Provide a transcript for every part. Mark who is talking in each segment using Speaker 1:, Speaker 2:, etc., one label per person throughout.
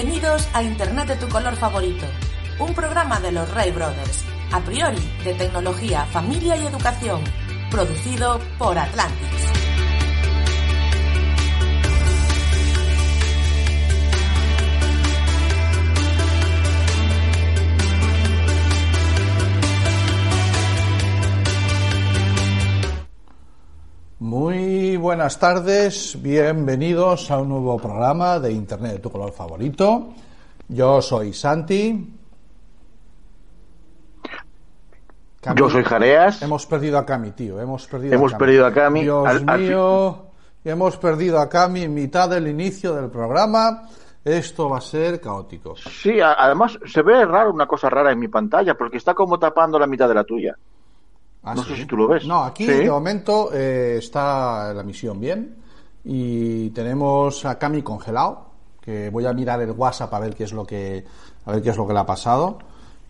Speaker 1: Bienvenidos a Internet de tu color favorito, un programa de los Ray Brothers, a priori de tecnología, familia y educación, producido por Atlantis.
Speaker 2: Buenas tardes, bienvenidos a un nuevo programa de Internet de tu color favorito. Yo soy Santi. Cami-
Speaker 3: Yo soy Jareas.
Speaker 2: Hemos perdido a Cami, tío. Hemos perdido
Speaker 3: Hemos
Speaker 2: a Cami.
Speaker 3: perdido a Cami.
Speaker 2: Dios
Speaker 3: Al- al
Speaker 2: mío, hemos perdido a Cami en mitad del inicio del programa. Esto va a ser caótico.
Speaker 3: Sí, además se ve raro una cosa rara en mi pantalla porque está como tapando la mitad de la tuya.
Speaker 2: ¿Ah,
Speaker 3: No
Speaker 2: sí?
Speaker 3: sé si tú lo ves.
Speaker 2: No, aquí
Speaker 3: Sí.
Speaker 2: de momento eh, está la misión bien. Y tenemos a Cami congelado. Que voy a mirar el WhatsApp a ver qué es lo que a ver qué es lo que le ha pasado.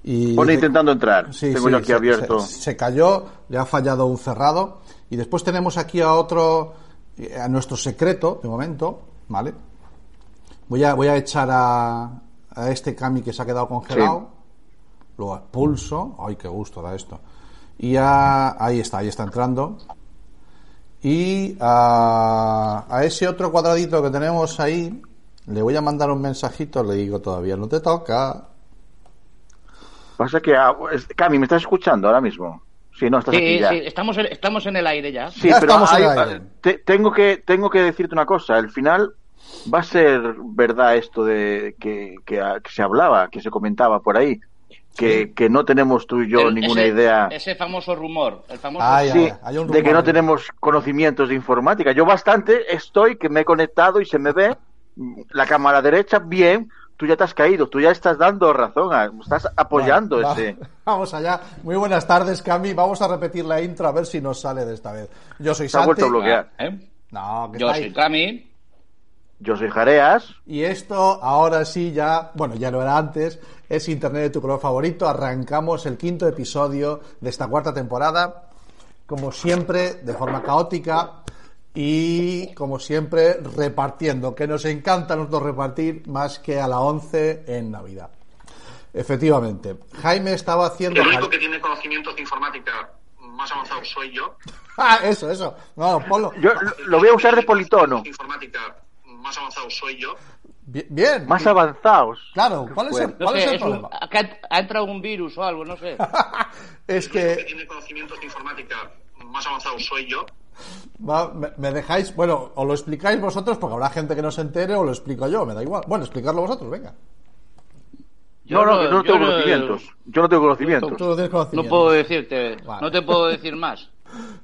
Speaker 2: Y
Speaker 3: Pone
Speaker 2: dice-
Speaker 3: intentando entrar.
Speaker 2: Sí,
Speaker 3: Tengo yo aquí
Speaker 2: se-
Speaker 3: abierto.
Speaker 2: Se, se cayó, le ha fallado un cerrado. Y después tenemos aquí a otro, eh, a nuestro secreto, de momento, ¿vale? Voy a, voy a echar a, a este Cami que se ha quedado congelado. Lo expulso. Ay, qué gusto da esto. Y ya, ahí está, ahí está entrando. Y a, a ese otro cuadradito que tenemos ahí, le voy a mandar un mensajito, le digo todavía no te toca.
Speaker 3: Pasa que, ah, es- Cami, ¿me estás escuchando ahora mismo? Sí, no, estás aquí
Speaker 4: Sí,
Speaker 3: ya.
Speaker 4: sí, estamos en, estamos en el aire ya.
Speaker 3: Sí,
Speaker 2: Ya
Speaker 3: pero
Speaker 2: estamos en
Speaker 3: hay-
Speaker 2: el aire.
Speaker 3: te- tengo, que, tengo que decirte una cosa. Al final va a ser verdad esto de que, que, ah, que se hablaba, que se comentaba por ahí, que, que no tenemos tú y yo
Speaker 4: El-
Speaker 3: ninguna
Speaker 4: ese-
Speaker 3: idea
Speaker 4: Ese famoso rumor. El famoso
Speaker 2: Ay,
Speaker 3: sí,
Speaker 2: ay, hay un
Speaker 3: de que
Speaker 2: rumor.
Speaker 3: no tenemos conocimientos de informática. Yo bastante estoy que me he conectado y se me ve la cámara derecha bien. Tú ya te has caído, tú ya estás dando razón, estás apoyando
Speaker 2: Vale, va-
Speaker 3: ese.
Speaker 2: Vamos allá. Muy buenas tardes, Cami. Vamos a repetir la intro a ver si nos sale de esta vez. Yo soy
Speaker 3: Se ha
Speaker 2: Santi.
Speaker 3: vuelto a bloquear.
Speaker 4: ¿eh?
Speaker 2: No, que
Speaker 4: Yo soy. Cami.
Speaker 3: Yo soy Jareas.
Speaker 2: Y esto ahora sí ya, bueno, ya no era antes, es Internet de tu color favorito. Arrancamos el quinto episodio de esta cuarta temporada, como siempre, de forma caótica y como siempre repartiendo, que nos encanta a nosotros repartir más que a la 11 en Navidad. Efectivamente, Jaime estaba haciendo...
Speaker 5: El único que tiene conocimientos de informática más avanzados soy yo.
Speaker 2: Ah, eso, eso. No, ponlo.
Speaker 3: Yo lo, lo voy a usar de politono.
Speaker 5: Informática más avanzado soy yo.
Speaker 2: Bi- Bien.
Speaker 3: Más avanzados.
Speaker 2: Claro, ¿cuál es el,
Speaker 4: No
Speaker 2: cuál
Speaker 4: sé,
Speaker 2: es el
Speaker 4: es un-
Speaker 2: problema?
Speaker 4: acá ha entrado un virus o algo, no sé.
Speaker 2: Es
Speaker 5: que
Speaker 2: que
Speaker 5: tiene conocimientos de informática más avanzados soy yo.
Speaker 2: Va, me, me dejáis, bueno, o lo explicáis vosotros porque habrá gente que no se entere o lo explico yo, me da igual. Bueno, explicarlo vosotros, venga.
Speaker 3: No, no, yo no
Speaker 4: yo
Speaker 3: tengo
Speaker 4: no-
Speaker 3: conocimientos. Yo no tengo conocimientos.
Speaker 2: Tú no tienes
Speaker 4: No puedo decirte,
Speaker 2: Vale.
Speaker 4: no te puedo decir más.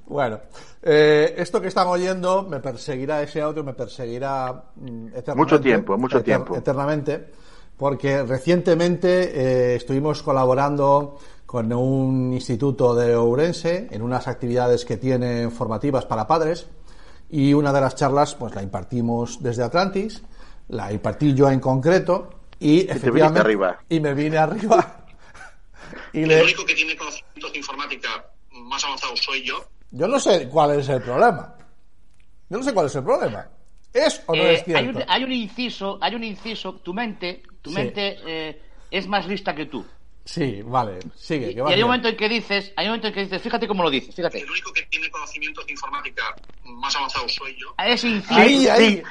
Speaker 2: Bueno, eh, esto que están oyendo me perseguirá, ese audio me perseguirá mm, eternamente.
Speaker 3: Mucho tiempo, mucho
Speaker 2: eter-
Speaker 3: tiempo.
Speaker 2: Eternamente, porque recientemente eh, estuvimos colaborando con un instituto de Ourense en unas actividades que tienen formativas para padres y una de las charlas pues la impartimos desde Atlantis, la impartí yo en concreto y
Speaker 3: viniste
Speaker 2: efectivamente
Speaker 3: arriba.
Speaker 2: y me vine arriba y
Speaker 5: El
Speaker 2: le,
Speaker 5: único que tiene conocimientos de informática más avanzados soy yo.
Speaker 2: Yo no sé cuál es el problema. Yo no sé cuál es el problema. ¿Es o no
Speaker 4: Eh,
Speaker 2: es
Speaker 4: hay,
Speaker 2: cierto?
Speaker 4: un, hay un inciso, hay un inciso, tu mente, tu
Speaker 2: Sí.
Speaker 4: mente eh, es más lista que tú.
Speaker 2: Sí, vale, sigue.
Speaker 4: Y
Speaker 2: que
Speaker 4: hay un momento en que dices, hay un momento en que dices, fíjate cómo lo dices, fíjate.
Speaker 5: El único que tiene conocimientos de informática más avanzados soy yo.
Speaker 4: A ese inciso
Speaker 2: Ahí, ahí,
Speaker 3: Sí.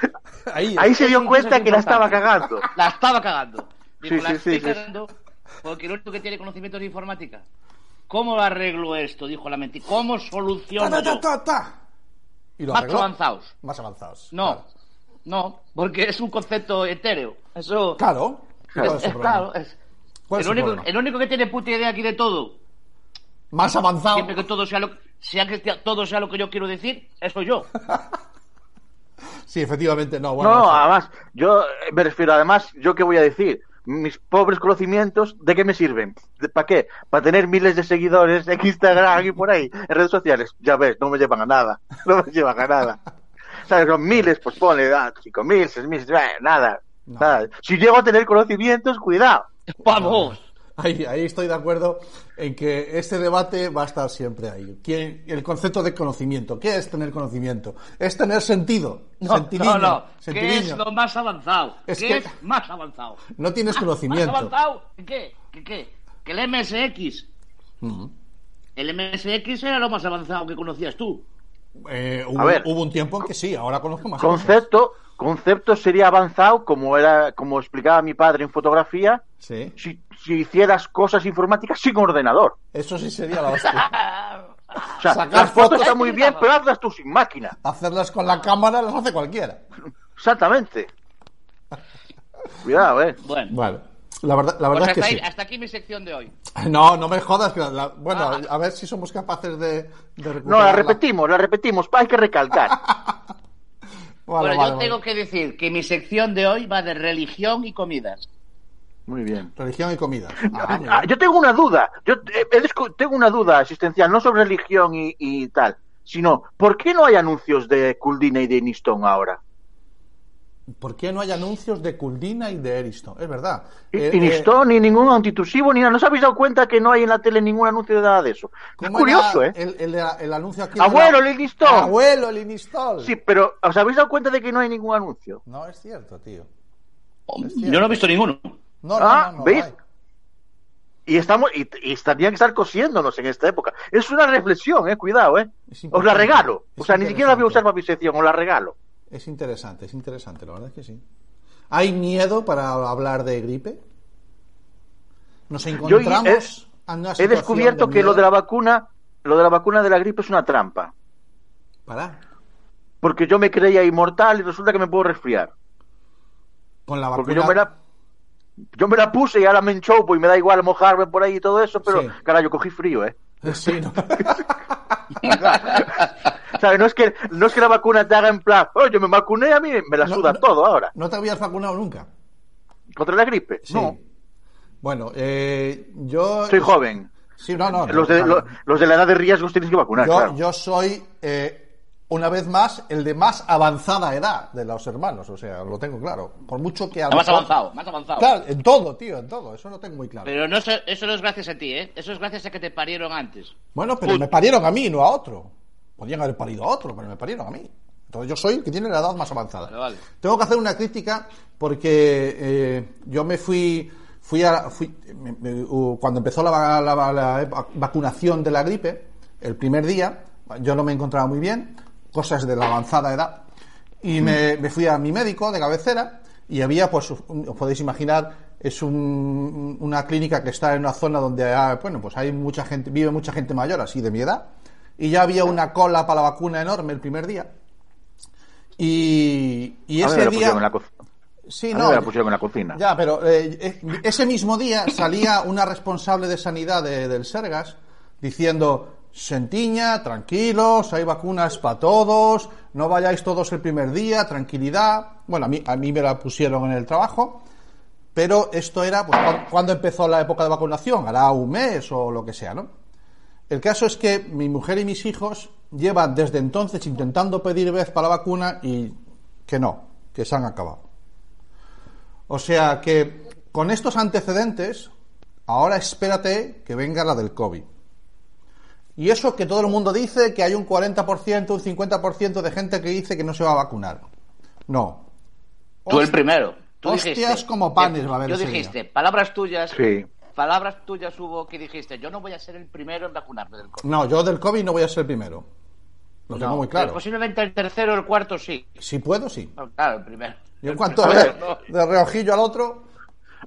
Speaker 2: ahí.
Speaker 3: Ahí se dio cuenta que la estaba cagando.
Speaker 4: la estaba cagando. Digo,
Speaker 3: Sí,
Speaker 4: la
Speaker 3: sí,
Speaker 4: estoy
Speaker 3: sí, sí.
Speaker 4: cagando porque el único que tiene conocimientos de informática. ¿Cómo arreglo esto? Dijo la mente. ¿Cómo soluciono
Speaker 2: ta, ta, ta, ta. Y lo
Speaker 4: Más
Speaker 2: arregló.
Speaker 4: avanzados.
Speaker 2: Más avanzados.
Speaker 4: No, no, porque es un concepto etéreo. Eso
Speaker 2: Claro. Claro. ¿Cuál
Speaker 4: es, claro. es-
Speaker 2: ¿Cuál es
Speaker 4: el, único,
Speaker 2: problema?
Speaker 4: el único que tiene puta idea aquí de todo,
Speaker 2: Más avanzado.
Speaker 4: siempre que todo sea lo, sea que sea- todo sea lo que yo quiero decir, eso soy yo.
Speaker 2: Sí, efectivamente, no. Bueno,
Speaker 3: No,
Speaker 2: no sé.
Speaker 3: además, yo me refiero, además, ¿yo qué voy a decir? Mis pobres conocimientos, ¿de qué me sirven? ¿Para qué? Para tener miles de seguidores en Instagram y por ahí, en redes sociales. Ya ves, no me llevan a nada. No me llevan a nada. ¿Sabes? Son miles, pues pone, ah, cinco mil, seis mil, eh, nada.
Speaker 2: No.
Speaker 3: nada. Si llego a tener conocimientos, cuidado.
Speaker 4: Vamos.
Speaker 2: Ahí, ahí estoy de acuerdo en que este debate va a estar siempre ahí. ¿Quién- el concepto de conocimiento. ¿Qué es tener conocimiento? Es tener sentido.
Speaker 4: No, no, no. ¿Qué es lo más avanzado?
Speaker 2: Es
Speaker 4: ¿Qué
Speaker 2: que-
Speaker 4: es más avanzado?
Speaker 2: No tienes conocimiento.
Speaker 4: ¿Más avanzado? ¿Qué? ¿Qué? ¿Qué? Que el MSX.
Speaker 2: Ujú.
Speaker 4: El MSX era lo más avanzado que conocías tú.
Speaker 2: Eh, hubo,
Speaker 3: A ver.
Speaker 2: hubo un tiempo en que sí, ahora conozco más cosas.
Speaker 3: Concepto, sería avanzado, como era, como explicaba mi padre en fotografía,
Speaker 2: Sí,
Speaker 3: si, si hicieras cosas informáticas sin ordenador.
Speaker 2: eso sí sería la hostia.
Speaker 3: O sea,
Speaker 2: Sacar
Speaker 3: las fotos
Speaker 2: fotos-
Speaker 3: están muy bien, pero hazlas tú sin máquina.
Speaker 2: Hacerlas con la cámara las hace cualquiera.
Speaker 3: Exactamente. Cuidado, eh.
Speaker 4: Bueno,
Speaker 2: Vale. La verdad, la
Speaker 4: pues
Speaker 2: verdad es que
Speaker 4: hasta,
Speaker 2: sí.
Speaker 4: ahí- hasta aquí mi sección de hoy.
Speaker 2: No, no me jodas. que la- bueno,
Speaker 4: Ah.
Speaker 2: a ver si somos capaces de, de
Speaker 3: No, la repetimos, la repetimos, hay que recalcar.
Speaker 2: Vale,
Speaker 4: bueno,
Speaker 2: vale,
Speaker 4: yo
Speaker 2: vale.
Speaker 4: tengo que decir que mi sección de hoy va de religión y comidas.
Speaker 3: Muy bien.
Speaker 2: Religión y comida. Ah,
Speaker 3: Ah, yo tengo una duda, yo eh, tengo una duda existencial, no sobre religión y, y tal, sino, ¿por qué no hay anuncios de Kuldina y de Niston ahora?
Speaker 2: ¿Por qué no hay anuncios de Kuldina y de Eriston? Es verdad.
Speaker 3: Y,
Speaker 2: Eh,
Speaker 3: y
Speaker 2: eh,
Speaker 3: ni ningún antitusivo, ni nada. ¿No os habéis dado cuenta que no hay en la tele ningún anuncio de nada de eso? Es
Speaker 2: ¿cómo
Speaker 3: curioso, ¿eh?
Speaker 2: El, el, el anuncio aquí.
Speaker 3: Abuelo,
Speaker 2: la-
Speaker 3: Linistol.
Speaker 2: Abuelo, Linistol.
Speaker 3: Sí, pero ¿os habéis dado cuenta de que no hay ningún anuncio?
Speaker 2: No, es cierto, tío.
Speaker 4: Yo no he visto ninguno.
Speaker 2: No, no,
Speaker 3: ah,
Speaker 2: no, no,
Speaker 3: ¿veis?
Speaker 2: hay.
Speaker 3: Y estamos y, y estarían que estar cosiéndonos en esta época. Es una reflexión, eh, cuidado, eh. Os la regalo. O sea, ni siquiera la voy a usar para mi sección, os la regalo.
Speaker 2: Es interesante, es interesante, la verdad es que sí. ¿Hay miedo para hablar de gripe? Nos
Speaker 3: Yo
Speaker 2: encontramos
Speaker 3: he,
Speaker 2: en una
Speaker 3: he
Speaker 2: situación
Speaker 3: descubierto que lo de la vacuna, lo de la vacuna de la gripe es una trampa.
Speaker 2: Para.
Speaker 3: Porque yo me creía inmortal y resulta que me puedo resfriar.
Speaker 2: Con la vacuna.
Speaker 3: Porque yo me la, yo me la puse y ahora me enchopo y me da igual mojarme por ahí y todo eso, pero
Speaker 2: Sí.
Speaker 3: carajo, cogí frío, ¿eh?
Speaker 2: Sí, ¿no?
Speaker 3: ¿Sabes? No es que, no es que la vacuna te haga en plan, oye, me vacuné a mí, me la
Speaker 2: No,
Speaker 3: suda
Speaker 2: no.
Speaker 3: todo ahora.
Speaker 2: ¿No te habías vacunado nunca?
Speaker 3: ¿Contra la gripe?
Speaker 2: Sí.
Speaker 3: No,
Speaker 2: Bueno, eh, yo.
Speaker 3: soy joven.
Speaker 2: Sí, no, no.
Speaker 3: Los de, lo- los de la edad de riesgos tienes que vacunar,
Speaker 2: yo,
Speaker 3: claro.
Speaker 2: yo soy, eh, una vez más, el de más avanzada edad de los hermanos. O sea, lo tengo claro. Por mucho que.
Speaker 4: Más avanzado, más avanzado.
Speaker 2: Claro, en todo, tío, en todo. Eso lo tengo muy claro.
Speaker 4: Pero no, eso eso no es gracias a ti, ¿eh? Eso es gracias a que te parieron antes.
Speaker 2: Bueno, pero me parieron a mí, no a otro. Podían haber parido a otro, pero me parieron a mí. Entonces yo soy el que tiene la edad más avanzada.
Speaker 4: Vale, vale.
Speaker 2: Tengo que hacer una crítica porque eh, yo me fui, fui, a, fui me- me- cuando empezó la, la vacunación de la gripe, el primer día, yo no me encontraba muy bien, cosas de la avanzada edad, y me, me fui a mi médico de cabecera y había, pues, un- os podéis imaginar, es un- una clínica que está en una zona donde, hay, bueno, pues hay mucha gente, vive mucha gente mayor, así de mi edad, y ya había una cola para la vacuna enorme el primer día. Y, y
Speaker 3: mí me
Speaker 2: ese
Speaker 3: la
Speaker 2: día.
Speaker 3: pusieron en la
Speaker 2: Sí, no.
Speaker 3: me la pusieron en la cocina.
Speaker 2: Ya, pero eh, ese mismo día salía una responsable de sanidad de- del Sergas diciendo, Sentiña, tranquilos, hay vacunas para todos, no vayáis todos el primer día, tranquilidad. Bueno, a mí, a mí me la pusieron en el trabajo, pero esto era pues, cuan- cuando empezó la época de vacunación, hará un mes o lo que sea, ¿no? El caso es que mi mujer y mis hijos llevan desde entonces intentando pedir vez para la vacuna y que no, que se han acabado. O sea que con estos antecedentes, ahora espérate que venga la del COVID. Y eso que todo el mundo dice que hay un 40%, un 50% de gente que dice que no se va a vacunar. No.
Speaker 4: Tú el primero. Tú
Speaker 2: hostias
Speaker 4: dijiste,
Speaker 2: como panes va a haber
Speaker 4: Yo dijiste,
Speaker 2: día.
Speaker 4: palabras tuyas.
Speaker 3: Sí.
Speaker 4: Palabras tuyas hubo que dijiste, yo no voy a ser el primero en vacunarme del COVID.
Speaker 2: No, yo del COVID no voy a ser el primero. Lo tengo
Speaker 4: No,
Speaker 2: muy claro.
Speaker 4: pero posiblemente el tercero o el cuarto sí.
Speaker 2: Si puedo, sí.
Speaker 4: No, Claro, el primero.
Speaker 2: Y en cuanto
Speaker 3: A ver.
Speaker 2: de reojillo al otro,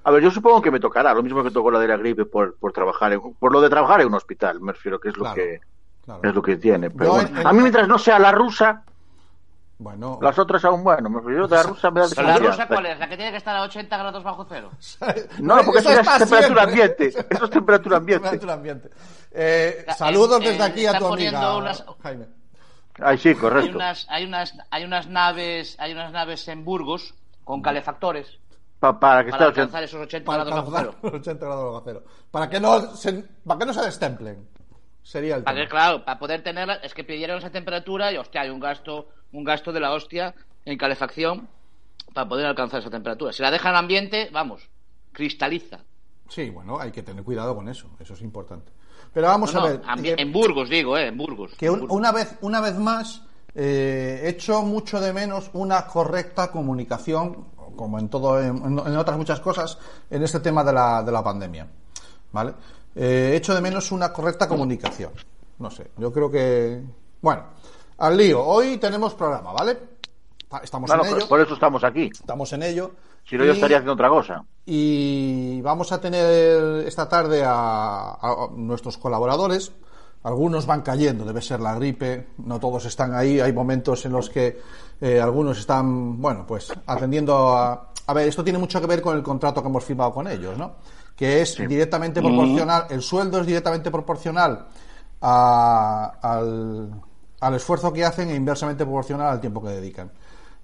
Speaker 3: A ver, yo supongo que me tocará, lo mismo que tocó la de la gripe por, por trabajar en, por lo de trabajar en un hospital, me refiero que es lo
Speaker 2: Claro,
Speaker 3: que
Speaker 2: claro.
Speaker 3: es lo que tiene. Pero
Speaker 2: Yo
Speaker 3: bueno,
Speaker 2: en- en-
Speaker 3: a mí mientras no sea la rusa,
Speaker 2: bueno,
Speaker 3: las otras aún bueno, me refiero de la rusa me da
Speaker 4: ¿Pero la rusa cuál es? ¿La que tiene que estar a 80 grados bajo cero?
Speaker 3: No, porque eso, ya es temperatura
Speaker 2: siempre.
Speaker 3: ambiente. Eso es temperatura ambiente.
Speaker 2: Temperatura ambiente. Eh,
Speaker 4: Eh,
Speaker 2: saludos
Speaker 4: eh,
Speaker 2: desde aquí a tu amiga,
Speaker 4: poniendo unas-
Speaker 2: Jaime.
Speaker 3: Ay, sí,
Speaker 4: Hay
Speaker 3: correcto.
Speaker 4: unas, hay unas, hay unas naves, hay unas naves en Burgos con calefactores
Speaker 3: Pa- para que
Speaker 4: para alcanzar esos 80
Speaker 2: Para
Speaker 4: grados bajo cero.
Speaker 2: los 80 grados bajo cero. Para que no se, para que no se destemplen. Sería el
Speaker 4: Para que,
Speaker 2: tema.
Speaker 4: claro, para poder tenerla, es que pidieron esa temperatura y, hostia, hay un gasto, un gasto de la hostia en calefacción para poder alcanzar esa temperatura. Si la dejan en ambiente, vamos, cristaliza.
Speaker 2: Sí, bueno, hay que tener cuidado con eso. Eso es importante. Pero vamos
Speaker 4: No,
Speaker 2: a ver. que-
Speaker 4: en Burgos, digo, eh, en Burgos.
Speaker 2: que
Speaker 4: En
Speaker 2: un-
Speaker 4: Burgos.
Speaker 2: una vez una vez más eh, echo mucho de menos una correcta comunicación como en todo en, en otras muchas cosas en este tema de la, de la pandemia vale Eh, echo de menos una correcta comunicación no sé yo creo que bueno al lío hoy tenemos programa vale Ta- estamos en ello
Speaker 3: por eso estamos aquí.
Speaker 2: estamos en ello
Speaker 3: Si no, yo estaría haciendo otra cosa.
Speaker 2: y vamos a tener esta tarde a, a nuestros colaboradores. Algunos van cayendo, debe ser la gripe, no todos están ahí. Hay momentos en los que eh, algunos están, bueno, pues atendiendo a. A ver, esto tiene mucho que ver con el contrato que hemos firmado con ellos, ¿no? Que es directamente proporcional, el sueldo es directamente proporcional a- al, al esfuerzo que hacen e inversamente proporcional al tiempo que dedican.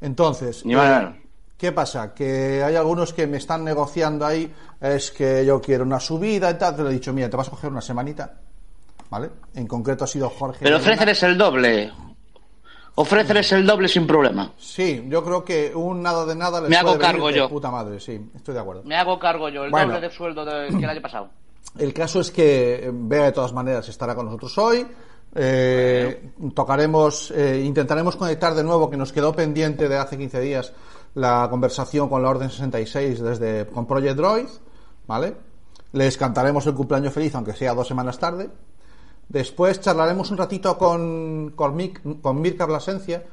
Speaker 2: Entonces, eh. ¿Qué pasa? Que hay algunos que me están negociando ahí, es que yo quiero una subida y tal. Te lo he dicho, mira, te vas a coger una semanita, ¿vale? En concreto ha sido Jorge.
Speaker 4: Pero ofréceles el doble. Ofréceles el doble sin problema.
Speaker 2: Sí, yo creo que un nada de nada les
Speaker 4: Me hago
Speaker 2: puede venir
Speaker 4: cargo
Speaker 2: de
Speaker 4: yo.
Speaker 2: puta madre, sí, estoy de acuerdo.
Speaker 4: Me hago cargo yo, el
Speaker 2: Bueno.
Speaker 4: doble de sueldo de- que el año pasado.
Speaker 2: El caso es que eh, Bea de todas maneras estará con nosotros hoy. Eh, tocaremos, eh, intentaremos conectar de nuevo, que nos quedó pendiente de hace 15 días la conversación con la Orden 66 desde con Project Droid, ¿vale? Les cantaremos el cumpleaños feliz, aunque sea dos semanas tarde. Después charlaremos un ratito con, con, Mirka Blasencia,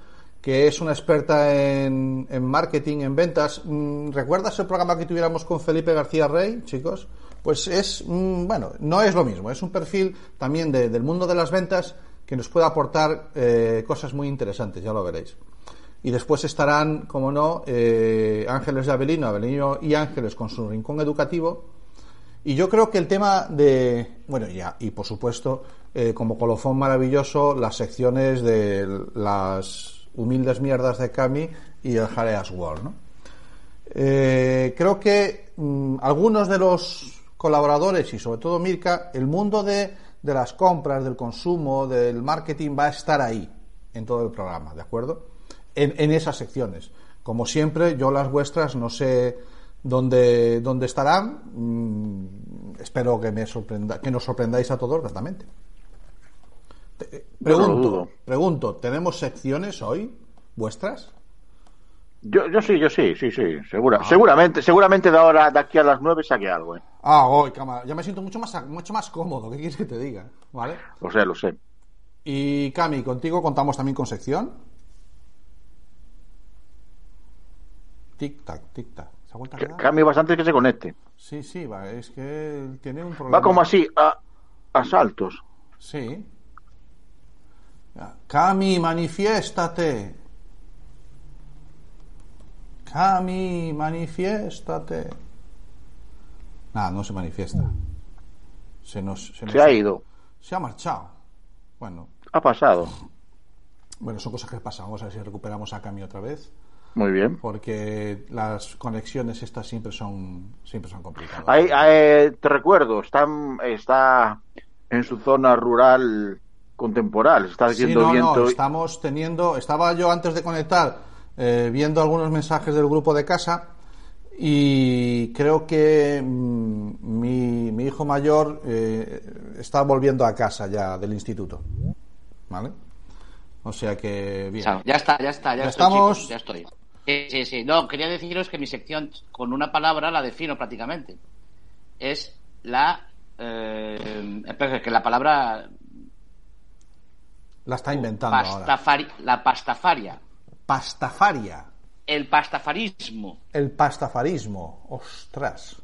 Speaker 2: que es una experta en, en marketing, en ventas. Mm, ¿Recuerdas el programa que tuviéramos con Felipe García Rey, chicos? Pues es, bueno, no es lo mismo, es un perfil también de- del mundo de las ventas que nos puede aportar eh, cosas muy interesantes, ya lo veréis. Y después estarán, como no, eh, Ángeles de Avelino, Avelino y Ángeles con su rincón educativo. Y yo creo que el tema de, bueno, ya, y por supuesto, eh, como colofón maravilloso, las secciones de las humildes mierdas de Cami y el Jareas World, ¿no? Creo que mm, algunos de los colaboradores y sobre todo Mirka, el mundo de, de las compras, del consumo, del marketing va a estar ahí en todo el programa, ¿de acuerdo? En, en esas secciones. Como siempre, yo las vuestras no sé dónde, dónde estarán. Mm, espero que me sorprenda, que nos sorprendáis a todos gratamente. Te- eh, Pregunto, pregunto, ¿tenemos secciones hoy vuestras?
Speaker 3: Yo, yo sí, yo sí, sí, sí, segura, seguramente, seguramente de ahora, de aquí a las nueve saque algo, eh.
Speaker 2: Ah, hoy, cámara. Ya me siento mucho más, mucho más cómodo. ¿Qué quieres que te diga? ¿Vale?
Speaker 3: Lo sé, lo sé.
Speaker 2: Y Cami, contigo contamos también con sección. Tic tac, tic tac. ¿Se ha vuelto a
Speaker 3: Que-
Speaker 2: quedar?
Speaker 3: Cambie bastante que se conecte.
Speaker 2: Sí, sí, va. Es que tiene un problema.
Speaker 3: Va como así, a, a saltos.
Speaker 2: Sí. Cami, manifiéstate. Cami, manifiéstate. Nada, no se manifiesta. Se nos, se nos-
Speaker 3: Se ha ido.
Speaker 2: Se ha marchado. Bueno,
Speaker 3: Ha pasado.
Speaker 2: bueno, son cosas que pasan. Vamos a ver si recuperamos a Cami otra vez.
Speaker 3: Muy bien.
Speaker 2: Porque las conexiones estas siempre son siempre son complicadas.
Speaker 3: Ahí, ahí, te recuerdo, está, está en su zona rural contemporánea. Está
Speaker 2: Sí,
Speaker 3: haciendo
Speaker 2: no,
Speaker 3: viento.
Speaker 2: no, estamos teniendo, estaba yo antes de conectar eh, viendo algunos mensajes del grupo de casa y creo que mm, mi, mi hijo mayor eh, está volviendo a casa ya del instituto, ¿vale? O sea que bien.
Speaker 4: Ya está, ya está, ya,
Speaker 2: Ya
Speaker 4: estoy,
Speaker 2: estamos.
Speaker 4: chicos, ya estoy. Sí, sí, sí. No, quería deciros que mi sección, con una palabra, la defino prácticamente. Es la. Eh, espera, que la palabra.
Speaker 2: La está inventando ahora.
Speaker 4: La pastafaria.
Speaker 2: Pastafaria,
Speaker 4: El pastafarismo.
Speaker 2: el pastafarismo, ostras.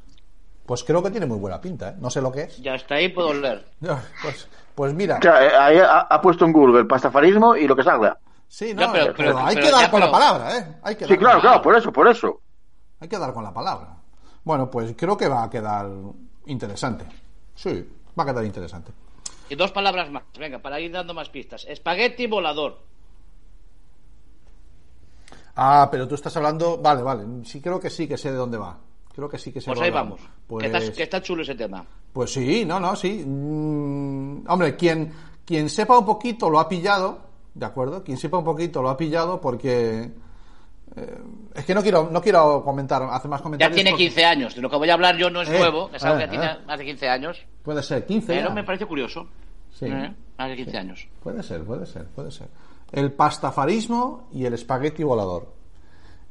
Speaker 2: Pues creo que tiene muy buena pinta, ¿eh? No sé lo que es.
Speaker 4: Ya está ahí, puedo leer.
Speaker 2: Pues, pues mira,
Speaker 3: O sea, eh, ahí ha, ha puesto en Google el pastafarismo y lo que salga.
Speaker 2: sí, no,
Speaker 4: Ya, pero-
Speaker 2: pero,
Speaker 4: pero-
Speaker 2: hay
Speaker 4: pero
Speaker 2: que dar
Speaker 4: ya,
Speaker 2: con la palabra, ¿eh? Hay que
Speaker 3: Sí,
Speaker 2: dar
Speaker 3: claro, claro,
Speaker 2: palabra.
Speaker 3: por eso, por eso.
Speaker 2: Hay que dar con la palabra. Bueno, pues creo que va a quedar interesante. Sí, va a quedar interesante.
Speaker 4: Y dos palabras más. Venga, para ir dando más pistas. Espagueti volador.
Speaker 2: Ah, pero tú estás hablando. Vale, vale. Sí, creo que sí que sé de dónde va. Creo que sí que sé
Speaker 4: Pues
Speaker 2: de
Speaker 4: ahí
Speaker 2: dónde
Speaker 4: vamos.
Speaker 2: va.
Speaker 4: Que, está,
Speaker 2: Pues,
Speaker 4: que está chulo ese tema.
Speaker 2: pues sí, no, no, sí. Mm, hombre, quien, quien sepa un poquito lo ha pillado, ¿de acuerdo? Quien sepa un poquito lo ha pillado porque. eh, es que no quiero, no quiero comentar, hacer más
Speaker 4: Ya
Speaker 2: comentarios.
Speaker 4: tiene
Speaker 2: porque-
Speaker 4: 15 años. De lo que voy a hablar yo no es
Speaker 2: Eh,
Speaker 4: nuevo. Es algo
Speaker 2: eh,
Speaker 4: que tiene
Speaker 2: eh.
Speaker 4: más de 15 años.
Speaker 2: Puede ser, 15
Speaker 4: Pero
Speaker 2: ya.
Speaker 4: me parece curioso.
Speaker 2: Sí.
Speaker 4: Más de 15 años.
Speaker 2: Puede ser, puede ser, puede ser. El pastafarismo y el espagueti volador.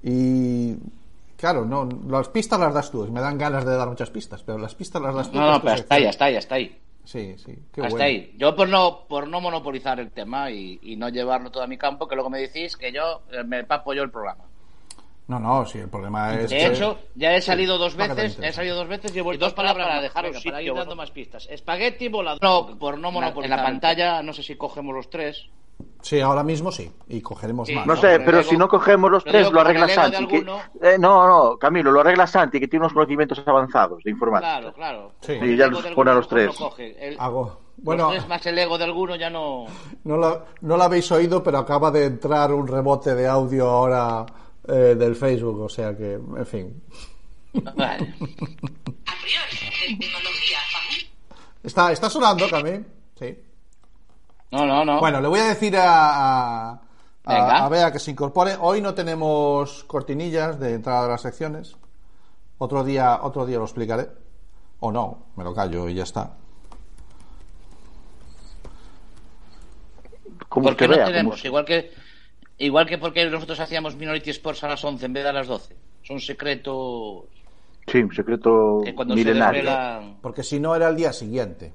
Speaker 2: Y claro, no, las pistas las das tú. Me dan ganas de dar muchas pistas, pero las pistas las das tú.
Speaker 4: No, no,
Speaker 2: es tu
Speaker 4: pero hasta ahí,
Speaker 2: sección.
Speaker 4: hasta ahí, hasta ahí.
Speaker 2: Sí, sí, qué
Speaker 4: hasta
Speaker 2: bueno.
Speaker 4: ahí. Yo por no, por no monopolizar el tema y, y no llevarlo todo a mi campo, que luego me decís que yo eh, me papo yo el programa.
Speaker 2: No, no, sí, el problema es.
Speaker 4: De
Speaker 2: que-
Speaker 4: hecho, ya he salido dos veces, he salido dos veces y he vuelto dos palabras para dejaros
Speaker 6: Venga, para ir dando más pistas.
Speaker 4: Espagueti volador. No, por no monopolizar. En la pantalla, no sé si cogemos los tres.
Speaker 2: Sí, ahora mismo sí. Y cogeremos
Speaker 4: Sí.
Speaker 2: más.
Speaker 3: No
Speaker 4: No,
Speaker 3: sé,
Speaker 4: pero
Speaker 3: si no cogemos los tres, lo arregla Santi. que- eh, no, no, Camilo, lo arregla Santi, que tiene unos conocimientos avanzados de informática.
Speaker 4: Claro, claro.
Speaker 2: Sí.
Speaker 3: Y ya los pone a los tres.
Speaker 4: no coge. El-
Speaker 2: Hago.
Speaker 4: los
Speaker 2: Bueno,
Speaker 4: tres más el ego de alguno ya no.
Speaker 2: no lo, no lo habéis oído, pero acaba de entrar un rebote de audio ahora eh, del Facebook, o sea que, en fin.
Speaker 4: Vale.
Speaker 2: Está, está sonando, Camil. Sí.
Speaker 4: No, no, no.
Speaker 2: Bueno, le voy a decir a, a,
Speaker 4: Venga.
Speaker 2: a, a Bea que se incorpore. Hoy no tenemos cortinillas de entrada de las secciones. Otro día, otro día lo explicaré. O no, me lo callo y ya está.
Speaker 3: Como
Speaker 4: no
Speaker 3: vea,
Speaker 4: tenemos,
Speaker 3: como
Speaker 4: igual que igual que porque nosotros hacíamos Minority Sports a las 11 en vez de a las 12. Son secretos
Speaker 3: Sí, un secreto
Speaker 4: que cuando
Speaker 3: milenario.
Speaker 4: se desvelan
Speaker 2: Porque si no era el día siguiente.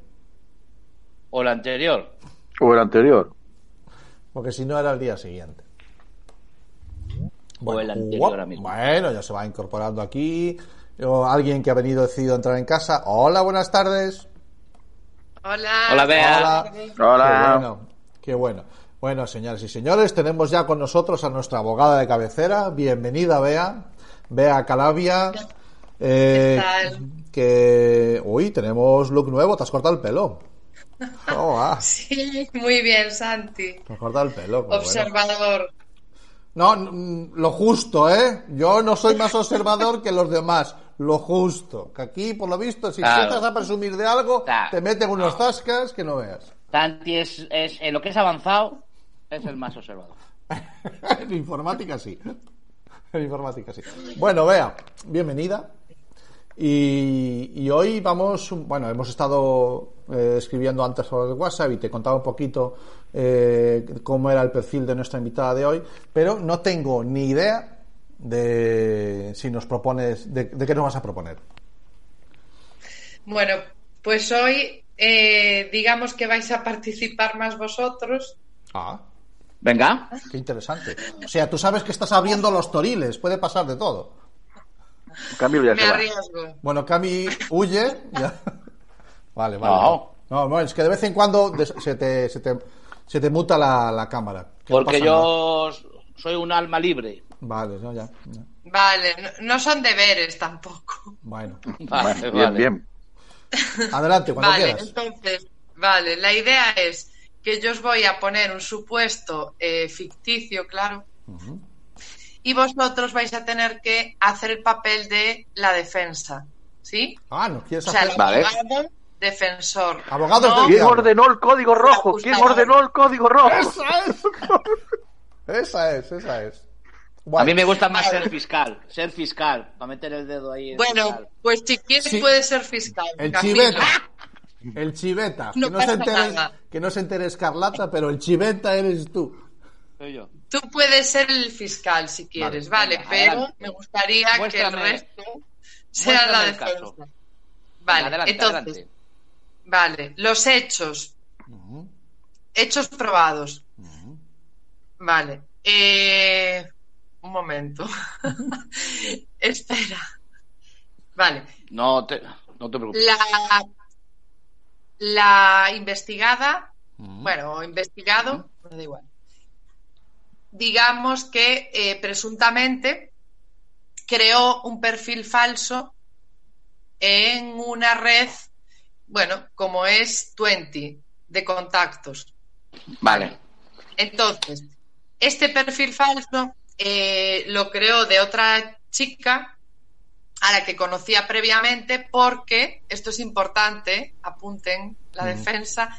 Speaker 4: o la anterior.
Speaker 3: O el anterior.
Speaker 2: Porque si no era el día siguiente.
Speaker 4: O el anterior ahora mismo.
Speaker 2: bueno, ya se va incorporando aquí. O alguien que ha venido decidido entrar en casa. Hola, buenas tardes.
Speaker 7: Hola.
Speaker 4: Hola, Bea.
Speaker 2: Hola.
Speaker 3: Hola.
Speaker 2: Qué bueno, qué bueno. Bueno, señores y señores, tenemos ya con nosotros a nuestra abogada de cabecera. Bienvenida, Bea. Bea Calavia. Eh,
Speaker 7: ¿Qué tal?
Speaker 2: Que. Uy, tenemos look nuevo. Te has cortado el pelo. Oh, ah,
Speaker 7: Sí, muy bien, Santi.
Speaker 2: cortado el pelo. bueno.
Speaker 7: Observador.
Speaker 2: No, lo justo, ¿eh? Yo no soy más observador que los demás. Lo justo. Que aquí, por lo visto, si
Speaker 4: Claro.
Speaker 2: empiezas a presumir de algo,
Speaker 4: Claro.
Speaker 2: te meten unos zascas que no veas.
Speaker 4: Tanti es, es en lo que es avanzado es el más observador.
Speaker 2: en informática sí. En informática sí. Bueno, vea, bienvenida. Y, y hoy vamos, bueno, hemos estado eh, escribiendo antes por el WhatsApp y te contaba un poquito eh, cómo era el perfil de nuestra invitada de hoy, pero no tengo ni idea de si nos propones, de, de qué nos vas a proponer.
Speaker 7: Bueno, pues hoy eh, digamos que vais a participar más vosotros.
Speaker 2: Ah,
Speaker 4: Venga.
Speaker 2: qué interesante. O sea, tú sabes que estás abriendo los toriles, puede pasar de todo.
Speaker 3: Camilo ya
Speaker 7: Me
Speaker 3: se va.
Speaker 7: arriesgo.
Speaker 2: Bueno, Cami huye. ya. Vale, vale.
Speaker 4: No.
Speaker 2: No, no, es que de vez en cuando se te, se te, se te muta la, la cámara.
Speaker 4: Porque
Speaker 2: nada.
Speaker 4: yo soy un alma libre.
Speaker 2: Vale, no, ya. ya.
Speaker 7: Vale, no, no son deberes tampoco.
Speaker 2: Bueno.
Speaker 4: Vale,
Speaker 3: Bien,
Speaker 4: vale.
Speaker 3: bien.
Speaker 2: Adelante, cuando
Speaker 7: Vale,
Speaker 2: quieras.
Speaker 7: entonces, vale, la idea es que yo os voy a poner un supuesto eh, ficticio, claro, y vosotros vais a tener que hacer el papel de la defensa, ¿sí?
Speaker 2: Ah, ¿no quieres
Speaker 7: O sea, el
Speaker 2: hacer?
Speaker 3: Vale.
Speaker 7: Defensor.
Speaker 2: Abogados
Speaker 7: No,
Speaker 2: del
Speaker 3: ¿Quién ordenó el código rojo? ¿Quién ordenó el código rojo?
Speaker 2: Esa es. esa es, esa es.
Speaker 4: A mí me gusta más ser fiscal, ser fiscal, para meter el dedo ahí. en
Speaker 7: Bueno,
Speaker 4: fiscal.
Speaker 7: pues si quieres
Speaker 2: Sí.
Speaker 7: puede ser fiscal.
Speaker 2: El chiveta. El chiveta.
Speaker 7: No
Speaker 2: que, no se
Speaker 7: pasa
Speaker 2: entere,
Speaker 7: nada.
Speaker 2: que no se entere Escarlata, pero el chiveta eres tú.
Speaker 4: Soy yo.
Speaker 7: Tú puedes ser el fiscal si quieres,
Speaker 4: Vale,
Speaker 7: pero
Speaker 4: adelante.
Speaker 7: me gustaría
Speaker 4: Muéstrame-
Speaker 7: que el resto sea la defensa. Vale,
Speaker 4: adelante,
Speaker 7: entonces,
Speaker 4: adelante.
Speaker 7: Vale, los hechos. Hechos probados. Vale. Eh, un momento. Espera. Vale.
Speaker 4: No te, no te preocupes.
Speaker 7: La, la investigada, bueno, o investigado, me da igual. Digamos que eh, presuntamente creó un perfil falso en una red, bueno, como es 20 de contactos.
Speaker 4: Vale.
Speaker 7: Entonces, este perfil falso eh, lo creó de otra chica a la que conocía previamente porque, esto es importante, apunten la defensa,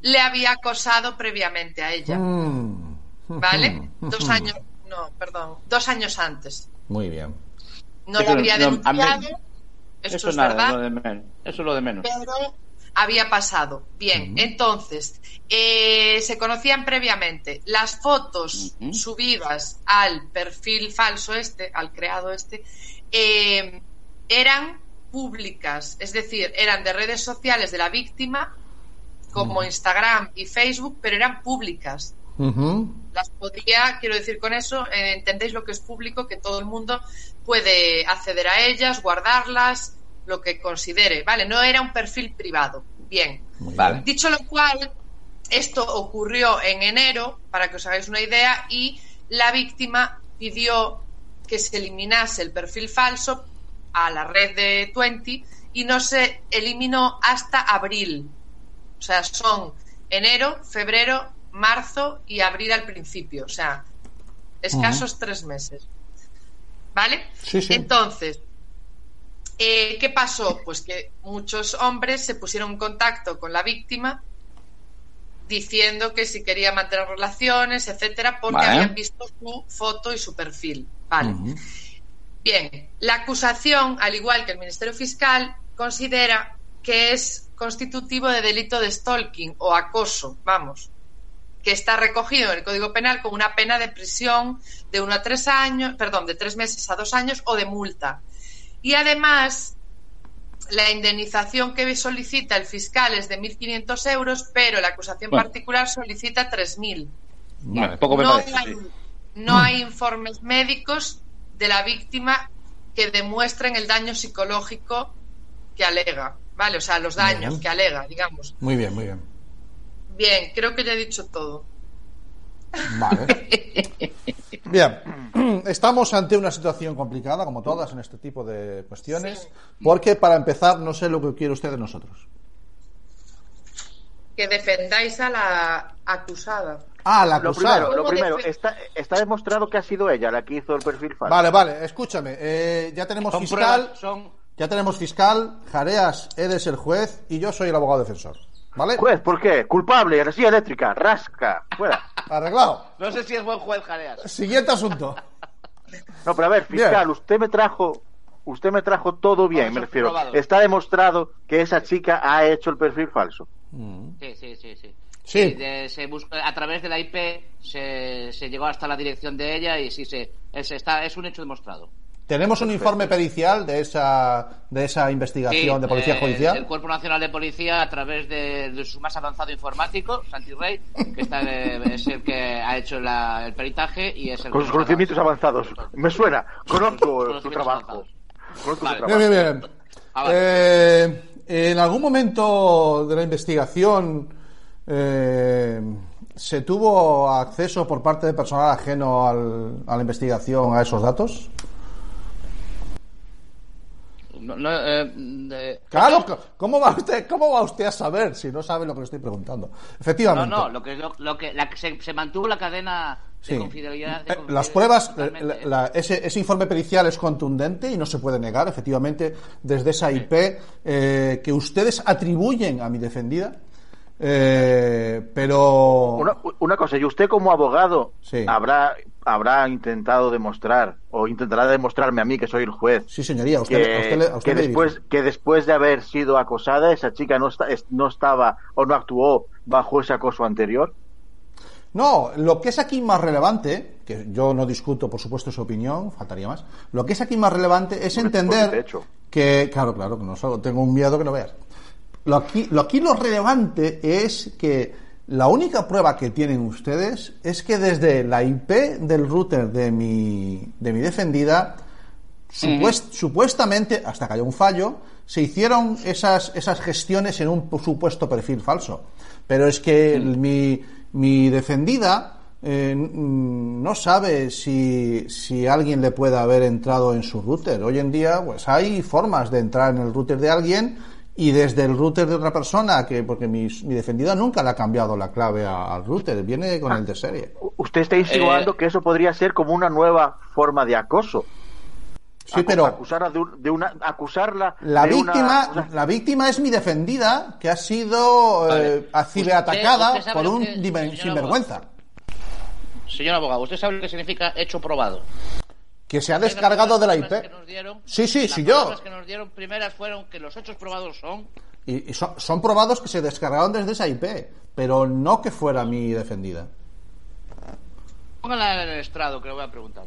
Speaker 7: le había acosado previamente a ella.
Speaker 2: Mm.
Speaker 7: ¿Vale? Dos años, no, perdón, dos años antes.
Speaker 2: Muy bien.
Speaker 7: No lo había
Speaker 4: no,
Speaker 7: denunciado, esto
Speaker 4: Eso
Speaker 7: es
Speaker 4: nada,
Speaker 7: verdad,
Speaker 4: lo de menos. Eso es lo de menos.
Speaker 7: pero había pasado. Bien, entonces, eh, se conocían previamente. Las fotos subidas al perfil falso este, al creado este, eh, eran públicas, es decir, eran de redes sociales de la víctima, como Instagram y Facebook, pero eran públicas. Las podría, quiero decir con eso, eh, entendéis lo que es público, que todo el mundo puede acceder a ellas, guardarlas, lo que considere, ¿vale? No era un perfil privado. Bien.
Speaker 4: Vale.
Speaker 7: Dicho lo cual, esto ocurrió en enero, para que os hagáis una idea, y la víctima pidió que se eliminase el perfil falso a la red de Twenty y no se eliminó hasta abril. O sea, son enero, febrero, marzo y abril al principio. O sea, escasos tres meses. ¿Vale?
Speaker 2: Sí, sí.
Speaker 7: Entonces, eh, ¿qué pasó? Pues que muchos hombres se pusieron en contacto con la víctima diciendo que si quería mantener relaciones, etcétera, porque
Speaker 4: Vale.
Speaker 7: habían visto su foto y su perfil. Vale. Bien, la acusación, al igual que el Ministerio Fiscal, considera que es constitutivo de delito de stalking o acoso, vamos, que está recogido en el Código Penal con una pena de prisión de uno a tres años, perdón, de tres meses a dos años o de multa. Y además, la indemnización que solicita el fiscal es de 1.500 euros, pero la acusación
Speaker 4: Bueno.
Speaker 7: particular solicita 3.000
Speaker 4: Vale, poco me
Speaker 7: no
Speaker 4: parece.
Speaker 7: hay,
Speaker 4: sí.
Speaker 7: no hay informes médicos de la víctima que demuestren el daño psicológico que alega, ¿vale? O sea, los daños que alega, digamos.
Speaker 2: Muy bien, muy bien.
Speaker 7: Bien, creo que ya he dicho todo.
Speaker 2: Vale. Bien, estamos ante una situación complicada, como todas en este tipo de cuestiones,
Speaker 7: Sí.
Speaker 2: porque para empezar no sé lo que quiere usted de nosotros.
Speaker 7: Que defendáis a la acusada.
Speaker 2: Ah, la
Speaker 3: Lo
Speaker 2: acusada.
Speaker 3: primero, lo
Speaker 7: ¿Cómo
Speaker 3: primero está, está demostrado que ha sido ella la que hizo el perfil falso.
Speaker 2: Vale, vale, escúchame. eh, ya tenemos
Speaker 4: Son
Speaker 2: fiscal,
Speaker 4: pruebas, son...
Speaker 2: ya tenemos fiscal, Jareas, eres el juez y yo soy el abogado defensor. ¿Vale?
Speaker 3: Juez, ¿por qué? Culpable, energía eléctrica, rasca, fuera.
Speaker 2: Arreglado.
Speaker 4: No sé si es buen juez, Jareas.
Speaker 2: Siguiente asunto.
Speaker 3: No, pero a ver, fiscal,
Speaker 2: Bien.
Speaker 3: usted me trajo, usted me trajo todo bien, me refiero. Está demostrado que esa chica ha hecho el perfil falso.
Speaker 4: Sí, sí, sí, sí.
Speaker 2: Sí.
Speaker 4: de- se busca, a través de la IP se, se llegó hasta la dirección de ella y sí, se, es, está, es un hecho demostrado.
Speaker 2: Tenemos un informe pericial de esa, de esa investigación
Speaker 4: Sí,
Speaker 2: de policía
Speaker 4: eh,
Speaker 2: judicial.
Speaker 4: El Cuerpo Nacional de Policía, a través de, de su más avanzado informático, Santi Rey, que está, eh, es el que ha hecho la- el peritaje y es el
Speaker 3: Con sus conocimientos avanzados. Me suena, conozco su trabajo. Conozco
Speaker 4: Vale.
Speaker 2: Bien,
Speaker 3: trabajo.
Speaker 2: bien, bien.
Speaker 4: Ah, vale.
Speaker 2: Eh, en algún momento de la investigación eh, se tuvo acceso por parte de personal ajeno al- a la investigación a esos datos.
Speaker 4: No, no, eh, de-
Speaker 2: Claro, ¿cómo va usted, cómo va usted a saber si no sabe lo que le estoy preguntando?
Speaker 4: no,
Speaker 2: Efectivamente.
Speaker 4: no, lo que, lo, lo que la se, se mantuvo la cadena de
Speaker 2: Sí.
Speaker 4: confidencialidad. de
Speaker 2: Eh,
Speaker 4: confidencialidad
Speaker 2: Las pruebas, eh, la- la- ese, ese informe pericial es contundente y no se puede negar, efectivamente, desde esa IP eh, que ustedes atribuyen a mi defendida. Eh, pero.
Speaker 3: Una, una cosa, y usted como abogado
Speaker 2: Sí.
Speaker 3: habrá habrá intentado demostrar o intentará demostrarme a mí que soy el juez
Speaker 2: Sí, señoría, usted,
Speaker 3: que,
Speaker 2: a usted le- a usted
Speaker 3: que
Speaker 2: le
Speaker 3: después que después de haber sido acosada esa chica no está, es- no estaba o no actuó bajo ese acoso anterior.
Speaker 2: No, lo que es aquí más relevante, que yo no discuto, por supuesto, su opinión, faltaría más. Lo que es aquí más relevante es entender que, claro, claro, que no solo tengo un miedo que no veas. Lo aquí, lo aquí lo relevante es que la única prueba que tienen ustedes es que desde la IP del router de mi, de mi defendida, supuest- supuestamente, hasta que haya un fallo, se hicieron esas, esas gestiones en un supuesto perfil falso. Pero es que mi, mi defendida eh, no sabe si, si alguien le puede haber entrado en su router. Hoy en día, pues hay formas de entrar en el router de alguien y desde el router de otra persona, que porque mi, mi defendida nunca le ha cambiado la clave al router, viene con el de serie.
Speaker 3: Usted está insinuando
Speaker 4: Eh,
Speaker 3: que eso podría ser como una nueva forma de acoso.
Speaker 2: Sí,
Speaker 3: Acu-
Speaker 2: pero
Speaker 3: acusarla de, un- de una acusarla
Speaker 2: la
Speaker 3: de
Speaker 2: víctima,
Speaker 3: una-
Speaker 2: la víctima es mi defendida, que ha sido
Speaker 4: Vale.
Speaker 2: eh, ciberatacada por un
Speaker 4: que- señor
Speaker 2: sinvergüenza,
Speaker 4: Señor abogado, ¿usted sabe lo que significa hecho probado?
Speaker 2: Que se ha descargado de la IP.
Speaker 4: Las palabras que nos dieron-
Speaker 2: Sí, sí,
Speaker 4: las
Speaker 2: sí, yo.
Speaker 4: palabras que nos dieron primeras fueron que los hechos probados son
Speaker 2: Y, y son, son probados que se descargaron desde esa IP, pero no que fuera mi defendida.
Speaker 4: Póngala en el estrado, que le voy a preguntar.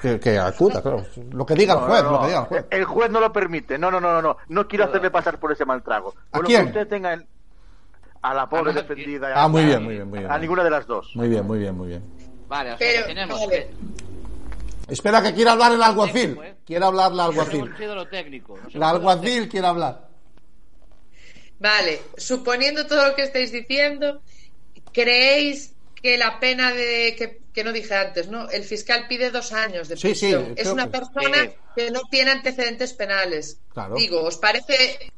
Speaker 2: Que, que acuda, claro. Lo que diga el
Speaker 3: No,
Speaker 2: juez,
Speaker 3: no,
Speaker 2: lo que diga el juez.
Speaker 3: El juez no lo permite. No, no, no, no, no. No quiero hacerle pasar por ese mal trago.
Speaker 2: ¿A quién?
Speaker 3: que usted tenga en- a la pobre
Speaker 4: Ah, no,
Speaker 3: defendida.
Speaker 2: Ah, muy
Speaker 3: a-
Speaker 2: bien, muy bien, muy bien.
Speaker 3: A ninguna de las dos.
Speaker 2: Muy bien, muy bien, muy bien.
Speaker 4: Vale, o sea,
Speaker 7: Pero,
Speaker 4: tenemos
Speaker 7: vale.
Speaker 4: que...
Speaker 2: Espera que quiera hablar el alguacil.
Speaker 4: Técnico, ¿eh?
Speaker 2: Quiere hablar la
Speaker 4: Hemos
Speaker 2: alguacil.
Speaker 4: sido lo técnico.
Speaker 2: alguacil quiere hablar.
Speaker 7: Vale, suponiendo todo lo que estáis diciendo, ¿creéis que la pena de que, que no dije antes, ¿no? El fiscal pide dos años de
Speaker 2: Sí, sí,
Speaker 7: prisión. es una
Speaker 2: que-
Speaker 7: persona que no tiene antecedentes penales.
Speaker 2: Claro.
Speaker 7: Digo, ¿os parece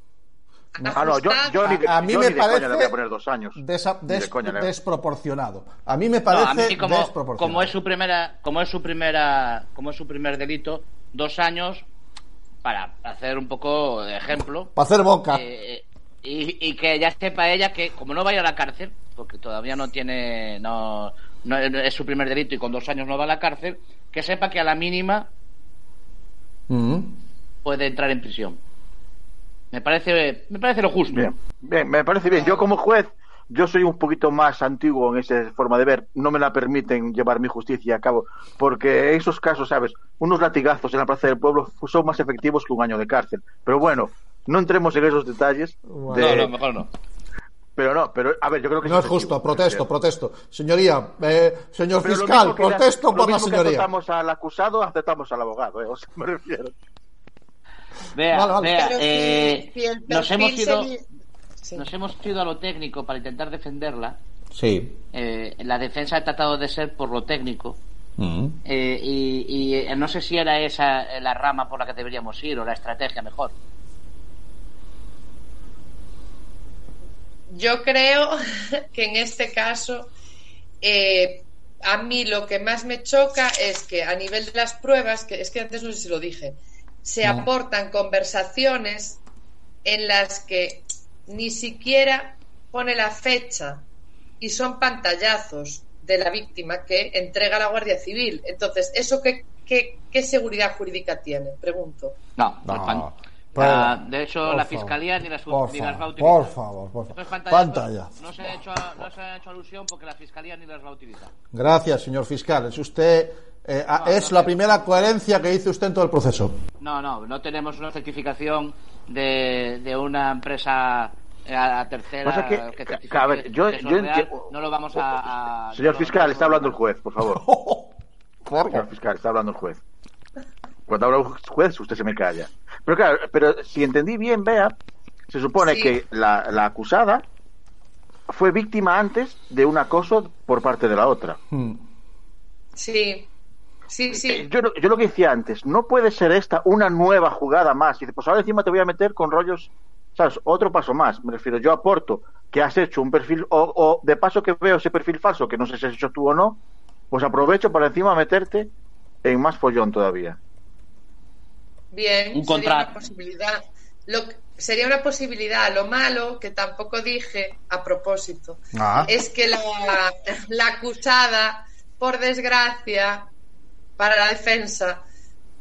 Speaker 3: Ah, no, yo, ni
Speaker 2: A, a mí
Speaker 3: yo
Speaker 2: me
Speaker 3: ni
Speaker 2: parece
Speaker 3: le voy a poner dos años.
Speaker 2: desa-
Speaker 3: de coña
Speaker 2: desproporcionado. A mí me
Speaker 4: No,
Speaker 2: parece
Speaker 4: a mí como,
Speaker 2: desproporcionado.
Speaker 4: como es su primera, como es su primera, como es su primer delito, dos años para hacer un poco de ejemplo
Speaker 2: Para hacer boca.
Speaker 4: eh, y, y que ya sepa ella que como no vaya a la cárcel, porque todavía no tiene, no, no es su primer delito y con dos años no va a la cárcel, que sepa que a la mínima
Speaker 2: Mm.
Speaker 4: puede entrar en prisión. Me parece, me parece lo justo.
Speaker 3: Bien, bien, me parece bien. Yo como juez, yo soy un poquito más antiguo en esa forma de ver. No me la permiten llevar mi justicia a cabo. Porque en esos casos, ¿sabes? Unos latigazos en la Plaza del Pueblo son más efectivos que un año de cárcel. Pero bueno, no entremos en esos detalles. De-
Speaker 4: No, no, mejor no.
Speaker 3: Pero no, pero a ver, yo creo que
Speaker 2: No es justo, protesto, protesto. Señoría, eh, señor
Speaker 3: Pero
Speaker 2: fiscal, protesto
Speaker 3: lo
Speaker 2: por la
Speaker 3: mismo que
Speaker 2: señoría.
Speaker 3: aceptamos al acusado, aceptamos al abogado, ¿eh? O sea, me refiero.
Speaker 4: Vea,
Speaker 2: Vale, vale.
Speaker 4: vea,
Speaker 7: si-
Speaker 4: eh,
Speaker 7: si
Speaker 4: nos hemos ido,
Speaker 7: sería- Sí.
Speaker 4: nos hemos ido a lo técnico para intentar defenderla.
Speaker 2: Sí.
Speaker 4: Eh, la defensa ha tratado de ser por lo técnico.
Speaker 2: Mm.
Speaker 4: Eh, y y, no sé si era esa la rama por la que deberíamos ir o la estrategia mejor.
Speaker 7: Yo creo que en este caso, eh, a mí lo que más me choca es que a nivel de las pruebas, que es que antes no sé si lo dije, se
Speaker 2: No.
Speaker 7: aportan conversaciones en las que ni siquiera pone la fecha y son pantallazos de la víctima que entrega a la Guardia Civil. Entonces, ¿eso qué, qué, qué seguridad jurídica tiene? Pregunto.
Speaker 4: No,
Speaker 2: No.
Speaker 4: Ah, de hecho, la
Speaker 2: favor.
Speaker 4: fiscalía ni las,
Speaker 2: Por
Speaker 4: ni las va a
Speaker 2: favor,
Speaker 4: utilizar.
Speaker 2: por favor, por favor.
Speaker 4: pantallazos
Speaker 2: Pantalla.
Speaker 4: No se, ha hecho, no se ha hecho alusión porque la fiscalía ni las va a utilizar.
Speaker 2: Gracias, señor fiscal. Es usted, eh, a-
Speaker 4: No,
Speaker 2: es
Speaker 4: no,
Speaker 2: la
Speaker 4: no.
Speaker 2: primera coherencia que hizo usted en todo el proceso.
Speaker 4: No, no, no tenemos una certificación de, de una empresa eh, a, a tercera
Speaker 3: Pasa que-
Speaker 4: que
Speaker 3: a ver, yo- yo
Speaker 4: real. No lo vamos a... a-
Speaker 3: Señor fiscal,
Speaker 4: vamos a-
Speaker 3: está hablando el juez, por favor. Señor fiscal, está hablando el juez. Cuando habla el juez, usted se me calla. Pero claro, pero si entendí bien, vea, se supone
Speaker 7: Sí.
Speaker 3: que la, la acusada fue víctima antes de un acoso por parte de la otra.
Speaker 2: Mm.
Speaker 7: Sí, sí,
Speaker 3: Eh,
Speaker 7: sí.
Speaker 3: Yo, lo- yo lo que decía antes, no puede ser esta una nueva jugada más. Y dice, pues ahora encima te voy a meter con rollos, ¿sabes? Otro paso más. Me refiero, yo aporto que has hecho un perfil, o, o de paso que veo ese perfil falso, que no sé si has hecho tú o no, pues aprovecho para encima meterte en más follón todavía.
Speaker 7: Bien,
Speaker 4: Un
Speaker 7: sería
Speaker 4: contrato.
Speaker 7: una posibilidad. Lo, sería una posibilidad. Lo malo, que tampoco dije a propósito,
Speaker 2: Ah.
Speaker 7: es que la, la acusada, por desgracia, para la defensa,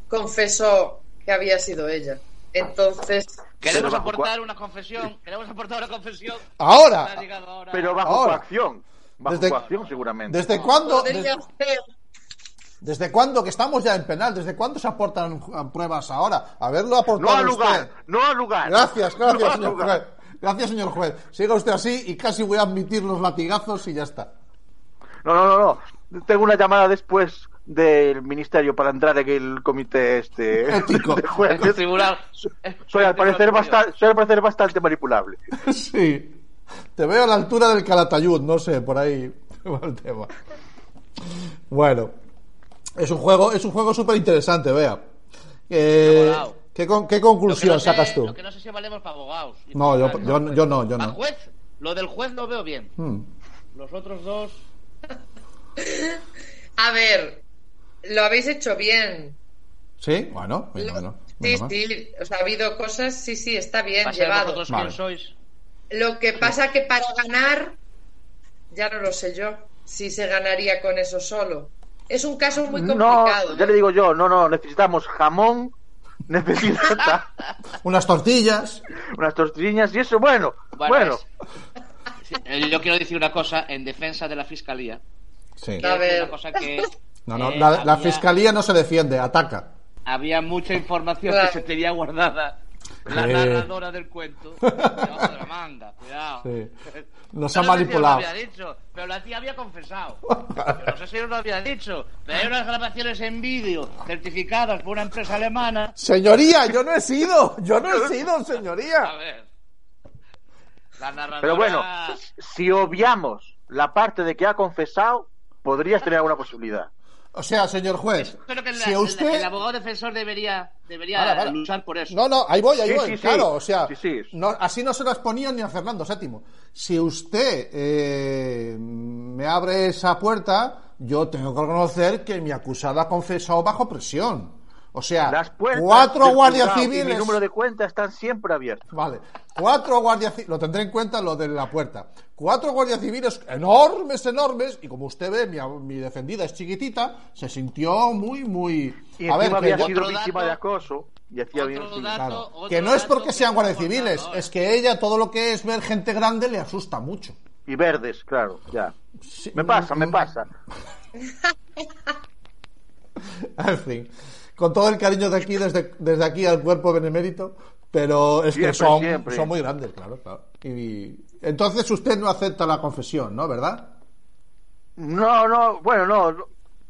Speaker 7: confesó que había sido ella. Entonces,
Speaker 4: Queremos aportar una confesión. Queremos aportar una confesión.
Speaker 2: Ahora.
Speaker 3: Pero bajo
Speaker 2: Ahora.
Speaker 3: coacción. Bajo
Speaker 2: Desde-
Speaker 3: coacción, seguramente.
Speaker 2: ¿Desde cuándo? ¿Desde cuándo? Que estamos ya en penal. ¿Desde cuándo se aportan pruebas ahora? Haberlo aportado
Speaker 3: No al lugar,
Speaker 2: usted.
Speaker 3: no al lugar.
Speaker 2: Gracias,
Speaker 3: No
Speaker 2: gracias, señor
Speaker 3: lugar.
Speaker 2: juez. Gracias, señor juez. Siga usted así y casi voy a admitir los latigazos y ya está.
Speaker 3: No, no, no, no. Tengo una llamada después del ministerio para entrar en el comité este
Speaker 2: Ético.
Speaker 3: de jueces.
Speaker 4: Tribunal.
Speaker 3: Soy al parecer bastante, soy al parecer bastante manipulable.
Speaker 2: Sí. Te veo a la altura del Calatayud, no sé, por ahí va el tema. Bueno, es un juego, es un juego súper interesante, vea. Eh, ¿Qué, con- qué
Speaker 4: Lo que
Speaker 2: conclusión
Speaker 4: no sé-
Speaker 2: sacas tú?
Speaker 4: Lo que no sé si valemos para abogados.
Speaker 2: No, yo,
Speaker 4: para-
Speaker 2: yo, yo no, yo
Speaker 4: Al
Speaker 2: no.
Speaker 4: juez, lo del juez lo veo bien.
Speaker 2: Hmm.
Speaker 4: Los otros dos.
Speaker 7: A ver, lo habéis hecho bien.
Speaker 2: ¿Sí? Bueno, bueno,
Speaker 7: Lo-
Speaker 2: bueno.
Speaker 7: sí,
Speaker 2: Bueno,
Speaker 7: sí, o sea, ha habido cosas, sí, sí, está bien llevado.
Speaker 2: Vale.
Speaker 4: sois.
Speaker 7: Lo que pasa que para ganar, ya no lo sé yo, si se ganaría con eso solo. Es un caso muy
Speaker 3: No,
Speaker 7: complicado.
Speaker 3: ya le digo yo, no, no, necesitamos jamón, necesitamos
Speaker 2: Unas tortillas.
Speaker 3: unas tortillas y eso, bueno, bueno.
Speaker 4: es- Sí, eh, Yo quiero decir una cosa en defensa de la fiscalía.
Speaker 2: Sí.
Speaker 7: A.
Speaker 4: Una cosa que,
Speaker 2: No, no,
Speaker 4: eh,
Speaker 2: la, fiscalía no se defiende, ataca.
Speaker 4: Había mucha información
Speaker 7: Claro.
Speaker 4: que se tenía guardada. La narradora del cuento. La manga, cuidado.
Speaker 2: Sí. Nos ha
Speaker 4: no sé si
Speaker 2: manipulado.
Speaker 4: os lo había dicho, pero la tía había confesado. Yo no sé si os lo había dicho, pero hay unas grabaciones en vídeo certificadas por una empresa alemana.
Speaker 2: Señoría, yo no he sido. Yo no he sido,
Speaker 4: A
Speaker 2: señoría.
Speaker 4: ver. La narradora...
Speaker 3: Pero bueno, si obviamos la parte de que ha confesado, podrías tener alguna posibilidad.
Speaker 2: O sea, señor juez,
Speaker 4: Creo que el,
Speaker 2: si usted...
Speaker 4: el abogado defensor debería, debería luchar por eso.
Speaker 2: No, no, ahí voy, ahí
Speaker 3: Sí,
Speaker 2: voy,
Speaker 3: sí, sí.
Speaker 2: claro, o sea,
Speaker 3: Sí, sí.
Speaker 2: no- así no se las ponía ni a Fernando VII. Si usted eh, me abre esa puerta, yo tengo que reconocer que mi acusada ha confesado bajo presión. O sea,
Speaker 3: Las
Speaker 2: cuatro guardias
Speaker 3: juzgado y
Speaker 2: civiles...
Speaker 3: mi número de cuenta están siempre abiertos.
Speaker 2: Vale, cuatro guardias civiles, lo tendré en cuenta lo de la puerta. Cuatro guardias civiles enormes, enormes, y como usted ve, mi, mi defendida es chiquitita, se sintió muy, muy...
Speaker 3: Y
Speaker 2: A ver, que
Speaker 3: había
Speaker 2: yo-
Speaker 3: sido
Speaker 4: Otro
Speaker 3: víctima
Speaker 4: dato-
Speaker 3: de acoso y hacía bien
Speaker 4: dato-
Speaker 2: Claro. Que no es porque
Speaker 4: que
Speaker 2: sean guardias civiles, es que ella todo lo que es ver gente grande le asusta mucho.
Speaker 3: Y verdes, claro, ya.
Speaker 2: Sí,
Speaker 3: Me pasa, me
Speaker 2: mm,
Speaker 3: pasa.
Speaker 2: En fin, con todo el cariño de aquí, desde, desde aquí al cuerpo benemérito, pero es que son,
Speaker 3: siempre.
Speaker 2: son muy grandes, claro, claro. Y entonces usted no acepta la confesión, ¿no? ¿Verdad?
Speaker 3: No, no, bueno, no. no.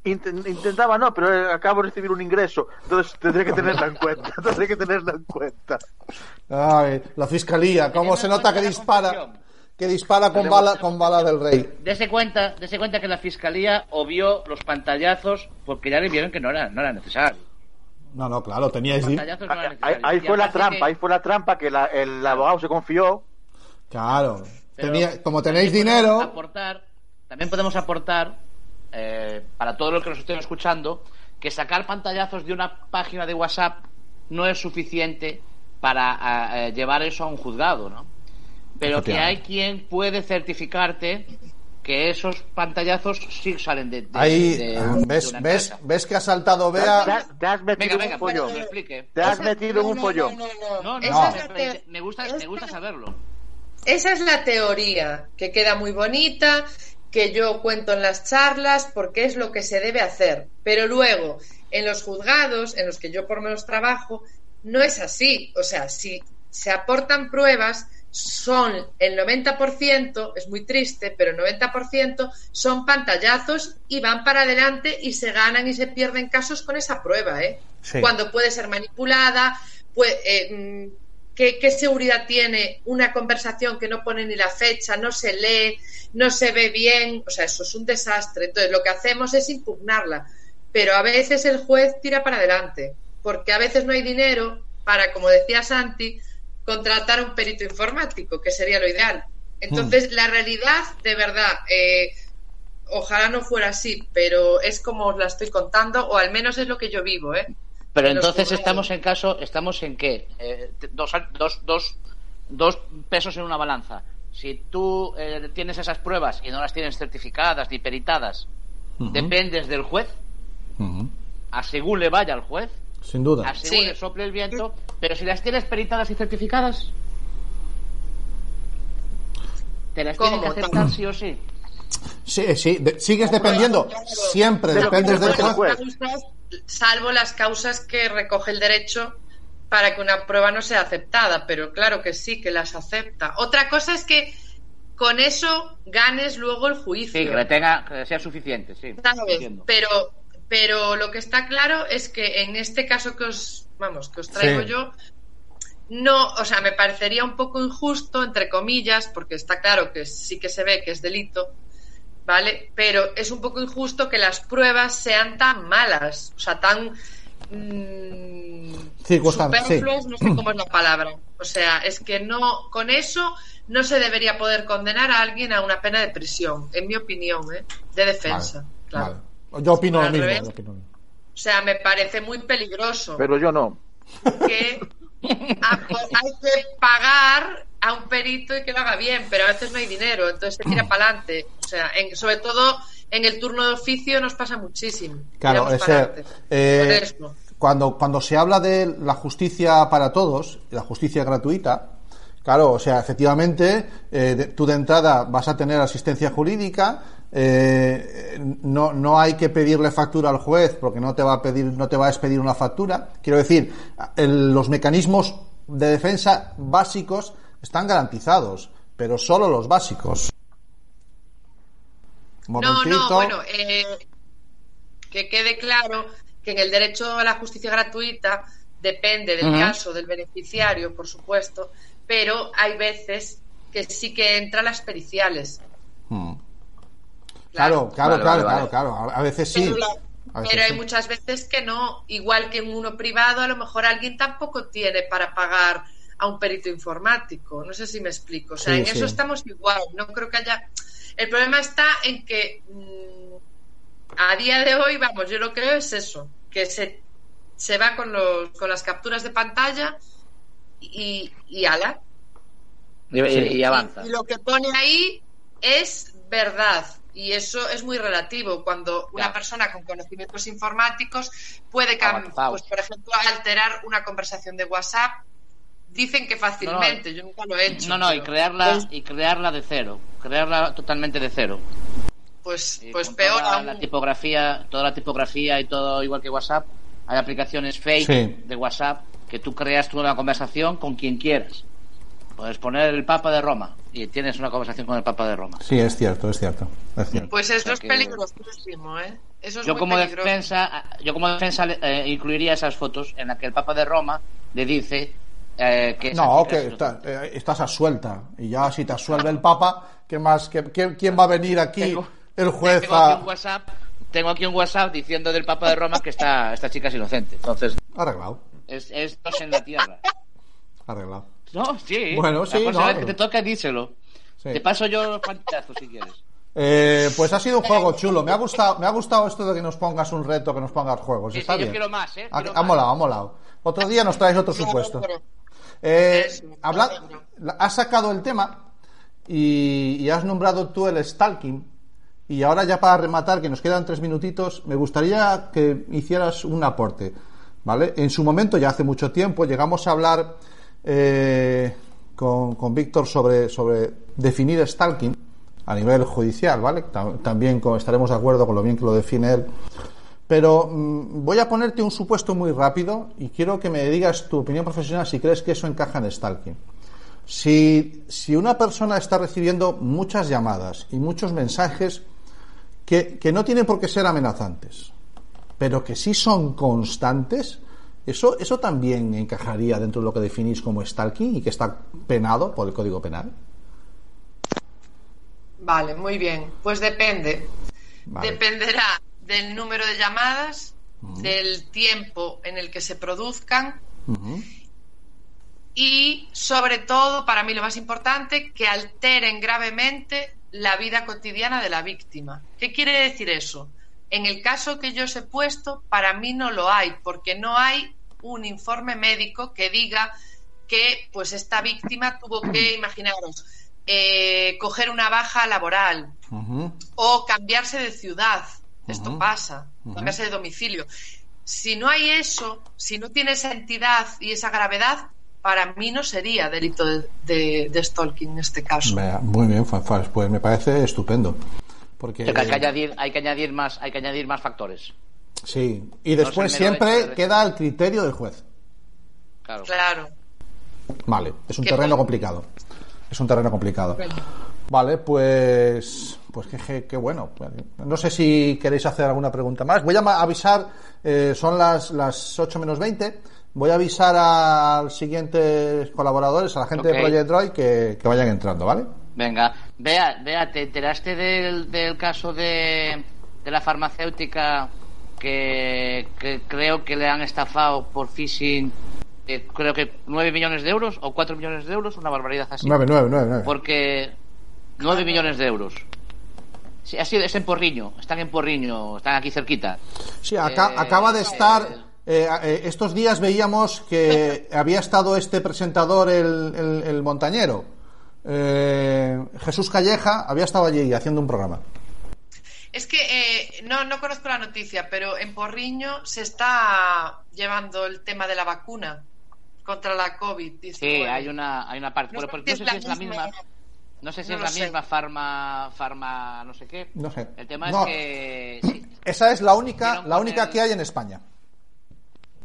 Speaker 3: Inten- intentaba no, pero eh, acabo de recibir un ingreso, entonces tendré que tenerla en cuenta, tendré que tenerla en cuenta.
Speaker 2: Ay, la fiscalía, cómo se nota que dispara, que dispara con bala, con bala del rey.
Speaker 4: Dese cuenta, dese cuenta que la fiscalía obvió los pantallazos porque ya le vieron que no era, no era necesario.
Speaker 2: No, no, claro, teníais.
Speaker 4: Eran
Speaker 3: Ahí, ahí fue la trampa,
Speaker 4: que-
Speaker 3: ahí fue la trampa que la- el abogado se confió.
Speaker 2: Claro. Tenía- como tenéis
Speaker 4: también podemos
Speaker 2: dinero.
Speaker 4: aportar, también podemos aportar eh, para todos los que nos estén escuchando que sacar pantallazos de una página de WhatsApp no es suficiente para eh, eh, llevar eso a un juzgado, ¿no? Pero que hay quien puede certificarte que esos pantallazos sí salen de, de-
Speaker 2: Ahí,
Speaker 4: de-
Speaker 2: ah,
Speaker 4: de
Speaker 2: ¿ves, ves, ves que ha saltado
Speaker 3: Te,
Speaker 2: Bea.
Speaker 3: has- te has metido
Speaker 4: Venga,
Speaker 3: en
Speaker 4: venga,
Speaker 3: un
Speaker 4: me explique.
Speaker 3: Te has metido en
Speaker 7: no,
Speaker 3: un
Speaker 7: no,
Speaker 3: follón.
Speaker 7: no, no,
Speaker 4: No, me, gusta, me gusta saberlo.
Speaker 7: Esa es la teoría, que queda muy bonita, que yo cuento en las charlas, porque es lo que se debe hacer. Pero luego, en los juzgados, en los que yo por menos trabajo, no es así. O sea, si se aportan pruebas, son el 90%, es muy triste, pero el 90% son pantallazos y van para adelante y se ganan y se pierden casos con esa prueba, ¿eh?
Speaker 2: Sí.
Speaker 7: Cuando puede ser manipulada, pues, eh, mm, ¿qué, qué seguridad tiene una conversación que no pone ni la fecha, no se lee, no se ve bien? O sea, eso es un desastre. Entonces, lo que hacemos es impugnarla. Pero a veces el juez tira para adelante, porque a veces no hay dinero para, como decía Santi, contratar un perito informático, que sería lo ideal. Entonces, la realidad, de verdad, eh, ojalá no fuera así, pero es como os la estoy contando, o al menos es lo que yo vivo, ¿eh?
Speaker 4: Pero entonces estamos en caso, estamos en qué? Eh, dos, dos, dos, dos pesos en una balanza. Si tú eh, tienes esas pruebas y no las tienes certificadas ni peritadas, dependes del juez,
Speaker 2: Ujú.
Speaker 4: a según le vaya al juez,
Speaker 2: Sin duda.
Speaker 4: a según
Speaker 7: Sí.
Speaker 4: le sople el viento, pero si las tienes peritadas y certificadas, te las tienen que aceptar sí o sí.
Speaker 2: Sí, sí, de- sigues dependiendo. Siempre
Speaker 3: Pero
Speaker 2: dependes del
Speaker 3: ¿cómo
Speaker 2: juez.
Speaker 7: causas, salvo las causas que recoge el derecho para que una prueba no sea aceptada, pero claro que sí, que las acepta. Otra cosa es que con eso ganes luego el juicio.
Speaker 4: Sí, que tenga, que sea suficiente, sí.
Speaker 7: Pero, pero lo que está claro es que en este caso que os, vamos, que os traigo
Speaker 2: Sí.
Speaker 7: yo, no, o sea, me parecería un poco injusto, entre comillas, porque está claro que sí que se ve que es delito, ¿vale? Pero es un poco injusto que las pruebas sean tan malas, o sea, tan... mm,
Speaker 2: sí.
Speaker 7: superfluos, no sé cómo es la palabra. O sea, es que no, con eso no se debería poder condenar a alguien a una pena de prisión, en mi opinión, ¿eh? de defensa.
Speaker 2: Vale,
Speaker 7: claro.
Speaker 2: vale. Yo opino lo mismo.
Speaker 7: revés.
Speaker 2: yo opino lo mismo.
Speaker 7: O sea, me parece muy peligroso
Speaker 3: Pero yo no.
Speaker 7: que a- hay que pagar a un perito y que lo haga bien, pero a veces no hay dinero, entonces se tira para adelante. O sea, en- sobre todo en el turno de oficio nos pasa muchísimo.
Speaker 2: Claro, ese, eh, cuando, cuando se habla de la justicia para todos, la justicia gratuita, claro, o sea, efectivamente, eh, de- tú de entrada vas a tener asistencia jurídica, eh, no, no hay que pedirle factura al juez porque no te va a pedir, no te va a expedir una factura. Quiero decir, el- los mecanismos de defensa básicos están garantizados, pero solo los básicos.
Speaker 7: No, no, bueno, eh, que quede claro que en el derecho a la justicia gratuita depende del caso del beneficiario, por supuesto, pero hay veces que sí que entran las periciales.
Speaker 2: Hmm. Claro, claro,
Speaker 3: Vale,
Speaker 2: claro,
Speaker 3: vale,
Speaker 2: claro,
Speaker 3: vale.
Speaker 2: claro. A veces sí.
Speaker 7: Pero, la-
Speaker 2: A veces
Speaker 7: pero hay
Speaker 2: sí.
Speaker 7: muchas veces que no. Igual que en uno privado, a lo mejor alguien tampoco tiene para pagar a un perito informático. No sé si me explico. O sea,
Speaker 2: Sí,
Speaker 7: en
Speaker 2: sí.
Speaker 7: eso estamos igual. No creo que haya. El problema está en que mm, a día de hoy, vamos, yo lo creo es eso, que se, se va con, los, con las capturas de pantalla y, y ala.
Speaker 4: Y, y- y avanza.
Speaker 7: Y, y lo que pone ahí es verdad. Y eso es muy relativo. Cuando una persona con conocimientos informáticos puede, cam-
Speaker 4: Avanzado.
Speaker 7: pues, por ejemplo, alterar una conversación de WhatsApp. Dicen que fácilmente, yo nunca lo he hecho.
Speaker 4: No, no, y crearla,
Speaker 7: pues,
Speaker 4: y crearla de cero. Crearla totalmente de cero.
Speaker 7: Pues,
Speaker 4: Y
Speaker 7: pues
Speaker 4: con
Speaker 7: peor
Speaker 4: toda
Speaker 7: aún.
Speaker 4: la tipografía, toda la tipografía y todo igual que WhatsApp. Hay aplicaciones fake
Speaker 2: Sí.
Speaker 4: de WhatsApp que tú creas tú una conversación con quien quieras. Puedes poner el Papa de Roma y tienes una conversación con el Papa de Roma.
Speaker 2: Sí, es cierto, es cierto. Es cierto.
Speaker 7: Pues eso
Speaker 4: sea
Speaker 7: es
Speaker 4: que-
Speaker 7: peligrosísimo, ¿eh? Eso es
Speaker 4: Yo
Speaker 7: muy
Speaker 4: como
Speaker 7: peligroso.
Speaker 4: defensa, yo como defensa eh, incluiría esas fotos en las que el Papa de Roma le dice eh, que
Speaker 2: No, que está- eh, estás asuelta. Y ya si te asuelve el Papa, ¿qué más? ¿Qué- qué- ¿Quién va a venir aquí?
Speaker 4: Tengo-
Speaker 2: el juez
Speaker 4: tengo aquí
Speaker 2: a...
Speaker 4: un WhatsApp, tengo aquí un WhatsApp diciendo del Papa de Roma que esta, esta chica es inocente. Entonces,
Speaker 2: Arreglado,
Speaker 4: es, es dos en la tierra.
Speaker 2: arreglado.
Speaker 4: No, sí.
Speaker 2: Bueno,
Speaker 4: La
Speaker 2: sí,
Speaker 4: próxima
Speaker 2: no,
Speaker 4: que te toca, díselo.
Speaker 2: Sí.
Speaker 4: Te paso yo los pantallazos si quieres.
Speaker 2: Eh, pues ha sido un juego chulo. Me ha gustado, me ha gustado esto de que nos pongas un reto, que nos pongas juegos.
Speaker 4: Sí,
Speaker 2: Está
Speaker 4: sí, yo
Speaker 2: bien.
Speaker 4: quiero más, ¿eh?
Speaker 2: Ha,
Speaker 4: Quiero
Speaker 2: ha
Speaker 4: más.
Speaker 2: molado, ha molado. Otro día nos traes otro supuesto. Eh, habla- la- has sacado el tema y, y has nombrado tú el stalking. Y ahora ya para rematar, que nos quedan tres minutitos, me gustaría que hicieras un aporte. ¿Vale? En su momento, ya hace mucho tiempo, llegamos a hablar eh, con, con Víctor sobre, sobre definir stalking a nivel judicial, ¿vale? Ta- También estaremos de acuerdo con lo bien que lo define él. Pero mm, voy a ponerte un supuesto muy rápido y quiero que me digas tu opinión profesional si crees que eso encaja en stalking. Si, si una persona está recibiendo muchas llamadas y muchos mensajes que, que no tienen por qué ser amenazantes, pero que sí son constantes, eso, eso también encajaría dentro de lo que definís como stalking y que está penado por el Código Penal.
Speaker 7: Vale, muy bien. Pues depende.
Speaker 2: Vale.
Speaker 7: Dependerá del número de llamadas, del tiempo en el que se produzcan y, sobre todo, para mí lo más importante, que alteren gravemente la vida cotidiana de la víctima. ¿Qué quiere decir eso? En el caso que yo os he puesto, para mí no lo hay, porque no hay un informe médico que diga que pues esta víctima tuvo que, imaginaros, eh, coger una baja laboral, o cambiarse de ciudad. Esto pasa, cambiarse de domicilio. Si no hay eso, si no tiene esa entidad y esa gravedad, para mí no sería delito de, de- de stalking en este caso.
Speaker 2: Muy bien, Fanfars, pues me parece estupendo. Porque,
Speaker 4: Hay que añadir, hay que añadir más, hay que añadir más factores.
Speaker 2: sí, y después
Speaker 4: No
Speaker 2: siempre
Speaker 4: de-
Speaker 2: queda al criterio del juez.
Speaker 4: Claro.
Speaker 7: Claro.
Speaker 2: Vale, es un terreno complicado. Es un terreno complicado. Vale, pues, pues qué, qué- qué bueno. No sé si queréis hacer alguna pregunta más. Voy a avisar, eh, son las, las 8 menos 20. Voy a avisar a los siguientes colaboradores, a la gente de Project Droid, que, que vayan entrando, ¿vale?
Speaker 4: Venga, vea, vea, ¿te enteraste del, del caso de, de la farmacéutica que, que creo que le han estafado por phishing eh, creo que 9 millones de euros o 4 millones de euros, una barbaridad así.
Speaker 2: 9, 9, 9, 9.
Speaker 4: Porque 9 millones de euros. Sí, así es en Porriño, están en Porriño, están aquí cerquita.
Speaker 2: Sí, aca-
Speaker 4: Eh,
Speaker 2: acaba de estar.
Speaker 4: eh,
Speaker 2: eh, estos días veíamos que había estado este presentador, el, el- el montañero, eh, Jesús Calleja, había estado allí haciendo un programa.
Speaker 7: Es que eh, no, no conozco la noticia, pero en Porriño se está llevando el tema de la vacuna contra la COVID-19.
Speaker 4: Sí, hay una, hay una parte.
Speaker 7: No
Speaker 4: pero-
Speaker 7: si
Speaker 4: no sé
Speaker 7: es
Speaker 4: si
Speaker 7: la
Speaker 4: es la misma.
Speaker 7: misma.
Speaker 4: No sé si
Speaker 7: No
Speaker 4: es la
Speaker 7: sé.
Speaker 4: misma farma, farma, no sé qué.
Speaker 2: No sé.
Speaker 4: El tema
Speaker 2: No.
Speaker 4: es que sí,
Speaker 2: Esa es la única, la única
Speaker 4: el-
Speaker 2: que hay en España.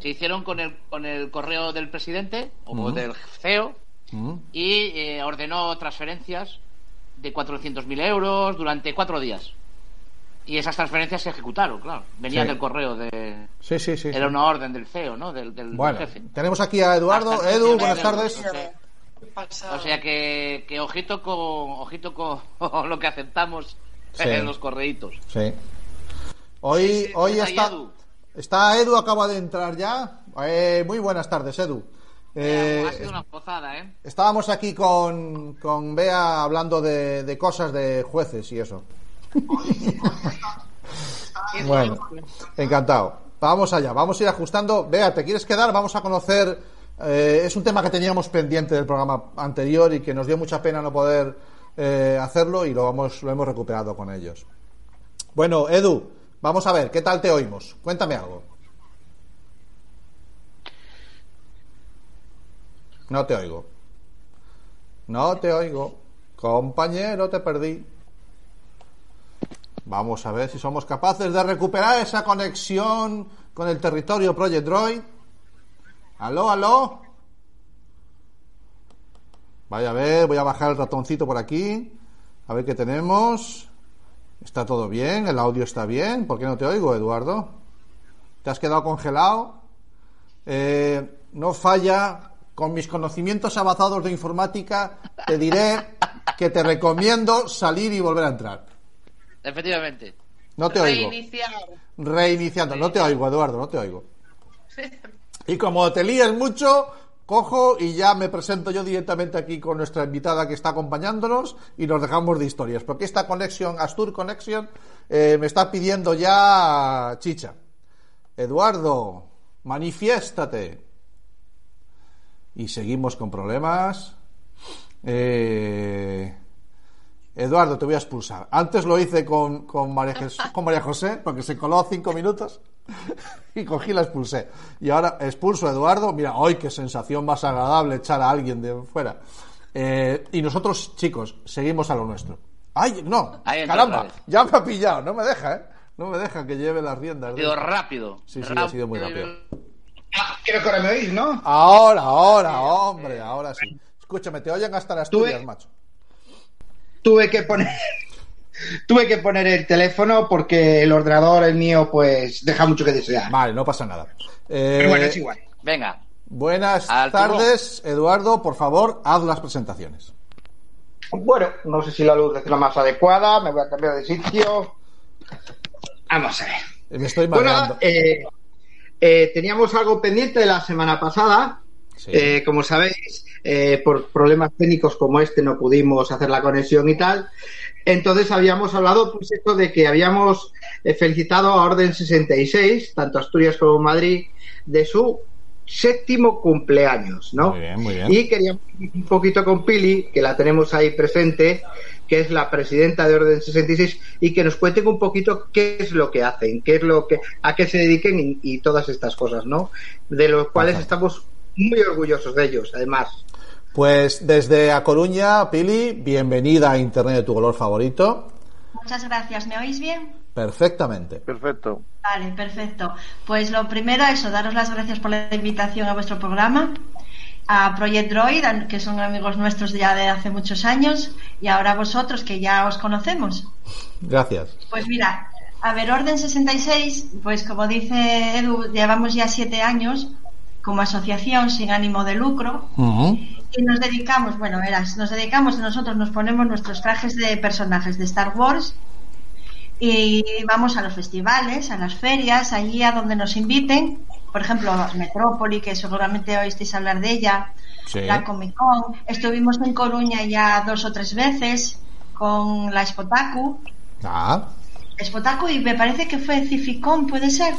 Speaker 4: se hicieron con el, con el correo del presidente o del CEO
Speaker 2: Mm.
Speaker 4: y eh, ordenó transferencias de 400.000 euros durante cuatro días. Y esas transferencias se ejecutaron, claro. Venían
Speaker 2: Sí.
Speaker 4: del correo de...
Speaker 2: Sí, sí, sí.
Speaker 4: Era una orden del CEO, ¿no? Del, del- del
Speaker 2: Bueno,
Speaker 4: jefe.
Speaker 2: tenemos aquí a Eduardo.
Speaker 4: Hasta
Speaker 2: Edu,
Speaker 4: 19
Speaker 2: buenas
Speaker 4: de
Speaker 2: tardes.
Speaker 4: O sea que, que ojito con ojito con lo que aceptamos
Speaker 2: Sí.
Speaker 4: en los correitos.
Speaker 2: Sí. Hoy,
Speaker 7: Sí, sí,
Speaker 2: hoy
Speaker 4: está
Speaker 2: está,
Speaker 4: Edu.
Speaker 2: está Edu, acaba de entrar ya. Eh, muy buenas tardes, Edu. Eh,
Speaker 4: ha sido una pozada, ¿eh?
Speaker 2: Estábamos aquí con, con Bea hablando de, de cosas de jueces y eso. Bueno, encantado. Vamos allá, vamos a ir ajustando. Bea, ¿te quieres quedar? Vamos a conocer. eh, es un tema que teníamos pendiente del programa anterior y que nos dio mucha pena no poder eh, hacerlo y lo, vamos, lo hemos recuperado con ellos. Bueno, Edu, vamos a ver, ¿qué tal te oímos? Cuéntame algo. No te oigo. No te oigo. Compañero, te perdí. Vamos a ver si somos capaces de recuperar esa conexión con el territorio Project Droid. Aló, aló. Vaya a ver, voy a bajar el ratoncito por aquí. A ver qué tenemos. ¿Está todo bien? ¿El audio está bien? ¿Por qué no te oigo, Eduardo? ¿Te has quedado congelado? Eh, no falla. Con mis conocimientos avanzados de informática, te diré que te recomiendo salir y volver a entrar.
Speaker 4: Efectivamente.
Speaker 2: No te oigo.
Speaker 7: Reiniciar.
Speaker 2: Reiniciando. No te oigo, Eduardo, no te oigo. Y como te líes mucho, cojo y ya me presento yo directamente aquí con nuestra invitada que está acompañándonos y nos dejamos de historias. Porque esta conexión, Astur Connection, eh, me está pidiendo ya chicha. Eduardo, manifiéstate. Y seguimos con problemas. Eh, Eduardo, te voy a expulsar. Antes lo hice con, con, María, Jes- con María José, porque se coló cinco minutos y cogí la expulsé. Y ahora expulso a Eduardo. Mira, hoy qué sensación más agradable echar a alguien de fuera. Eh, y nosotros, chicos, seguimos a lo nuestro. ¡Ay, no! ¡Caramba! Ya me ha pillado. No me deja, ¿eh? No me deja que lleve las riendas.
Speaker 4: Ha
Speaker 2: de
Speaker 4: rápido.
Speaker 2: Sí, sí, ha sido muy rápido.
Speaker 6: Ah, creo que ahora me oís, ¿no?
Speaker 2: Ahora, ahora, hombre, ahora sí. Escúchame, te oyen hasta Asturias,
Speaker 6: Tuve-
Speaker 2: macho.
Speaker 6: Tuve que poner tuve que poner el teléfono porque el ordenador, el mío, pues deja mucho que desear.
Speaker 2: Vale, no pasa nada. Eh,
Speaker 6: Pero bueno, es igual.
Speaker 4: Venga.
Speaker 2: Buenas tardes, Eduardo. Por favor, haz las presentaciones.
Speaker 6: Bueno, no sé si la luz es la más adecuada, me voy a cambiar de sitio. Vamos a ver.
Speaker 2: Eh, Me estoy
Speaker 6: Bueno,
Speaker 2: mareando.
Speaker 6: eh, eh, teníamos algo pendiente de la semana pasada.
Speaker 2: Sí.
Speaker 6: Eh, como sabéis, eh, por problemas técnicos como este no pudimos hacer la conexión y tal. Entonces habíamos hablado, pues, esto de que habíamos felicitado a Orden 66, tanto Asturias como Madrid, de su séptimo cumpleaños, ¿no?
Speaker 2: Muy bien, muy bien.
Speaker 6: Y queríamos ir un poquito con Pili, que la tenemos ahí presente, que es la presidenta de Orden 66, y que nos cuenten un poquito qué es lo que hacen, qué es lo que, a qué se dediquen y, y todas estas cosas, ¿no? De los cuales
Speaker 2: Ajá.
Speaker 6: estamos muy orgullosos de ellos, además.
Speaker 2: Pues desde A Coruña, Pili, bienvenida a Internet de tu color favorito.
Speaker 8: Muchas gracias. ¿Me oís bien?
Speaker 2: Perfectamente.
Speaker 3: Perfecto.
Speaker 8: Vale, perfecto. Pues lo primero, eso, daros las gracias por la invitación a vuestro programa, a Project Droid, que son amigos nuestros ya de hace muchos años, y ahora a vosotros, que ya os conocemos.
Speaker 2: Gracias.
Speaker 8: Pues mira, a ver, Orden 66, pues como dice Edu, llevamos ya siete años como asociación sin ánimo de lucro y nos dedicamos, bueno, verás, nos dedicamos, nosotros nos ponemos nuestros trajes de personajes de Star Wars y vamos a los festivales, a las ferias, allí a donde nos inviten por ejemplo, Metrópoli, que seguramente oísteis hablar de ella,
Speaker 2: Sí.
Speaker 8: la Comic Con. Estuvimos en Coruña ya dos o tres veces con la Spotaku.
Speaker 2: Ah,
Speaker 8: Spotaku y me parece que fue Cificon, ¿puede ser?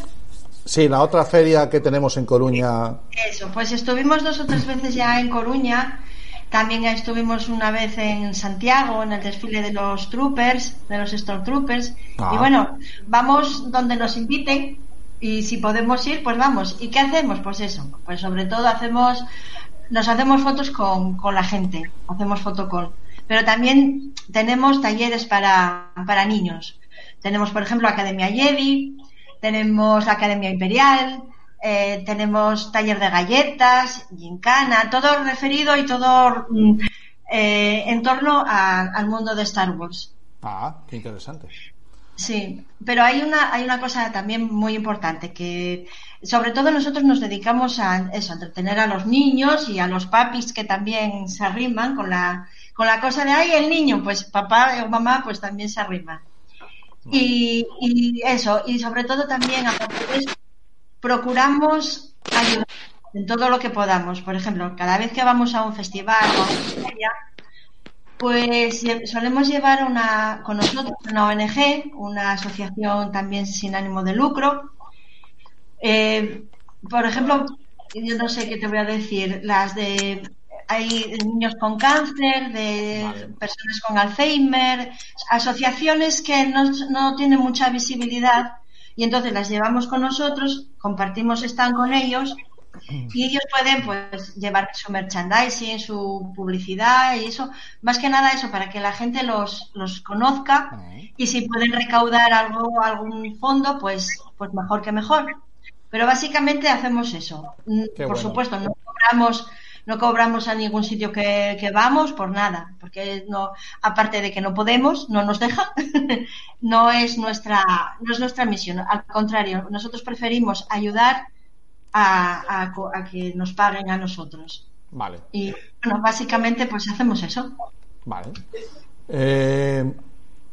Speaker 2: sí, la otra feria que tenemos en Coruña.
Speaker 8: Eso, pues estuvimos dos o tres veces ya en Coruña. También estuvimos una vez en Santiago, en el desfile de los Troopers, de los Stormtroopers.
Speaker 2: Ah.
Speaker 8: Y bueno, vamos donde nos inviten y si podemos ir, pues vamos. ¿Y qué hacemos? Pues eso, pues sobre todo hacemos, nos hacemos fotos con, con la gente, hacemos fotocall. Pero también tenemos talleres para, para niños. Tenemos, por ejemplo, Academia Jedi, tenemos Academia Imperial, eh, tenemos taller de galletas, gincana, todo referido y todo mm, eh, en torno al mundo de Star Wars.
Speaker 2: Ah, qué interesante.
Speaker 8: Sí, pero hay una, hay una cosa también muy importante que sobre todo nosotros nos dedicamos a eso, a entretener a los niños y a los papis que también se arriman con la, con la cosa de ay el niño, pues papá o mamá pues también se arriman. Y, y eso, y sobre todo también de procuramos ayudar en todo lo que podamos. Por ejemplo, cada vez que vamos a un festival o a una feria, pues solemos llevar una, con nosotros una ONG, una asociación también sin ánimo de lucro. Eh, por ejemplo, yo no sé qué te voy a decir, las de hay niños con cáncer, de personas con Alzheimer, asociaciones que no, no tienen mucha visibilidad y entonces las llevamos con nosotros, compartimos stand con ellos y ellos pueden pues llevar su merchandising, su publicidad y eso, más que nada eso, para que la gente los, los conozca y si pueden recaudar algo, algún fondo, pues, pues mejor que mejor. Pero básicamente hacemos eso. Mm,
Speaker 2: Qué
Speaker 8: por
Speaker 2: bueno.
Speaker 8: supuesto, no cobramos, no cobramos a ningún sitio que, que vamos por nada, porque no, aparte de que no podemos, no nos dejan, no es nuestra, no es nuestra misión. Al contrario, nosotros preferimos ayudar a, a co- a que nos paguen a nosotros.
Speaker 2: Vale,
Speaker 8: Y bueno, básicamente pues hacemos eso.
Speaker 2: vale. Eh,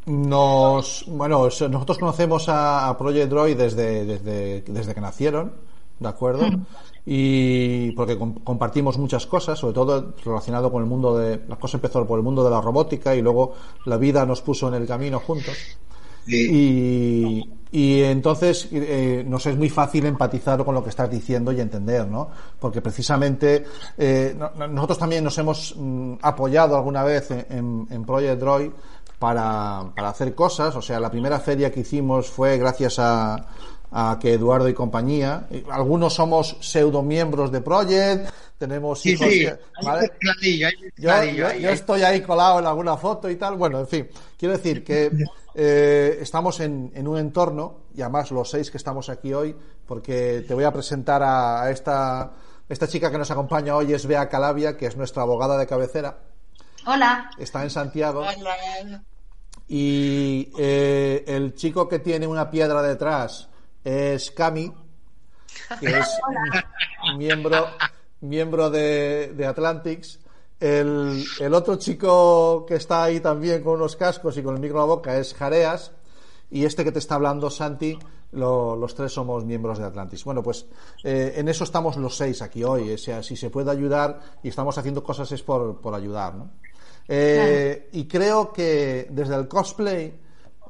Speaker 2: nos, bueno, so- nosotros conocemos a, a Project Droid desde, desde, desde que nacieron, ¿de acuerdo? Y porque com- compartimos muchas cosas, sobre todo relacionado con el mundo de. La cosa empezó por el mundo de la robótica y luego la vida nos puso en el camino juntos. Y, y entonces eh, nos es muy fácil empatizar con lo que estás diciendo y entender, ¿no? Porque precisamente eh, no- no- nosotros también nos hemos mm, apoyado alguna vez en, en- Project Droid para, para hacer cosas. O sea, la primera feria que hicimos fue gracias a, a que Eduardo y compañía. Algunos somos pseudo miembros de Project, tenemos
Speaker 6: Sí,
Speaker 2: hijos
Speaker 6: sí,
Speaker 2: que- ¿vale? Yo, estoy ahí colado en alguna foto y tal. Bueno, en fin, quiero decir que eh, estamos en, en un entorno, y además los seis que estamos aquí hoy, porque te voy a presentar a, a esta, esta chica que nos acompaña hoy, es Bea Calavia, que es nuestra abogada de cabecera.
Speaker 8: Hola.
Speaker 2: Está en Santiago. Y eh, el chico que tiene una piedra detrás es Cami, que es miembro, miembro de, de Atlantics. El, el otro chico que está ahí también con unos cascos y con el micro en la boca es Jareas. Y este que te está hablando, Santi, lo- los tres somos miembros de Atlantis. Bueno, pues eh, en eso estamos los seis aquí hoy. O sea, si se puede ayudar y estamos haciendo cosas es por, por ayudar, ¿no? Eh, Y creo que desde el cosplay,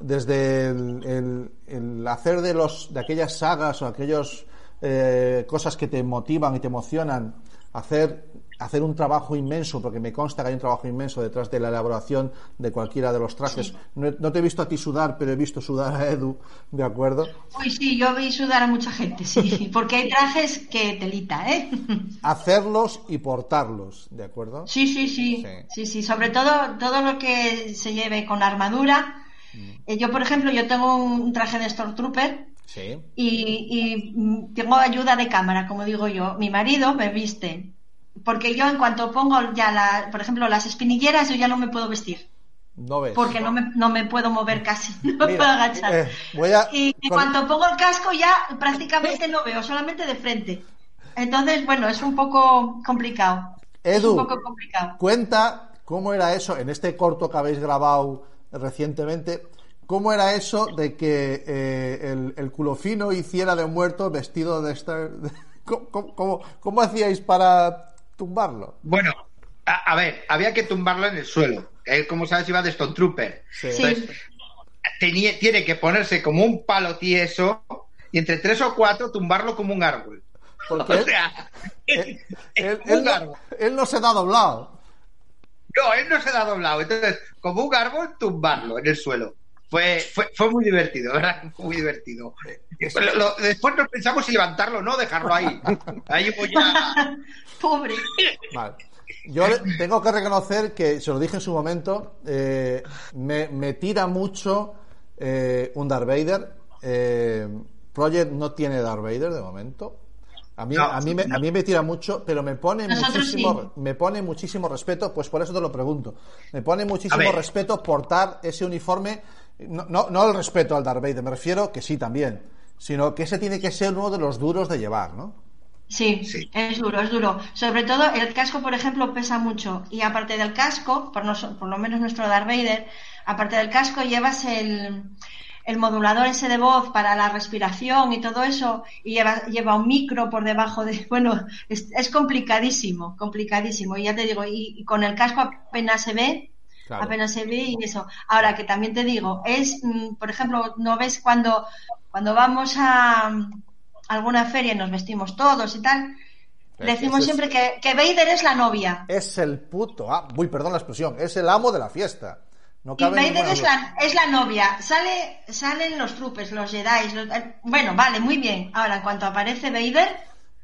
Speaker 2: desde el, el- el hacer de los de aquellas sagas o aquellas eh, cosas que te motivan y te emocionan, hacer hacer un trabajo inmenso, porque me consta que hay un trabajo inmenso detrás de la elaboración de cualquiera de los trajes. No, no te he visto a ti sudar, pero he visto sudar a Edu, ¿de acuerdo?
Speaker 8: Uy, sí, yo vi sudar a mucha gente, sí, porque hay trajes que telita, ¿eh?
Speaker 2: Hacerlos y portarlos, ¿de acuerdo?
Speaker 8: Sí, sí, sí,
Speaker 2: Sí.
Speaker 8: sí, sí, sobre todo todo lo que se lleve con armadura.
Speaker 2: Mm.
Speaker 8: Eh, yo, por ejemplo, yo tengo un traje de Stormtrooper
Speaker 2: Sí.
Speaker 8: y, y, tengo ayuda de cámara, como digo yo. Mi marido me viste, porque yo en cuanto pongo ya, la, por ejemplo, las espinilleras, yo ya no me puedo vestir,
Speaker 2: No ves.
Speaker 8: porque no me, no me puedo mover casi, no me puedo agachar.
Speaker 2: eh, voy a-
Speaker 8: Y en
Speaker 2: con-
Speaker 8: cuanto pongo el casco ya prácticamente no veo, solamente de frente. Entonces, bueno, es un poco complicado. es
Speaker 2: Edu,
Speaker 8: un poco complicado.
Speaker 2: Cuenta cómo era eso en este corto que habéis grabado recientemente. cómo era eso de que eh, el, el culo fino hiciera de muerto vestido de este... ¿Cómo, cómo- cómo hacíais para tumbarlo?
Speaker 6: Bueno, a, a ver, había que tumbarlo en el suelo. Él, como sabes, iba de Stone Trooper.
Speaker 2: Sí.
Speaker 6: Entonces, tenía- tiene que ponerse como un palo tieso y entre tres o cuatro tumbarlo como un árbol.
Speaker 2: Porque
Speaker 6: O
Speaker 2: él,
Speaker 6: sea,
Speaker 2: él- él-
Speaker 6: un
Speaker 2: él no,
Speaker 6: árbol.
Speaker 2: él no se da doblado.
Speaker 6: No, él no se da doblado. Entonces, como un árbol, tumbarlo en el suelo. Fue, fue, fue muy divertido, ¿verdad? Fue muy divertido. Lo- lo- después nos pensamos si levantarlo o no, dejarlo ahí. Ahí voy a...
Speaker 8: Pobre.
Speaker 2: Vale. Yo tengo que reconocer que, se lo dije en su momento, eh, me, me tira mucho eh, un Darth Vader. Eh, Project no tiene Darth Vader de momento. A mí,
Speaker 6: No,
Speaker 2: a, mí me, a mí me tira mucho, pero me pone muchísimo,
Speaker 8: sí.
Speaker 2: me pone muchísimo respeto, pues por eso te lo pregunto. Me pone muchísimo respeto portar ese uniforme, no, no, no el respeto al Darth Vader, me refiero que sí también, sino que ese tiene que ser uno de los duros de llevar, ¿no?
Speaker 8: Sí,
Speaker 6: Sí.
Speaker 8: es duro, es duro. Sobre todo el casco, por ejemplo, pesa mucho. Y aparte del casco, por, nos- por lo menos nuestro Darth Vader, aparte del casco llevas el, el modulador ese de voz para la respiración y todo eso, y lleva, lleva un micro por debajo de... Bueno, es, es complicadísimo, complicadísimo. Y ya te digo, y, y con el casco apenas se ve,
Speaker 2: Claro.
Speaker 8: apenas se ve y eso. Ahora que también te digo, es, mm, por ejemplo, no ves cuando, cuando vamos a mm, alguna feria y nos vestimos todos y tal, decimos
Speaker 2: es-
Speaker 8: siempre que, que Vader es la novia.
Speaker 2: es el puto, ah, uy, perdón la expresión, es el amo de la fiesta. No
Speaker 8: Y Vader es la, es la novia. Sale, salen los trupes, los Jedi. los- eh, bueno, vale, muy bien. Ahora, en cuanto aparece Vader,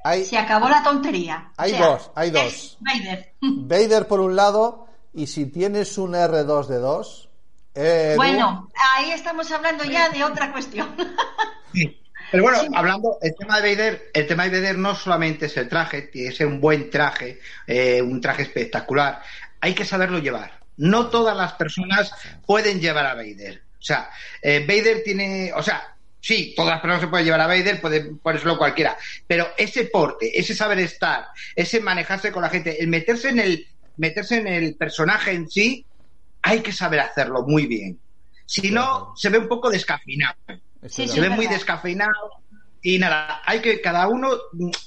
Speaker 2: Hay
Speaker 8: se acabó la tontería. O
Speaker 2: Hay
Speaker 8: sea,
Speaker 2: dos, hay dos.
Speaker 8: Vader.
Speaker 2: Vader por un lado, y si tienes un R2 de 2, eh, Edu,
Speaker 8: Bueno, ahí estamos hablando ya de otra cuestión.
Speaker 6: Pero bueno, hablando, el tema de Vader, el tema de Vader no solamente es el traje, tiene que ser un buen traje, eh, un traje espectacular. Hay que saberlo llevar. No todas las personas pueden llevar a Vader. O sea, eh, Vader tiene, o sea, sí, todas las personas se pueden llevar a Vader, puede ponérselo cualquiera. Pero ese porte, ese saber estar, ese manejarse con la gente, el meterse en el, meterse en el personaje en sí, hay que saber hacerlo muy bien. Si no, se ve un poco descafeinado
Speaker 8: Sí, sí,
Speaker 6: se ve muy
Speaker 8: verdad.
Speaker 6: descafeinado y nada, hay que cada uno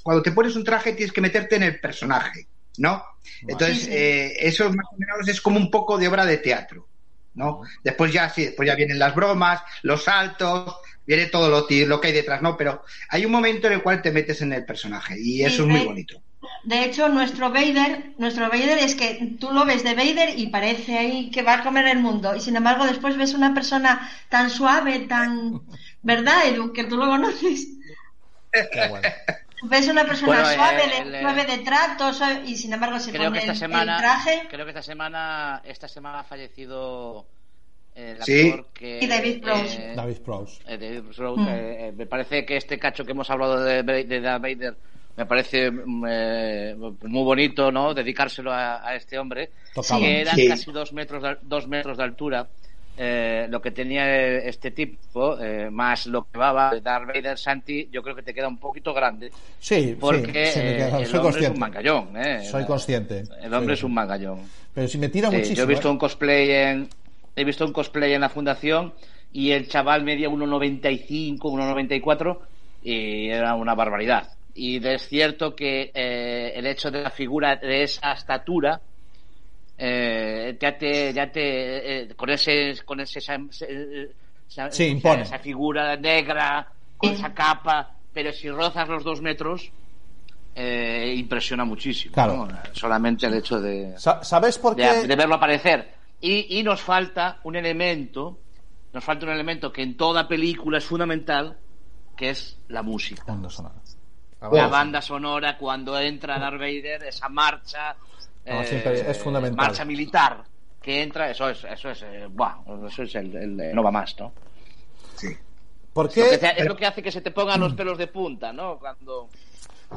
Speaker 6: cuando te pones un traje tienes que meterte en el personaje, ¿no? Entonces
Speaker 8: Sí, sí.
Speaker 6: eh, eso más o menos es como un poco de obra de teatro, ¿no? Después ya sí, después ya vienen las bromas, los saltos, viene todo lo, lo que hay detrás, ¿no? Pero hay un momento en el cual te metes en el personaje y eso es muy bonito.
Speaker 8: De hecho, nuestro Vader, nuestro Vader es que tú lo ves de Vader y parece ahí que va a comer el mundo. Y sin embargo, después ves una persona tan suave, tan. ¿Verdad, Edu? Que tú lo conoces.
Speaker 2: Qué bueno.
Speaker 8: Ves una persona
Speaker 4: Bueno, eh,
Speaker 8: suave, de,
Speaker 4: el, eh,
Speaker 8: suave de trato suave- y sin embargo se
Speaker 4: creo
Speaker 8: pone
Speaker 4: que esta
Speaker 8: el,
Speaker 4: semana
Speaker 8: el traje.
Speaker 4: creo que esta semana esta semana ha fallecido el actor
Speaker 6: Sí.
Speaker 4: que
Speaker 8: Y David Prowse.
Speaker 4: eh,
Speaker 2: David Prowse.
Speaker 4: eh, David Prowse,
Speaker 8: Mm.
Speaker 4: eh, eh, me parece que este cacho que hemos hablado de, de Darth Vader me parece mm, eh, muy bonito no dedicárselo a, a este hombre
Speaker 2: Tocaba.
Speaker 4: que eran
Speaker 6: Sí.
Speaker 4: casi dos metros de, dos metros de altura eh, lo que tenía este tipo eh, más lo que va Darth Vader Santi yo creo que te queda un poquito grande
Speaker 2: Sí,
Speaker 4: porque
Speaker 2: sí, sí, me
Speaker 4: eh,
Speaker 2: queda-
Speaker 4: el
Speaker 2: soy
Speaker 4: hombre es un mangallón eh.
Speaker 2: Soy consciente.
Speaker 4: el hombre
Speaker 2: Sí,
Speaker 4: es un mangallón
Speaker 2: Pero si me tira
Speaker 4: Sí,
Speaker 2: muchísimo.
Speaker 4: yo he visto
Speaker 2: ¿eh?
Speaker 4: un cosplay en he visto un cosplay en la fundación y el chaval medía 1.95, 1.94 y era una barbaridad. Y es cierto que eh, el hecho de la figura de esa estatura eh, ya te ya te eh, con ese con ese esa, esa-
Speaker 2: Sí, impone.
Speaker 4: esa figura negra con esa capa, pero si rozas los dos metros eh, impresiona muchísimo.
Speaker 2: Claro.
Speaker 4: ¿no? Solamente el hecho de
Speaker 2: Sa- ¿Sabes por qué?
Speaker 4: de verlo aparecer. Y, y nos falta un elemento, nos falta un elemento que en toda película es fundamental, que es la música.
Speaker 2: Sonora. La
Speaker 4: La
Speaker 2: banda
Speaker 4: sonora cuando entra Darth Vader, esa marcha,
Speaker 2: No,
Speaker 4: eh,
Speaker 2: siempre es fundamental.
Speaker 4: marcha militar que entra, eso es, eso es, eh, buah, eso es el, el- no va más, ¿no?
Speaker 2: ¿Por
Speaker 4: Lo que
Speaker 2: qué,
Speaker 4: te- es lo que hace que se te pongan los pelos de punta, ¿no? Cuando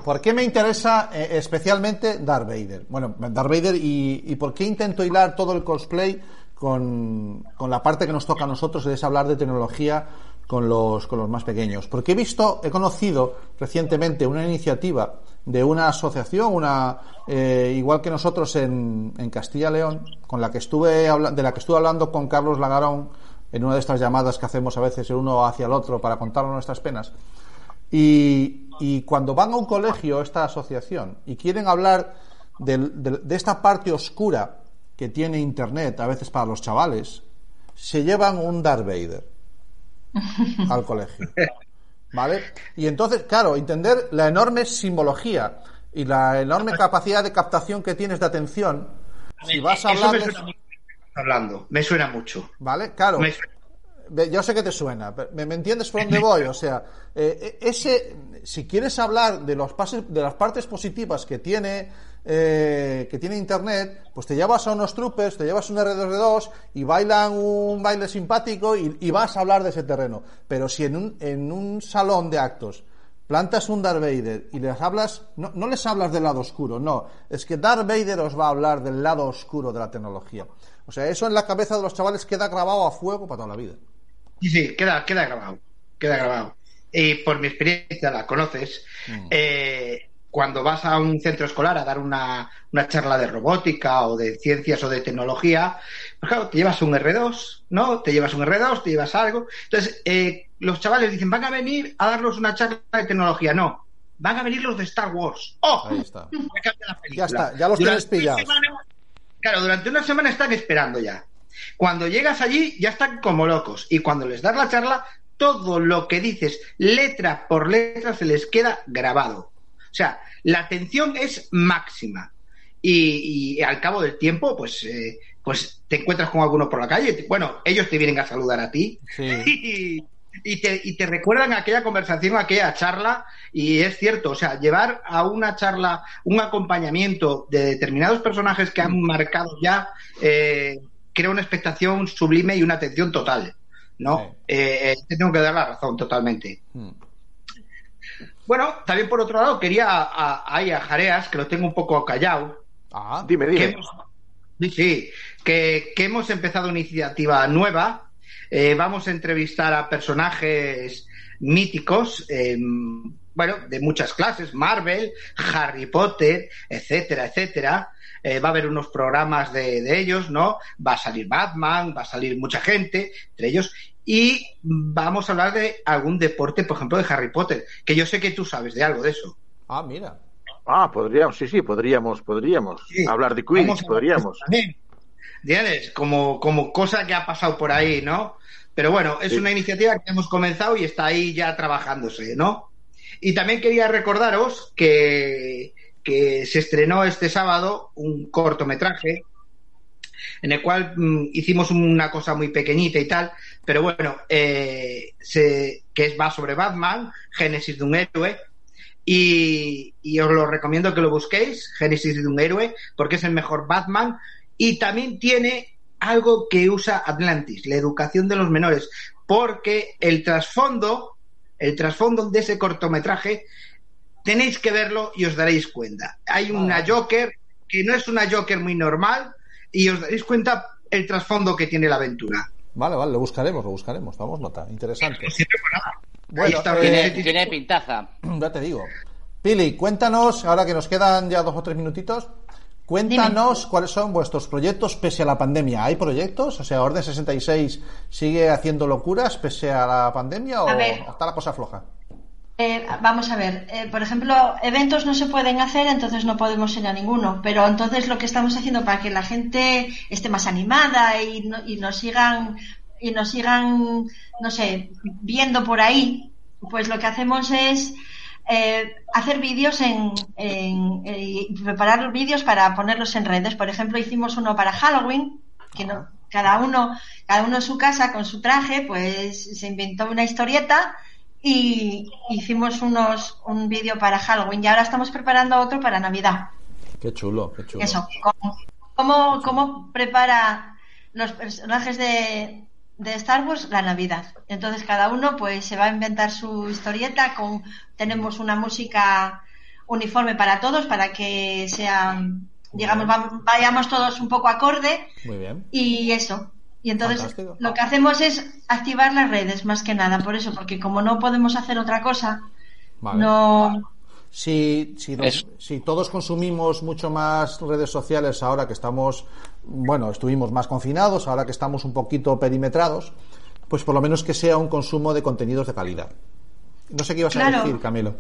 Speaker 2: ¿Por qué me interesa eh, especialmente Darth Vader? Bueno, Darth Vader y, y por qué intento hilar todo el cosplay con, con la parte que nos toca a nosotros, es hablar de tecnología con los, con los más pequeños. Porque he visto, he conocido recientemente una iniciativa de una asociación, una eh, igual que nosotros en, en Castilla León, con la que estuve de la que estuve hablando con Carlos Lagarón en una de estas llamadas que hacemos a veces el uno hacia el otro para contarnos nuestras penas. Y, y cuando van a un colegio, esta asociación, y quieren hablar del- del- de esta parte oscura que tiene Internet, a veces para los chavales, se llevan un Darth Vader al colegio. ¿Vale? Y entonces, claro, entender la enorme simbología y la enorme capacidad de captación que tienes de atención. Si vas a hablar
Speaker 6: hablando, me suena mucho.
Speaker 2: ¿Vale? Claro. Yo sé que te suena, pero ¿me, me entiendes por dónde voy? O sea, eh, eh, ese, si quieres hablar de los pases, de las partes positivas que tiene, eh, que tiene Internet, pues te llevas a unos trupes, te llevas un R2D2 y bailan un baile simpático y, y vas a hablar de ese terreno. Pero si en un, en un salón de actos plantas un Darth Vader y les hablas, no, no les hablas del lado oscuro, no, es que Darth Vader os va a hablar del lado oscuro de la tecnología. O sea, eso en la cabeza de los chavales queda grabado a fuego para toda la vida.
Speaker 6: Sí, sí, queda, queda grabado. Queda grabado. Y por mi experiencia, la conoces, eh, cuando vas a un centro escolar a dar una, una charla de robótica o de ciencias o de tecnología, pues claro, te llevas un R2, ¿no? Te llevas un R2, te llevas algo. Entonces, eh, los chavales dicen, van a venir a darnos una charla de tecnología. No, van a venir los de Star Wars. ¡Oh!
Speaker 2: Ahí está.
Speaker 6: Me cambia la película.
Speaker 2: Ya está, ya los
Speaker 6: Durante
Speaker 2: tienes pillados.
Speaker 6: semana- claro, durante una semana están esperando ya. Cuando llegas allí ya están como locos y cuando les das la charla, todo lo que dices, letra por letra, se les queda grabado. O sea, la atención es máxima. Y, y al cabo del tiempo, pues, eh, pues te encuentras con alguno por la calle. Bueno, ellos te vienen a saludar a ti y, y te, y te recuerdan aquella conversación, aquella charla, y es cierto, o sea, llevar a una charla un acompañamiento de determinados personajes que han marcado ya, eh, crea una expectación sublime y una atención total, ¿no? Eh, eh, te tengo que dar la razón totalmente. Bueno, también por otro lado, quería a, a, ahí a Jareas, que lo tengo un poco callado,
Speaker 2: Ah,
Speaker 3: Dime,
Speaker 6: que
Speaker 3: dime.
Speaker 6: hemos, sí, sí, que, que hemos empezado una iniciativa nueva. Eh, vamos a entrevistar a personajes míticos, eh, bueno, de muchas clases, Marvel, Harry Potter, etcétera, etcétera. Eh, va a haber unos programas de, de ellos, ¿no? Va a salir Batman, va a salir mucha gente, entre ellos. Y vamos a hablar de algún deporte, por ejemplo, de Harry Potter, que yo sé que tú sabes de algo de eso.
Speaker 2: ah, mira.
Speaker 3: Ah, podríamos, sí, sí, podríamos, podríamos.
Speaker 6: Sí.
Speaker 3: Hablar de Quidditch,
Speaker 6: hablar
Speaker 3: podríamos.
Speaker 6: ¿Entiendes? Como, como cosa que ha pasado por ahí, ¿no? Pero bueno, es
Speaker 3: Sí.
Speaker 6: una iniciativa que hemos comenzado y está ahí ya trabajándose, ¿no? Y también quería recordaros que, que se estrenó este sábado un cortometraje en el cual mm, hicimos una cosa muy pequeñita y tal, pero bueno, eh, se- que es, va sobre Batman, Génesis de un héroe, y, y os lo recomiendo que lo busquéis, Génesis de un héroe, porque es el mejor Batman y también tiene algo que usa Atlantis, la educación de los menores, porque el trasfondo, el trasfondo de ese cortometraje, tenéis que verlo y os daréis cuenta. Hay una Joker que no es una Joker muy normal y os daréis cuenta el trasfondo que tiene la aventura.
Speaker 2: Vale, vale, lo buscaremos, lo buscaremos. Damos nota. Interesante. Bueno,
Speaker 6: está,
Speaker 2: eh,
Speaker 4: Tiene, pintaza.
Speaker 2: ya te digo. Pili, cuéntanos, ahora que nos quedan ya dos o tres minutitos, cuéntanos cuáles son vuestros proyectos pese a la pandemia. ¿Hay proyectos? O sea, Orden 66 sigue haciendo locuras pese a la pandemia o
Speaker 8: A ver.
Speaker 2: está la cosa floja?
Speaker 8: Eh, vamos a ver, eh, por ejemplo, eventos no se pueden hacer, entonces no podemos ir a ninguno. Pero entonces lo que estamos haciendo para que la gente esté más animada y, no- y nos sigan y nos sigan, no sé, viendo por ahí, pues lo que hacemos es eh, hacer vídeos en, en- eh, preparar vídeos para ponerlos en redes. Por ejemplo, hicimos uno para Halloween, que no, cada uno, cada uno en su casa con su traje, pues se inventó una historieta y hicimos unos un vídeo para Halloween y ahora estamos preparando otro para Navidad.
Speaker 2: Qué chulo, qué chulo.
Speaker 8: Eso, cómo, cómo, cómo prepara los personajes de, de Star Wars la Navidad. Entonces cada uno pues se va a inventar su historieta con tenemos una música uniforme para todos para que sean digamos va- vayamos todos un poco acorde
Speaker 2: Muy bien.
Speaker 8: y eso. Y entonces
Speaker 2: Fantástico.
Speaker 8: lo que hacemos es activar las redes más que nada, por eso, porque como no podemos hacer otra cosa,
Speaker 2: Vale.
Speaker 8: no
Speaker 2: Si, si, nos- si todos consumimos mucho más redes sociales ahora que estamos, bueno, estuvimos más confinados, ahora que estamos un poquito perimetrados, pues por lo menos que sea un consumo de contenidos de calidad. No sé qué ibas a decir, Camilo.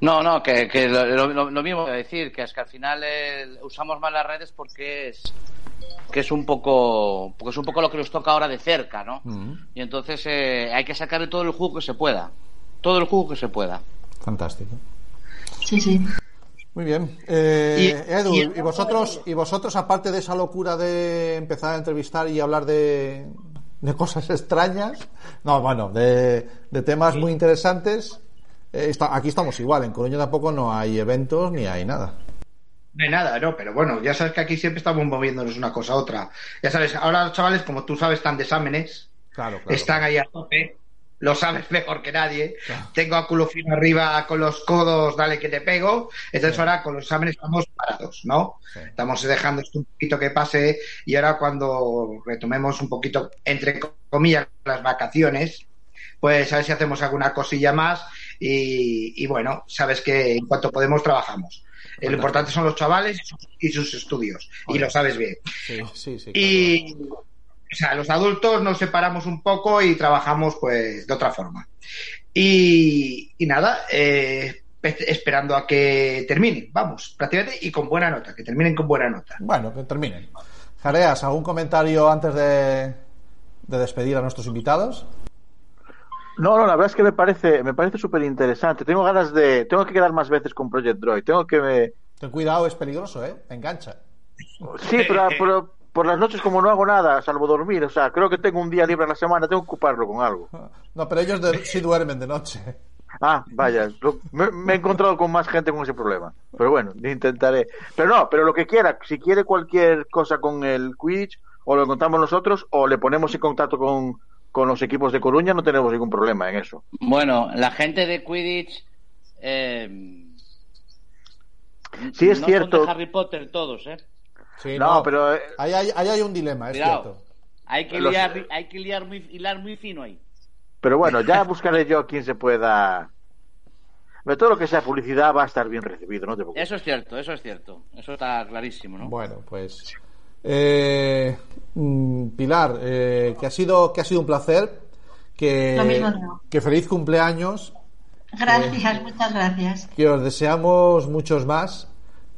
Speaker 4: No, no, que, que lo, lo- lo mismo que decir, que es que al final eh, usamos más las redes porque es que es un poco porque es un poco lo que nos toca ahora de cerca, ¿no?
Speaker 2: Mm,
Speaker 4: Y entonces eh, hay que sacarle todo el jugo que se pueda, todo el jugo que se pueda.
Speaker 2: fantástico.
Speaker 8: Sí, sí.
Speaker 2: Muy bien. Eh,
Speaker 6: Y-
Speaker 2: Edu,
Speaker 6: y-
Speaker 2: y, vosotros, y vosotros, aparte de esa locura de empezar a entrevistar y hablar de, de cosas extrañas, no, bueno, de, de temas muy interesantes, eh, está- aquí estamos igual. En Coruña tampoco no hay eventos ni hay nada.
Speaker 6: No hay nada, no, pero bueno, ya sabes que aquí siempre estamos moviéndonos una cosa a otra. Ya sabes, ahora los chavales, como tú sabes, están de exámenes,
Speaker 2: Claro, claro.
Speaker 6: están ahí a tope, lo sabes mejor que nadie.
Speaker 2: Claro.
Speaker 6: Tengo a culo fino arriba con los codos, dale que te pego. Entonces ahora con los exámenes estamos parados, ¿no?
Speaker 2: Sí.
Speaker 6: Estamos dejando esto un poquito que pase y ahora cuando retomemos un poquito, entre comillas, las vacaciones, pues a ver si hacemos alguna cosilla más y, y bueno, sabes que en cuanto podemos trabajamos. Eh, Lo importante son los chavales y sus, estudios, y lo sabes bien.
Speaker 2: Sí, sí, sí.
Speaker 6: Y, o sea, los adultos nos separamos un poco y trabajamos pues de otra forma. Y, y nada, eh, pe- esperando a que terminen, vamos, prácticamente, y con buena nota, que terminen con buena nota.
Speaker 2: Bueno, que terminen. Jareas, ¿algún comentario antes de, de despedir a nuestros invitados?
Speaker 3: No, no, la verdad es que me parece, me parece súper interesante. Tengo ganas de, tengo que quedar más veces con Project Droid. Tengo que me,
Speaker 2: Ten cuidado, es peligroso, ¿eh? Engancha.
Speaker 3: sí, pero, pero por las noches como no hago nada, salvo dormir, o sea, creo que tengo un día libre a la semana, tengo que ocuparlo con algo.
Speaker 2: No, pero ellos de- sí duermen de noche.
Speaker 3: Ah, vaya, lo- me, me he encontrado con más gente con ese problema. Pero bueno, intentaré. Pero no, pero lo que quiera, si quiere cualquier cosa con el Quidditch, o lo encontramos nosotros, o le ponemos en contacto con, con los equipos de Coruña, no tenemos ningún problema en eso.
Speaker 4: Bueno, la gente de Quidditch eh,
Speaker 3: Sí, es
Speaker 4: no
Speaker 3: cierto.
Speaker 4: Son de Harry Potter todos, ¿eh?
Speaker 2: Sí,
Speaker 3: No, pero, eh,
Speaker 2: Ahí hay, ahí hay un dilema, es
Speaker 4: Cuidado.
Speaker 2: cierto.
Speaker 4: Hay que
Speaker 3: Los-
Speaker 4: liar, hay que liar muy, hilar muy fino ahí.
Speaker 3: Pero bueno, ya buscaré yo a quien se pueda. Pero todo lo que sea publicidad va a estar bien recibido, no te preocupes.
Speaker 4: Eso es cierto, eso es cierto. Eso está clarísimo, ¿no?
Speaker 2: Bueno, pues. Eh, mm, Pilar, eh, que, ha sido, que ha sido un placer. Que,
Speaker 8: Lo mismo digo.
Speaker 2: que feliz cumpleaños.
Speaker 8: Gracias, muchas gracias.
Speaker 2: Que os deseamos muchos más.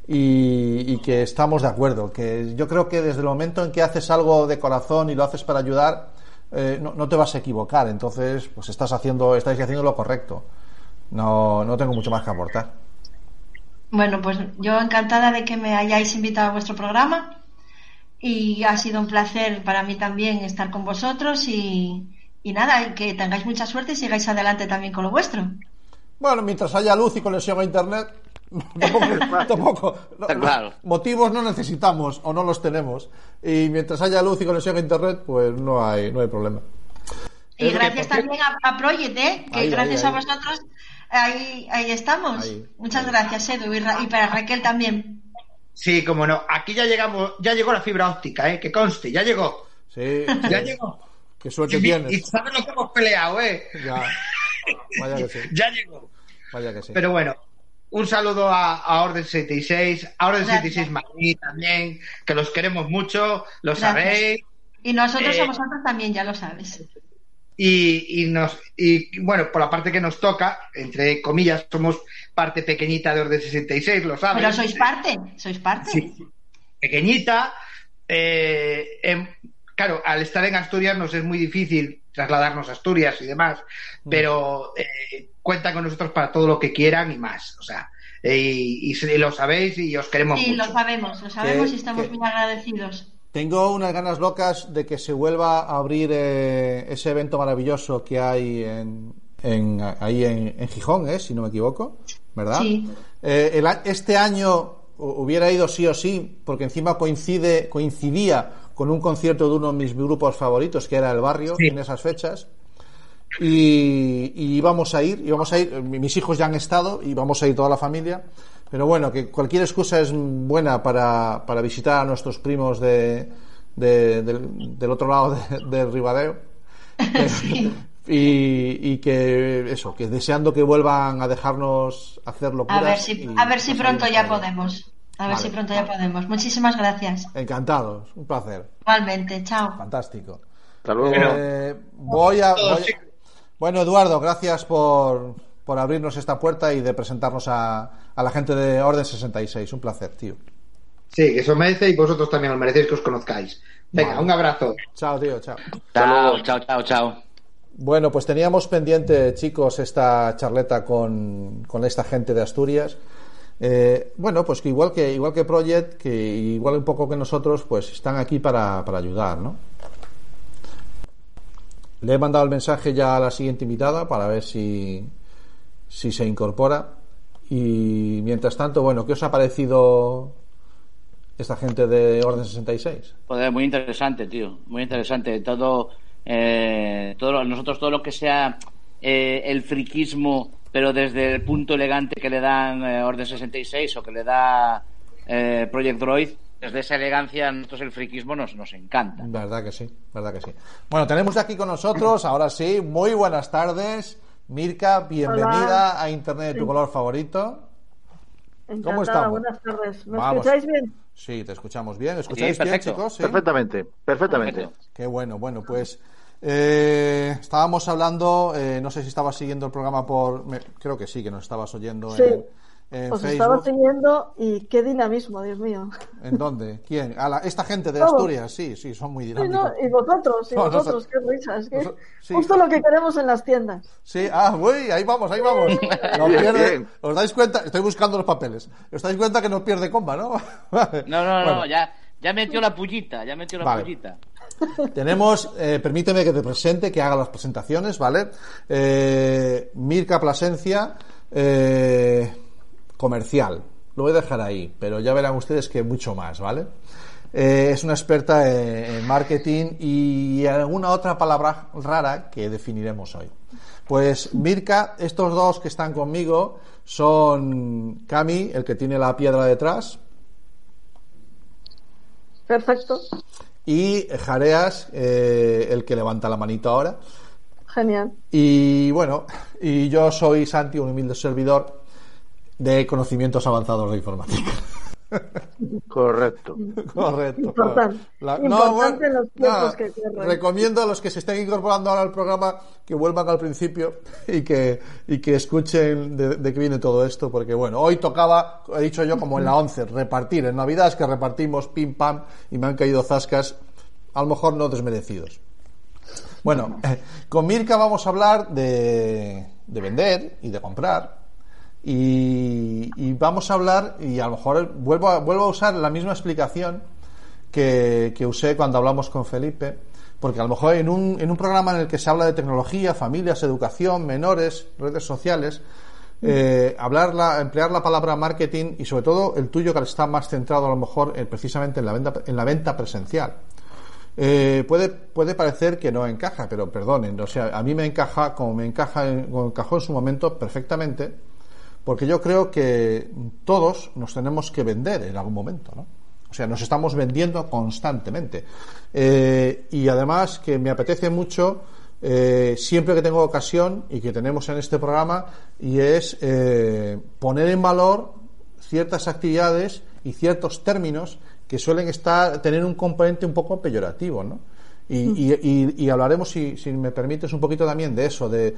Speaker 2: Y, y que estamos de acuerdo. Que yo creo que desde el momento en que haces algo de corazón y lo haces para ayudar, eh, no, no te vas a equivocar. Entonces, pues estás haciendo, estáis haciendo lo correcto. No, no tengo mucho más que aportar.
Speaker 8: Bueno, pues yo encantada de que me hayáis invitado a vuestro programa y ha sido un placer para mí también estar con vosotros y, y nada, y que tengáis mucha suerte y sigáis adelante también con lo vuestro.
Speaker 2: Bueno, mientras haya luz y conexión a internet, tampoco,
Speaker 4: claro.
Speaker 2: motivos no necesitamos o no los tenemos. Y mientras haya luz y conexión a internet, pues no hay, no hay problema.
Speaker 8: Y
Speaker 2: Es
Speaker 8: gracias también a, a Project, ¿eh? que
Speaker 2: Ahí,
Speaker 8: gracias
Speaker 2: ahí,
Speaker 8: a
Speaker 2: ahí.
Speaker 8: vosotros ahí, ahí estamos.
Speaker 2: Ahí,
Speaker 8: Muchas
Speaker 2: ahí.
Speaker 8: gracias, Edu, y, Ra- y para Raquel también.
Speaker 6: Sí, como no, aquí ya llegamos, ya llegó la fibra óptica, ¿eh? que conste, ya llegó,
Speaker 2: Sí,
Speaker 6: ya
Speaker 2: sí.
Speaker 6: llegó.
Speaker 2: Qué suerte
Speaker 6: Y, y
Speaker 2: tienes.
Speaker 6: sabes lo que hemos peleado, ¿eh?
Speaker 2: Ya. Vaya que sí.
Speaker 6: Ya llegó.
Speaker 2: Vaya que sí.
Speaker 6: Pero bueno, un saludo a, a Orden 66, a Orden
Speaker 8: Gracias.
Speaker 6: 66 Madrid también, que los queremos mucho, lo
Speaker 8: Gracias.
Speaker 6: sabéis.
Speaker 8: Y nosotros
Speaker 6: Eh,
Speaker 8: a vosotros también, ya lo sabes.
Speaker 6: Y, y nos y bueno, por la parte que nos toca, entre comillas, somos parte pequeñita de Orden 66, lo sabes.
Speaker 8: Pero sois parte, sois parte.
Speaker 6: Sí, pequeñita. eh, em, claro, al estar en Asturias nos es muy difícil trasladarnos a Asturias y demás, pero eh, cuentan con nosotros para todo lo que quieran y más. O sea, eh, y, y lo sabéis y os queremos
Speaker 8: Sí, lo
Speaker 6: mucho.
Speaker 8: sabemos, lo sabemos
Speaker 2: Que-
Speaker 8: y estamos muy agradecidos.
Speaker 2: Tengo unas ganas locas de que se vuelva a abrir eh, ese evento maravilloso que hay en, en- ahí en, en Gijón, ¿eh? si no me equivoco, ¿verdad?
Speaker 8: Sí.
Speaker 2: Eh, el este año hu- hubiera ido sí o sí, porque encima coincide, coincidía con un concierto de uno de mis grupos favoritos, que era El Barrio,
Speaker 6: Sí.
Speaker 2: en esas fechas. Y, y íbamos a ir, íbamos a ir, mi- mis hijos ya han estado y vamos a ir toda la familia. Pero bueno, que cualquier excusa es buena para, para visitar a nuestros primos de, de- del, del otro lado de- del Ribadeo. y, y que eso, que deseando que vuelvan a dejarnos hacer locuras.
Speaker 8: A ver si,
Speaker 2: y
Speaker 8: a ver si pronto ya podemos. A ver
Speaker 2: Vale.
Speaker 8: si pronto ya podemos. Muchísimas gracias.
Speaker 2: Encantados, un placer.
Speaker 8: Igualmente, chao.
Speaker 2: Fantástico.
Speaker 3: Hasta luego.
Speaker 2: Eh, voy a. Voy-. Bueno, Eduardo, gracias por, por abrirnos esta puerta y de presentarnos a, a la gente de Orden 66. Un placer, tío.
Speaker 6: Sí, que eso merece y vosotros también os merecéis que os conozcáis. Venga,
Speaker 2: Vale.
Speaker 6: un abrazo.
Speaker 2: Chao, tío, chao.
Speaker 4: Chao, chao, chao, chao.
Speaker 2: Bueno, pues teníamos pendiente, chicos, esta charleta con, con esta gente de Asturias. Eh, bueno, pues que igual que igual que Project, que igual un poco que nosotros, pues están aquí para, para ayudar, ¿no? Le he mandado el mensaje ya a la siguiente invitada para ver si, si se incorpora. Y mientras tanto, bueno, ¿qué os ha parecido esta gente de Orden 66?
Speaker 4: Joder, muy interesante, tío. Muy interesante. Todo, eh, todo lo- nosotros todo lo que sea eh, el friquismo, pero desde el punto elegante que le dan eh, Orden 66 o que le da eh, Project Droid, desde esa elegancia, a nosotros el friquismo nos, nos encanta.
Speaker 2: Verdad que sí, verdad que sí. Bueno, tenemos aquí con nosotros, ahora sí, muy buenas tardes. Mirka, bienvenida
Speaker 9: Hola.
Speaker 2: a Internet de tu color favorito.
Speaker 9: Encantada,
Speaker 2: estamos?
Speaker 9: buenas tardes. ¿Me
Speaker 2: Vamos.
Speaker 9: escucháis bien?
Speaker 2: Sí, te escuchamos bien. ¿Escucháis
Speaker 4: Sí,
Speaker 2: bien, chicos? Sí.
Speaker 3: Perfectamente, perfectamente.
Speaker 4: Perfecto.
Speaker 2: Qué bueno, bueno, pues eh, estábamos hablando, eh, no sé si estabas siguiendo el programa por, me- creo que sí, que nos estabas oyendo
Speaker 9: Sí.
Speaker 2: en, en
Speaker 9: Os estaba siguiendo y qué dinamismo, Dios mío.
Speaker 2: ¿En dónde? ¿Quién? A la- esta gente de
Speaker 9: Todos.
Speaker 2: Asturias, sí, sí, son muy
Speaker 9: Sí,
Speaker 2: dinámicos.
Speaker 9: no, y vosotros, y
Speaker 2: No,
Speaker 9: vosotros, qué risa. Es que
Speaker 2: noso- sí.
Speaker 9: justo lo que queremos en las tiendas.
Speaker 2: Sí, ah, uy, ahí vamos, ahí vamos. Pierde-. ¿Os dais cuenta? Estoy buscando los papeles. ¿Os dais cuenta que no pierde comba, no? Vale.
Speaker 4: No, no, no, ya, ya metió la pullita, ya metió la
Speaker 2: Vale.
Speaker 4: pullita.
Speaker 2: Tenemos, eh, permíteme que te presente, que haga las presentaciones, ¿vale? Eh, Mirka Plasencia, eh, comercial. Lo voy a dejar ahí, pero ya verán ustedes que mucho más, ¿vale? Eh, es una experta en, en marketing y alguna otra palabra rara que definiremos hoy. Pues Mirka, estos dos que están conmigo son Cami, el que tiene la piedra detrás,
Speaker 9: Perfecto,
Speaker 2: y Jareas, eh, el que levanta la manito ahora.
Speaker 9: genial.
Speaker 2: Y bueno, y yo soy Santi, un humilde servidor de conocimientos avanzados de informática.
Speaker 3: Correcto.
Speaker 2: Correcto.
Speaker 9: Importante.
Speaker 2: La-
Speaker 9: Importante en los
Speaker 2: nada,
Speaker 9: que.
Speaker 2: Recomiendo a los que se estén incorporando ahora al programa que vuelvan al principio y que, y que escuchen de, de qué viene todo esto, porque bueno, hoy tocaba, he dicho yo como en la 11, repartir. En Navidad es que repartimos pim pam y me han caído zascas, a lo mejor no desmerecidos. Bueno, con Mirka vamos a hablar de, de vender y de comprar. Y, y vamos a hablar, y a lo mejor vuelvo a, vuelvo a usar la misma explicación que, que usé cuando hablamos con Felipe, porque a lo mejor en un, en un programa en el que se habla de tecnología, familias, educación, menores, redes sociales, eh, hablar la- emplear la palabra marketing y sobre todo el tuyo que está más centrado a lo mejor eh, precisamente en la venta, en la venta presencial. Eh, puede, puede parecer que no encaja, pero perdonen, o sea, a mí me encaja como me encaja en- como encajó en su momento perfectamente, porque yo creo que todos nos tenemos que vender en algún momento, ¿no? O sea, nos estamos vendiendo constantemente. Eh, y además que me apetece mucho, eh, siempre que tengo ocasión y que tenemos en este programa, y es eh, poner en valor ciertas actividades y ciertos términos que suelen estar tener un componente un poco peyorativo, ¿no? Y, y- y- y hablaremos, si, si me permites, un poquito también de eso, de,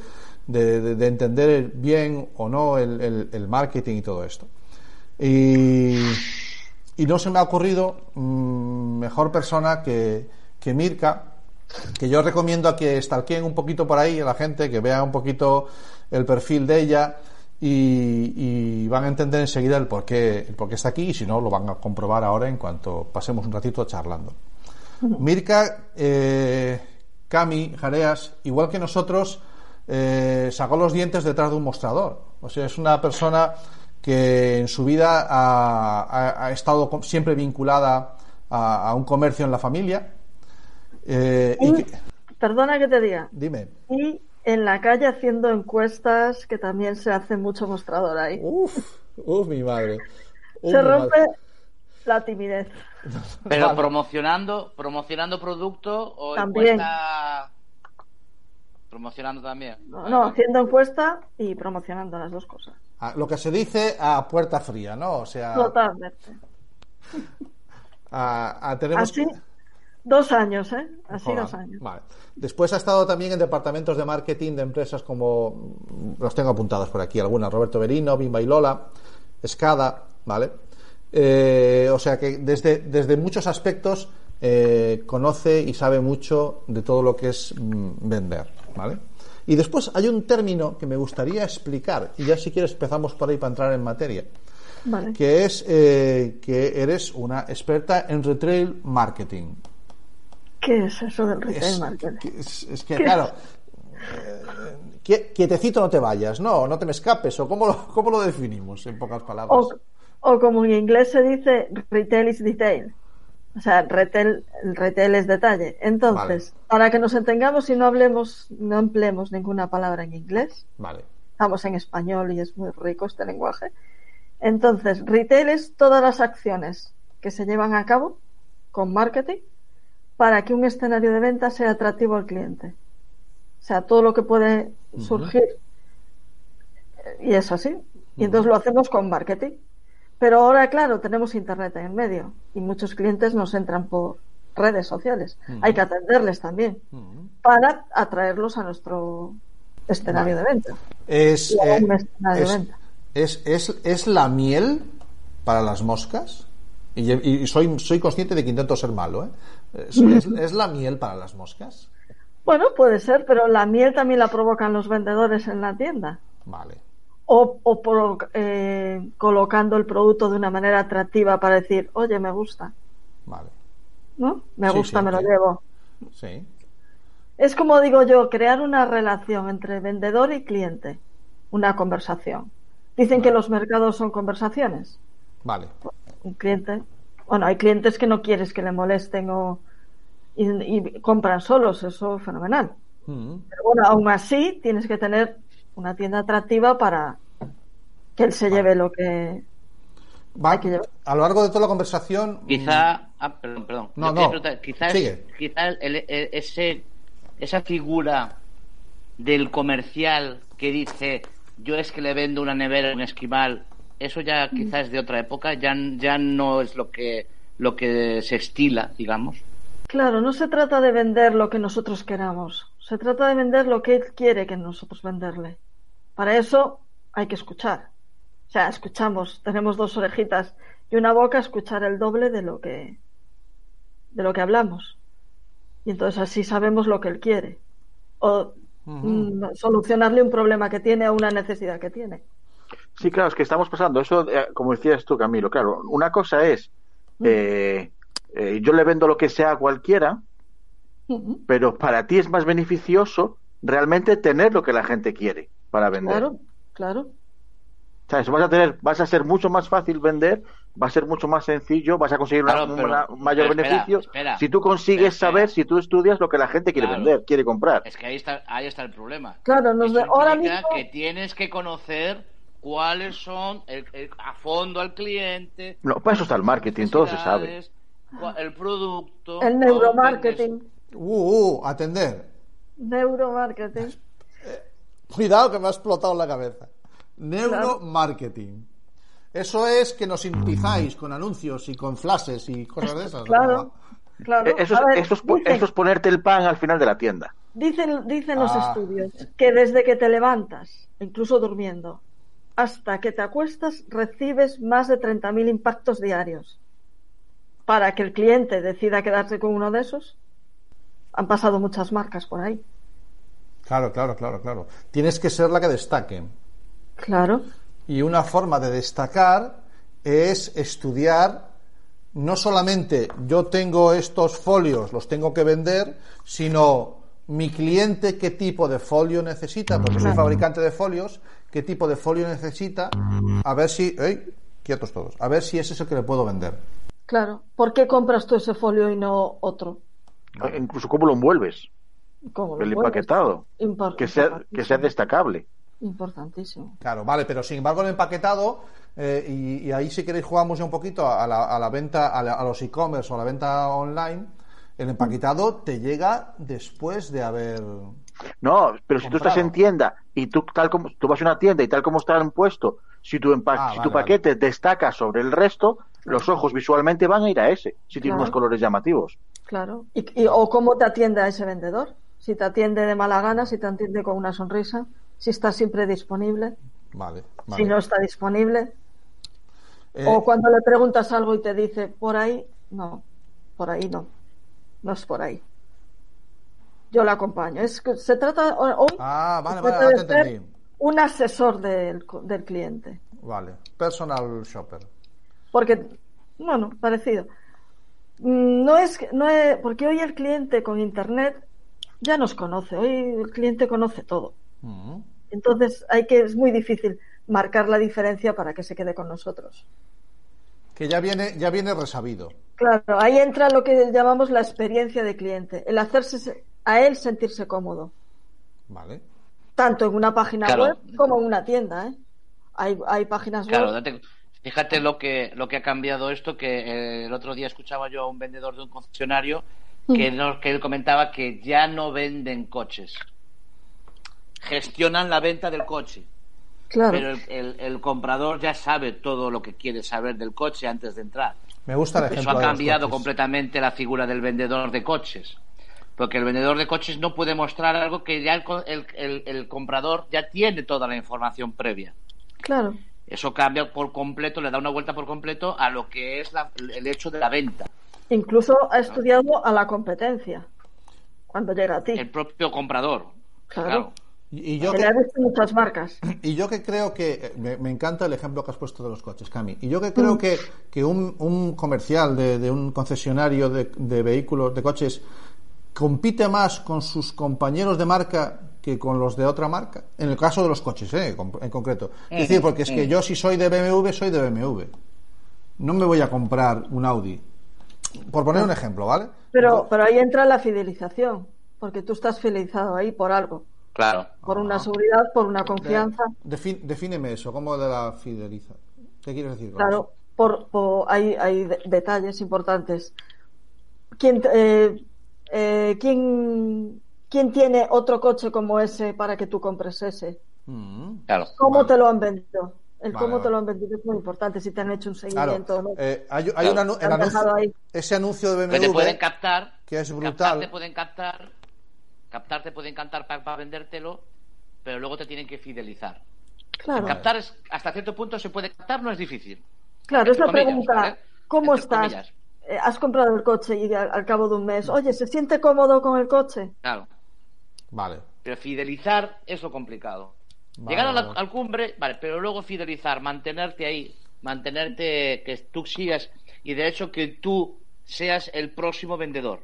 Speaker 2: de- de- de entender bien o no el, el- el marketing y todo esto. Y, y no se me ha ocurrido mm, mejor persona que, que Mirka, que yo recomiendo a que stalkeen un poquito por ahí a la gente, que vea un poquito el perfil de ella y, y van a entender enseguida el por, qué, el por qué está aquí y si no lo van a comprobar ahora en cuanto pasemos un ratito charlando. Mirka, eh, Cami, Jareas, igual que nosotros, eh, sacó los dientes detrás de un mostrador. O sea, es una persona que en su vida ha, ha- ha estado siempre vinculada a, a un comercio en la familia. Eh, y
Speaker 9: Y,
Speaker 2: que-
Speaker 9: perdona que te diga,
Speaker 2: dime.
Speaker 9: y en la calle haciendo encuestas, que también se hace mucho mostrador ahí.
Speaker 2: Uf, uf, mi madre. Uf,
Speaker 9: se
Speaker 2: mi madre.
Speaker 9: rompe la timidez.
Speaker 4: Pero
Speaker 2: Vale.
Speaker 4: promocionando, promocionando producto o
Speaker 9: También.
Speaker 4: encuesta promocionando también.
Speaker 9: No, no, haciendo encuesta y promocionando las dos cosas.
Speaker 2: Ah, Lo que se dice a puerta fría, ¿no? O sea,
Speaker 9: Totalmente.
Speaker 2: a- a- tenemos
Speaker 9: Así, Dos años, ¿eh? Así dos años.
Speaker 2: Vale. Después ha estado también en departamentos de marketing de empresas como, los tengo apuntadas por aquí, algunas, Roberto Berino, Bimba y Lola, Escada, ¿vale? Eh, o sea que desde, desde muchos aspectos eh, conoce y sabe mucho de todo lo que es mm, vender, ¿vale? Y después hay un término que me gustaría explicar, y ya si quieres empezamos por ahí para entrar en materia,
Speaker 9: Vale.
Speaker 2: que es eh, que eres una experta en retail marketing.
Speaker 9: ¿Qué es eso del retail
Speaker 2: Es,
Speaker 9: marketing?
Speaker 2: que- es- es que, claro, eh, qui- quietecito no te vayas, no, no te me escapes, o cómo lo, cómo lo definimos en pocas palabras.
Speaker 9: O, o como en inglés se dice, retail is detail. O sea, retail, el retail es detalle. Entonces, para que nos entendamos y no hablemos, no empleemos ninguna palabra en inglés,
Speaker 2: Vale,
Speaker 9: estamos en español y es muy rico este lenguaje. Entonces, retail es todas las acciones que se llevan a cabo con marketing para que un escenario de venta sea atractivo al cliente. O sea, todo lo que puede surgir. Y es así. Y entonces lo hacemos con marketing. Pero ahora, claro, tenemos Internet en el medio y muchos clientes nos entran por redes sociales. Hay que atenderles también para atraerlos a nuestro escenario
Speaker 2: Vale.
Speaker 9: de venta.
Speaker 2: es, eh,
Speaker 9: de venta.
Speaker 2: es, es- es la miel para las moscas. Y, y soy, soy consciente de que intento ser malo, ¿eh? Es la miel para las moscas.
Speaker 9: Bueno, puede ser, pero la miel también la provocan los vendedores en la tienda.
Speaker 2: Vale.
Speaker 9: O, o por, eh, colocando el producto de una manera atractiva para decir, oye, me gusta,
Speaker 2: Vale.
Speaker 9: ¿no? Me
Speaker 2: Sí,
Speaker 9: gusta,
Speaker 2: sí,
Speaker 9: me lo llevo.
Speaker 2: Sí.
Speaker 9: Es como digo yo, crear una relación entre vendedor y cliente, una conversación. Dicen que los mercados son conversaciones.
Speaker 2: Vale.
Speaker 9: Un cliente, bueno, hay clientes que no quieres que le molesten o y, y compran solos, eso es fenomenal.
Speaker 2: Mm.
Speaker 9: Pero bueno, aún así tienes que tener una tienda atractiva para que él se lleve lo que
Speaker 2: Va,
Speaker 9: que
Speaker 2: a lo largo de toda la conversación. mm,
Speaker 4: Quizá, ah, perdón, perdón.
Speaker 2: No, no.
Speaker 4: Quizás,
Speaker 2: Sigue.
Speaker 4: quizá el- el- ese, esa figura del comercial que dice yo es que le vendo una nevera un esquimal, eso ya quizás es de otra época, ya, ya no es lo que, lo que se estila, digamos.
Speaker 9: Claro, no se trata de vender lo que nosotros queramos, se trata de vender lo que él quiere que nosotros venderle. Para eso hay que escuchar. O sea, escuchamos, tenemos dos orejitas y una boca, escuchar el doble de lo que de lo que hablamos. Y entonces así sabemos lo que él quiere. O mm, solucionarle un problema que tiene o una necesidad que tiene.
Speaker 3: Sí, claro, es que estamos pasando eso, eh, como decías tú, Camilo, claro, una cosa es, eh, eh, yo le vendo lo que sea a cualquiera, pero para ti es más beneficioso realmente tener lo que la gente quiere para vender.
Speaker 9: Claro, claro.
Speaker 3: ¿Sabes? Vas a tener, vas a ser mucho más fácil vender, va a ser mucho más sencillo, vas a conseguir una-
Speaker 4: Claro, pero-
Speaker 3: una- un mayor
Speaker 4: espera,
Speaker 3: beneficio
Speaker 4: espera,
Speaker 3: si tú consigues
Speaker 4: espera.
Speaker 3: saber, si tú estudias lo que la gente quiere
Speaker 4: Claro.
Speaker 3: vender, quiere comprar.
Speaker 4: Es que ahí está, ahí está el problema.
Speaker 9: Claro, nos
Speaker 4: Eso
Speaker 9: ve- ahora mismo-
Speaker 4: que tienes que conocer cuáles son el- el- a fondo al cliente.
Speaker 3: No, para eso está el marketing, todo se sabe.
Speaker 4: El producto.
Speaker 9: El neuromarketing.
Speaker 2: Uh, uh, atender.
Speaker 9: Neuromarketing.
Speaker 2: Cuidado que me ha explotado la cabeza. Neuromarketing. Eso es que nos impizáis con anuncios y con flashes y cosas de esas. ¿no?
Speaker 9: Claro, claro.
Speaker 3: Eh, Eso es,
Speaker 9: A ver,
Speaker 3: eso es po-
Speaker 9: dicen-
Speaker 3: eso es ponerte el pan al final de la tienda.
Speaker 9: Dicen, dicen los
Speaker 2: Ah.
Speaker 9: estudios que desde que te levantas, incluso durmiendo, hasta que te acuestas, recibes más de 30.000 impactos diarios. Para que el cliente decida quedarse con uno de esos, han pasado muchas marcas por ahí.
Speaker 2: Claro, claro, claro, claro. Tienes que ser la que destaque.
Speaker 9: Claro,
Speaker 2: Y una forma de destacar es estudiar no solamente yo tengo estos folios, los tengo que vender, sino mi cliente qué tipo de folio necesita, porque soy fabricante de folios, qué tipo de folio necesita, a ver si, ¡ey! quietos todos, a ver si ese es el que le puedo vender.
Speaker 9: claro. ¿Por qué compras tú ese folio y no otro?
Speaker 3: Eh, Incluso cómo lo envuelves,
Speaker 9: ¿Cómo lo
Speaker 3: el empaquetado, que sea, que sea destacable.
Speaker 9: Importantísimo.
Speaker 2: Claro, vale, pero sin embargo el empaquetado, eh, y, y ahí si queréis jugamos ya un poquito a la, a la venta, a, la- a los e-commerce o a la venta online, el empaquetado te llega después de haber...
Speaker 3: No, pero si tú estás
Speaker 2: Comprado.
Speaker 3: en tienda y tú tal como tú vas a una tienda y tal como está puesto, si tu empa-
Speaker 2: Ah,
Speaker 3: si
Speaker 2: vale,
Speaker 3: tu paquete destaca sobre el resto, los ojos visualmente van a ir a ese, si tiene
Speaker 9: Claro.
Speaker 3: unos colores llamativos.
Speaker 9: Claro. Y, y- o cómo te atiende a ese vendedor. Si te atiende de mala gana, si te atiende con una sonrisa, si está siempre disponible,
Speaker 2: Vale,
Speaker 9: si no está disponible.
Speaker 2: Eh,
Speaker 9: O cuando le preguntas algo y te dice, por ahí, no, por ahí no, no es por ahí. Yo la acompaño. Es que se trata hoy
Speaker 2: Ah, vale, vale,
Speaker 9: de ser un asesor del, del cliente.
Speaker 2: Vale. Personal shopper.
Speaker 9: Porque, bueno, parecido. Mm, No es, no es, porque hoy el cliente con internet ya nos conoce, hoy el cliente conoce todo.
Speaker 2: Mm.
Speaker 9: Entonces hay que, es muy difícil marcar la diferencia para que se quede con nosotros.
Speaker 2: Que ya viene, ya viene resabido.
Speaker 9: Claro, ahí entra lo que llamamos la experiencia de cliente, el hacerse se- a él sentirse cómodo,
Speaker 2: Vale.
Speaker 9: tanto en una página
Speaker 4: Claro.
Speaker 9: web como en una tienda. ¿eh? Hay, hay páginas
Speaker 4: Claro,
Speaker 9: web.
Speaker 4: date- fíjate lo que, lo que ha cambiado esto, que eh, el otro día escuchaba yo a un vendedor de un concesionario que, no- que él comentaba que ya no venden coches. Gestionan la venta del coche.
Speaker 9: Claro,
Speaker 4: Pero el, el- el comprador ya sabe todo lo que quiere saber del coche antes de entrar.
Speaker 2: Me gusta el ejemplo
Speaker 4: Eso ha cambiado completamente la figura del vendedor de coches. Porque el vendedor de coches no puede mostrar algo que ya el, co- el- el- el comprador ya tiene toda la información previa.
Speaker 9: claro.
Speaker 4: Eso cambia por completo, le da una vuelta por completo a lo que es la- el hecho de la venta.
Speaker 9: Incluso ha estudiado a la competencia cuando llega a ti.
Speaker 4: El propio comprador.
Speaker 9: Claro.
Speaker 4: Claro.
Speaker 2: Y, y yo
Speaker 9: Se
Speaker 2: que,
Speaker 9: le ha visto muchas marcas.
Speaker 2: y yo que creo que eh, me, me encanta el ejemplo que has puesto de los coches, Cami. Y yo que creo
Speaker 9: Mm.
Speaker 2: que, que un, un comercial de, de un concesionario de, de vehículos, de coches, compite más con sus compañeros de marca que con los de otra marca. En el caso de los coches, ¿eh? en concreto. Es decir, porque es que yo si soy de BMW, soy de BMW. No me voy a comprar un Audi. Por poner un ejemplo, ¿vale?
Speaker 9: Pero, pero ahí entra la fidelización, porque tú estás fidelizado ahí por algo,
Speaker 4: Claro.
Speaker 9: por una seguridad, por una confianza.
Speaker 2: Defin- defíneme eso, ¿cómo de la fideliza? ¿Qué quieres decir con
Speaker 9: Claro, por, por- hay, hay de- detalles importantes. ¿Quién, eh, eh, ¿quién, quién tiene otro coche como ese para que tú compres ese?
Speaker 2: Mm.
Speaker 4: Claro.
Speaker 9: ¿Cómo
Speaker 2: Vale.
Speaker 9: te lo han vendido? El
Speaker 2: Vale,
Speaker 9: cómo te lo han vendido es muy importante, si te han hecho un seguimiento.
Speaker 2: Claro,
Speaker 9: ¿no?
Speaker 2: eh, hay, hay
Speaker 4: Claro.
Speaker 2: un anuncio-
Speaker 9: dejado ahí.
Speaker 2: ese anuncio de
Speaker 4: Que te
Speaker 2: BMW
Speaker 4: pueden captar.
Speaker 2: que es brutal.
Speaker 4: Captar te pueden captar. Captar te pueden captar para, vendértelo, pero luego te tienen que fidelizar.
Speaker 9: Claro,
Speaker 4: Captar es, hasta cierto punto se puede captar, no es difícil.
Speaker 9: claro, es la
Speaker 4: comillas,
Speaker 9: pregunta.
Speaker 4: ¿vale?
Speaker 9: ¿Cómo
Speaker 4: Entre
Speaker 9: estás?
Speaker 4: comillas.
Speaker 9: Eh, has comprado el coche y al, al cabo de un mes, oye, ¿se siente cómodo con el coche?
Speaker 4: Claro.
Speaker 2: Vale.
Speaker 4: Pero fidelizar es lo complicado.
Speaker 2: Vale,
Speaker 4: Llegar a la,
Speaker 2: vale.
Speaker 4: al cumbre, vale, pero luego fidelizar, mantenerte ahí, mantenerte, que tú sigas, y de hecho que tú seas el próximo vendedor.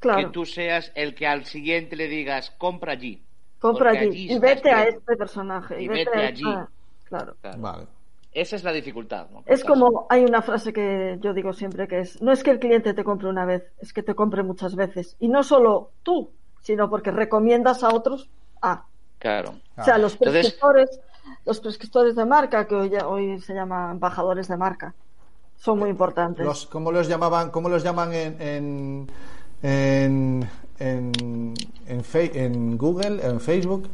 Speaker 9: Claro,
Speaker 4: Que tú seas el que al siguiente le digas, compra allí.
Speaker 9: compra allí,
Speaker 4: allí
Speaker 9: y vete a este personaje. Y,
Speaker 4: Y
Speaker 9: vete,
Speaker 4: vete
Speaker 9: a
Speaker 4: allí.
Speaker 9: Claro.
Speaker 4: Claro.
Speaker 2: Vale.
Speaker 4: Esa es la dificultad. ¿no?
Speaker 9: Es como hay una frase que yo digo siempre que es, no es que el cliente te compre una vez, es que te compre muchas veces. Y no solo tú, sino porque recomiendas a otros a.
Speaker 4: Claro.
Speaker 9: O sea, los
Speaker 4: Entonces-
Speaker 9: prescriptores, los prescriptores de marca, que hoy, hoy se llaman embajadores de marca, son muy importantes.
Speaker 2: Los, ¿Cómo los llamaban? ¿Cómo los llaman en en en, en, en, Fe- en Google, en Facebook?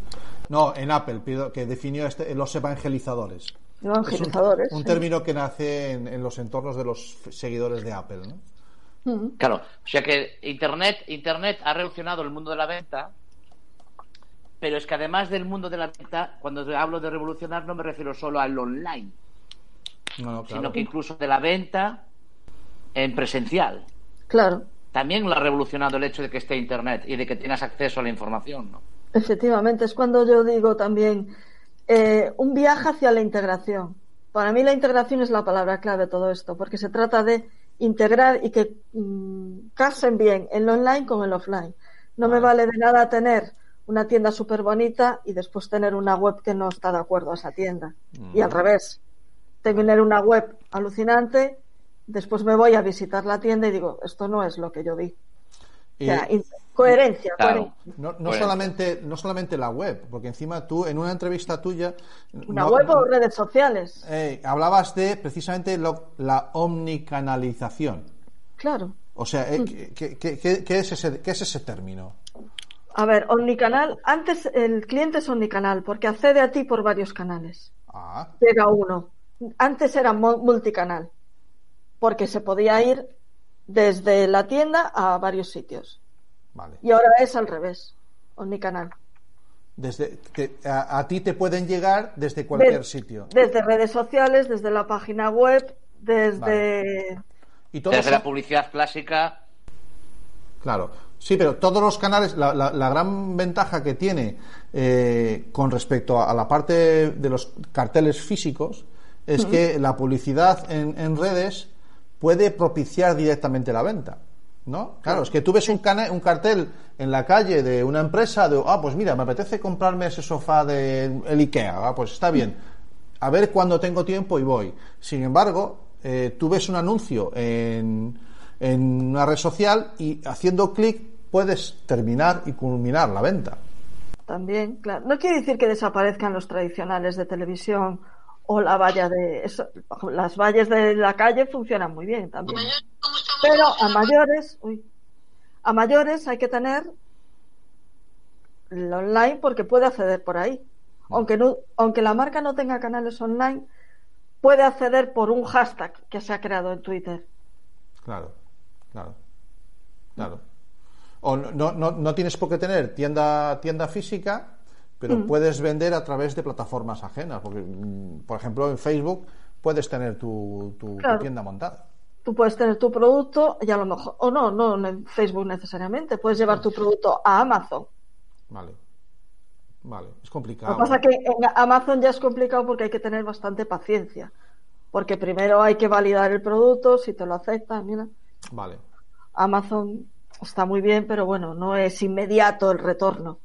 Speaker 2: No, en Apple, pido- que definió este, los evangelizadores.
Speaker 9: Evangelizadores.
Speaker 2: Es un, un
Speaker 9: sí.
Speaker 2: término que nace en, en los entornos de los seguidores de Apple, ¿no?
Speaker 9: Mm,
Speaker 4: Claro, o sea que Internet, Internet ha revolucionado el mundo de la venta, pero es que además del mundo de la venta, cuando hablo de revolucionar no me refiero solo al online,
Speaker 2: No, no, claro.
Speaker 4: sino que incluso de la venta en presencial.
Speaker 9: Claro,
Speaker 4: También lo ha revolucionado el hecho de que esté Internet y de que tengas acceso a la información, ¿no?
Speaker 9: efectivamente, es cuando yo digo también eh, un viaje hacia la integración. Para mí la integración es la palabra clave de todo esto, porque se trata de integrar y que mm, casen bien el online con el offline. No me vale de nada tener una tienda súper bonita y después tener una web que no está de acuerdo a esa tienda. Y al revés. Tener una web alucinante, después me voy a visitar la tienda y digo, esto no es lo que yo vi. O sea, coherencia,
Speaker 4: Claro.
Speaker 9: coherencia.
Speaker 2: no, no solamente no solamente la web, porque encima tú en una entrevista tuya
Speaker 9: Una
Speaker 2: no-
Speaker 9: web o redes sociales.
Speaker 2: eh, hablabas de precisamente lo- la omnicanalización.
Speaker 9: Claro.
Speaker 2: O sea, eh, ¿qué, qué- qué- qué es ese, ¿qué es ese término?
Speaker 9: A ver, omnicanal. Antes el cliente es omnicanal porque accede a ti por varios canales.
Speaker 2: Ah,
Speaker 9: Llega uno. Antes era mu- multicanal porque se podía ir desde la tienda a varios sitios.
Speaker 2: Vale.
Speaker 9: Y ahora es al revés, omnicanal.
Speaker 2: Desde que a, a ti te pueden llegar desde cualquier sitio.
Speaker 9: Desde redes sociales, desde la página web, desde...
Speaker 2: Y
Speaker 4: Desde la publicidad clásica,
Speaker 2: Claro, sí, pero todos los canales, la, la- la gran ventaja que tiene eh, con respecto a, a la parte de los carteles físicos es que la publicidad en, en redes puede propiciar directamente la venta. ¿No? Claro, es que tú ves un, un cartel en la calle de una empresa de, ah, pues mira, me apetece comprarme ese sofá de el IKEA, ah, pues está bien. A ver cuándo tengo tiempo y voy. Sin embargo, eh, tú ves un anuncio en, en una red social y haciendo clic puedes terminar y culminar la venta.
Speaker 9: También, claro. No quiere decir que desaparezcan los tradicionales de televisión o la valla de... eso- las vallas de la calle funcionan muy bien también. Pero a mayores, uy, a mayores hay que tener el online porque puede acceder por ahí. Aunque no, aunque la marca no tenga canales online, puede acceder por un hashtag que se ha creado en Twitter.
Speaker 2: Claro, claro, claro. O no, no, no, tienes por qué tener tienda, tienda física, pero
Speaker 9: Mm.
Speaker 2: puedes vender a través de plataformas ajenas. Porque, mm, por ejemplo, en Facebook puedes tener tu, tu- tienda montada.
Speaker 9: Tú puedes tener tu producto y a lo mejor, o no, no en Facebook necesariamente, puedes llevar tu producto a Amazon.
Speaker 2: Vale. Vale, es
Speaker 9: Lo
Speaker 2: complicado.
Speaker 9: que pasa es que en Amazon ya es complicado porque hay que tener bastante paciencia. Porque primero hay que validar el producto, si te lo aceptan, mira.
Speaker 2: Vale.
Speaker 9: Amazon está muy bien, pero bueno, no es inmediato el retorno.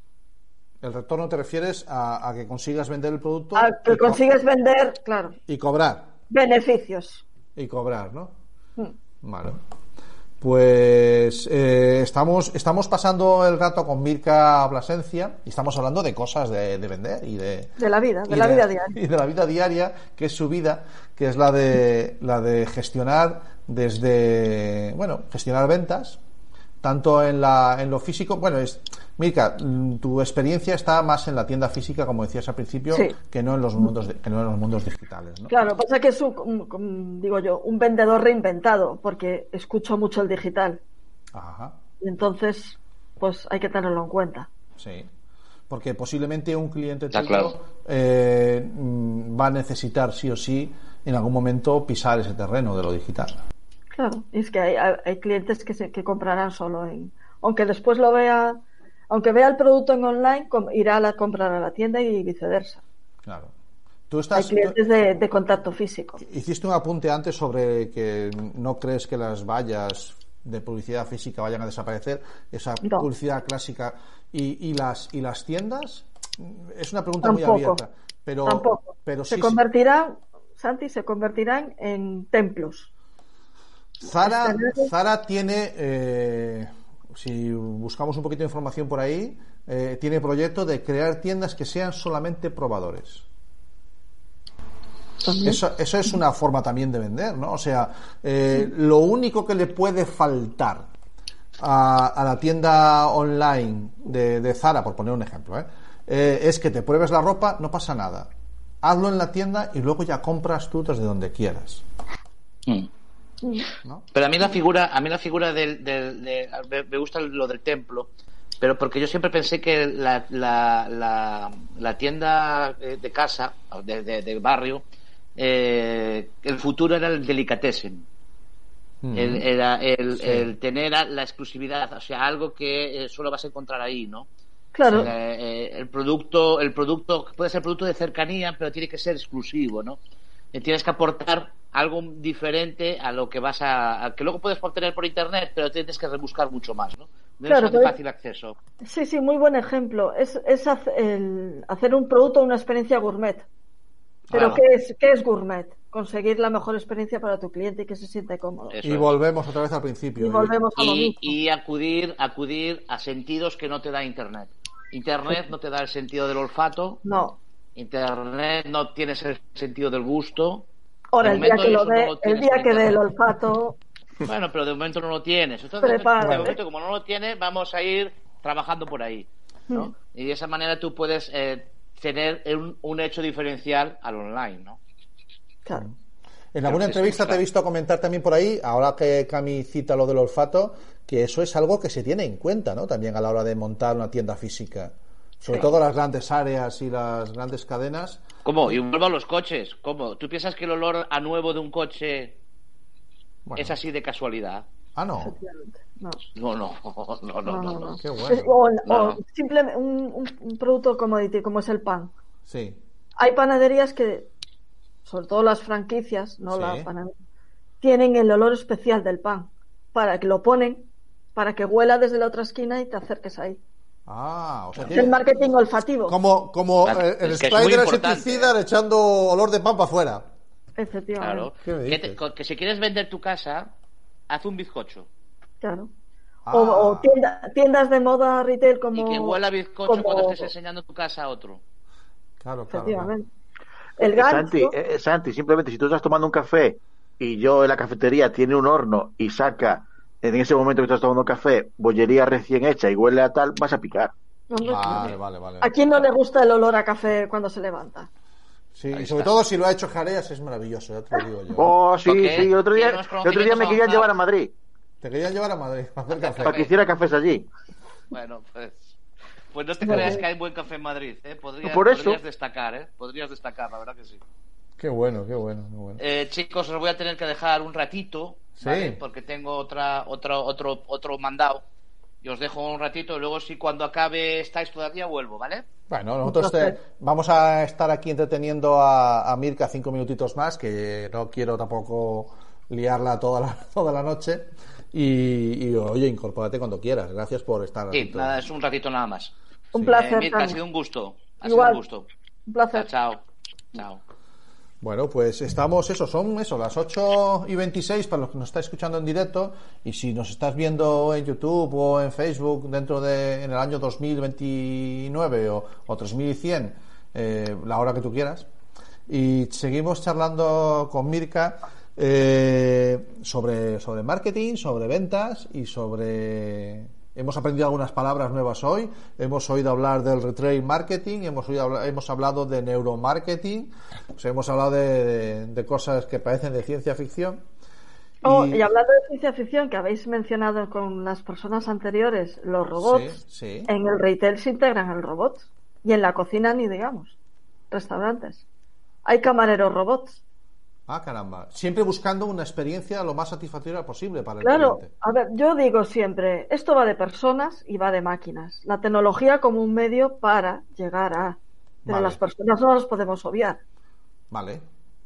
Speaker 2: El retorno te refieres a, a que consigas vender el producto
Speaker 9: A que consigues vender, claro,
Speaker 2: y cobrar.
Speaker 9: beneficios.
Speaker 2: Y cobrar, ¿no?
Speaker 9: Mm.
Speaker 2: Vale. Pues eh, estamos, estamos pasando el rato con Mirka Blasencia y estamos hablando de cosas de, de vender y de,
Speaker 9: De la vida, de la vida diaria.
Speaker 2: y de la vida diaria, que es su vida, que es la de la de gestionar desde bueno, gestionar ventas, tanto en la en lo físico, bueno, es Mirka, mm, tu experiencia está más en la tienda física, como decías al principio,
Speaker 9: Sí.
Speaker 2: que no en los mundos de- que no en los mundos digitales, ¿no?
Speaker 9: Claro, pasa que es un, digo yo, un vendedor reinventado, porque escucho mucho el digital.
Speaker 2: Ajá.
Speaker 9: Y entonces, pues hay que tenerlo en cuenta.
Speaker 2: Sí. Porque posiblemente un cliente tuyo
Speaker 4: claro.
Speaker 2: eh, mm, va a necesitar sí o sí en algún momento pisar ese terreno de lo digital.
Speaker 9: Claro, y es que hay, hay- hay clientes que, se, que comprarán solo en... Aunque después lo vea, aunque vea el producto en online, com- irá a la, comprar a la tienda y viceversa.
Speaker 2: Claro. Tú
Speaker 9: Hay
Speaker 2: estás,
Speaker 9: clientes de, de contacto físico.
Speaker 2: hiciste un apunte antes sobre que no crees que las vallas de publicidad física vayan a desaparecer, esa
Speaker 9: No.
Speaker 2: publicidad clásica y, y las y las tiendas. Es una pregunta muy abierta, pero
Speaker 9: Tampoco.
Speaker 2: pero
Speaker 9: se
Speaker 2: sí,
Speaker 9: convertirán, Santi, se convertirán en templos.
Speaker 2: Zara, tiene, eh, si buscamos un poquito de información por ahí, eh, tiene proyecto de crear tiendas que sean solamente probadores. Eso, eso es una forma también de vender, ¿no? O sea, eh, lo único que le puede faltar a, a la tienda online de, de Zara, por poner un ejemplo, ¿eh? Eh, es que te pruebes la ropa, no pasa nada. Hazlo en la tienda y luego ya compras tú desde donde quieras.
Speaker 4: Mm.
Speaker 2: ¿No?
Speaker 4: Pero a mí la figura, a mí la figura del, del- de- me- gusta lo del templo, pero porque yo siempre pensé que la, la, la, la tienda eh, de casa, de, de- del barrio, eh, el futuro era el delicatessen.
Speaker 2: Mm.
Speaker 4: El, era el,
Speaker 2: Sí.
Speaker 4: el tener la exclusividad, o sea, algo que eh, solo vas a encontrar ahí, ¿no?
Speaker 9: Claro,
Speaker 4: el producto, el producto puede ser producto de cercanía, pero tiene que ser exclusivo, ¿no? Eh, tienes que aportar algo diferente a lo que vas a, a- que luego puedes obtener por internet, pero tienes que rebuscar mucho más, ¿no? No
Speaker 9: Claro,
Speaker 4: es de
Speaker 9: pero-
Speaker 4: fácil acceso.
Speaker 9: sí, sí, muy buen ejemplo. Es, es el- hacer un producto, una experiencia gourmet. Pero
Speaker 4: Claro.
Speaker 9: ¿qué, es, ¿qué es gourmet? Conseguir la mejor experiencia para tu cliente y que se siente cómodo.
Speaker 4: Eso
Speaker 2: Y
Speaker 4: es.
Speaker 2: volvemos otra vez al principio.
Speaker 9: Y volvemos a lo
Speaker 4: y,
Speaker 9: mismo.
Speaker 4: y acudir, acudir a sentidos que no te da internet. Internet no te da el sentido del olfato,
Speaker 9: No.
Speaker 4: Internet no tienes el sentido del gusto.
Speaker 9: Ahora,
Speaker 4: De
Speaker 9: el día que lo
Speaker 4: no
Speaker 9: dé, el día que dé el olfato,
Speaker 4: Bueno, pero de momento no lo tienes. Entonces,
Speaker 9: Prepárate.
Speaker 4: de momento, como no lo tienes, vamos a ir trabajando por ahí. ¿no?
Speaker 9: Mm.
Speaker 4: Y de esa manera tú puedes eh, tener un, un hecho diferencial al online, ¿no?
Speaker 9: claro.
Speaker 2: En alguna entrevista te he visto comentar también por ahí, ahora que Cami cita lo del olfato, que eso es algo que se tiene en cuenta, ¿no? También a la hora de montar una tienda física. Sobre todo las grandes áreas y las grandes cadenas.
Speaker 4: ¿Cómo? Y vuelvo a los coches. ¿Cómo? ¿Tú piensas que el olor a nuevo de un coche
Speaker 2: Bueno.
Speaker 4: es así de casualidad?
Speaker 2: Ah, no.
Speaker 9: No.
Speaker 4: No, no, no, no, no. no, no.
Speaker 2: Qué bueno.
Speaker 9: o
Speaker 4: No,
Speaker 9: o
Speaker 4: no.
Speaker 9: simplemente un, un- producto commodity como es el pan.
Speaker 2: Sí.
Speaker 9: Hay panaderías que, sobre todo las franquicias, no
Speaker 2: Sí.
Speaker 9: la panadería, tienen el olor especial del pan para que lo ponen, para que huela desde la otra esquina y te acerques ahí.
Speaker 2: Ah, o sea,
Speaker 9: Es el marketing olfativo.
Speaker 2: como, como
Speaker 4: Claro,
Speaker 2: eh, el
Speaker 4: es
Speaker 2: spray del insecticida
Speaker 4: ¿eh?
Speaker 2: echando olor de pan para afuera.
Speaker 9: Efectivamente.
Speaker 4: Claro.
Speaker 2: ¿Qué me
Speaker 4: Que, te- si quieres vender tu casa, haz un bizcocho.
Speaker 9: Claro.
Speaker 2: Ah.
Speaker 9: O, o tienda- tiendas de moda retail como.
Speaker 4: Y que huela bizcocho
Speaker 9: como-
Speaker 4: cuando estés enseñando tu casa a otro.
Speaker 2: Claro, claro. claro.
Speaker 9: Efectivamente. El
Speaker 3: Eh,
Speaker 9: gancho.
Speaker 3: Santi, eh, Santi, simplemente si tú estás tomando un café y yo en la cafetería tiene un horno y saca en ese momento que estás tomando café bollería recién hecha y huele a tal, vas a picar.
Speaker 2: Vale, vale, vale.
Speaker 9: ¿A quién no le gusta el olor a café cuando se levanta?
Speaker 2: Sí,
Speaker 4: Ahí
Speaker 2: y sobre
Speaker 4: está.
Speaker 2: todo si lo ha hecho Jareas es maravilloso, ya te lo digo yo.
Speaker 3: Oh, sí, sí, el otro día, otro día me querían llevar a. Madrid
Speaker 2: Te querían llevar a Madrid a hacer café.
Speaker 3: para que hiciera cafés allí.
Speaker 4: Bueno, pues. Pues no te creas que hay buen café en Madrid, ¿eh? Podrías,
Speaker 3: Por eso.
Speaker 4: podrías destacar, ¿eh? Podrías destacar, la verdad que sí.
Speaker 2: Qué bueno, qué bueno, qué bueno.
Speaker 4: Eh, chicos, os voy a tener que dejar un ratito, ¿vale? Porque tengo otra, otra, otro, otro mandado. Y os dejo un ratito y luego si cuando acabe estáis todavía vuelvo, ¿vale?
Speaker 2: Bueno, nosotros te- vamos a estar aquí entreteniendo a, a Mirka cinco minutitos más, que no quiero tampoco liarla toda la, toda la noche. Y, y, oye, incorpórate cuando quieras. Gracias por estar
Speaker 4: Sí,
Speaker 2: aquí.
Speaker 4: nada, es un ratito nada más.
Speaker 9: Un
Speaker 2: Sí.
Speaker 9: placer.
Speaker 4: Eh, Mirka, ha sido un gusto. Ha
Speaker 9: Igual.
Speaker 4: sido un gusto.
Speaker 9: Un placer.
Speaker 4: Chao, chao. Chao.
Speaker 2: Bueno, pues estamos, eso, son eso, las 8 y 26 para los que nos estáis escuchando en directo. Y si nos estás viendo en YouTube o en Facebook dentro de, en el año 2029 o, o 3100, eh, la hora que tú quieras. Y seguimos charlando con Mirka eh, sobre, sobre marketing, sobre ventas y sobre. Hemos aprendido algunas palabras nuevas hoy. Hemos oído hablar del retail marketing, hemos, oído hemos hablado de neuromarketing, hemos hablado de, de- de cosas que parecen de ciencia ficción.
Speaker 9: Oh,
Speaker 2: Y-
Speaker 9: y hablando de ciencia ficción, que habéis mencionado con las personas anteriores, los robots,
Speaker 2: Sí, sí.
Speaker 9: en el retail se integran el robot. Y en la cocina ni digamos. Restaurantes. Hay camareros robots.
Speaker 2: Ah, caramba. Siempre buscando una experiencia lo más satisfactoria posible para el
Speaker 9: Claro,
Speaker 2: cliente.
Speaker 9: a ver, yo digo siempre, esto va de personas y va de máquinas. La tecnología como un medio para llegar a... Pero
Speaker 2: Vale.
Speaker 9: las personas no las podemos obviar.
Speaker 2: Vale.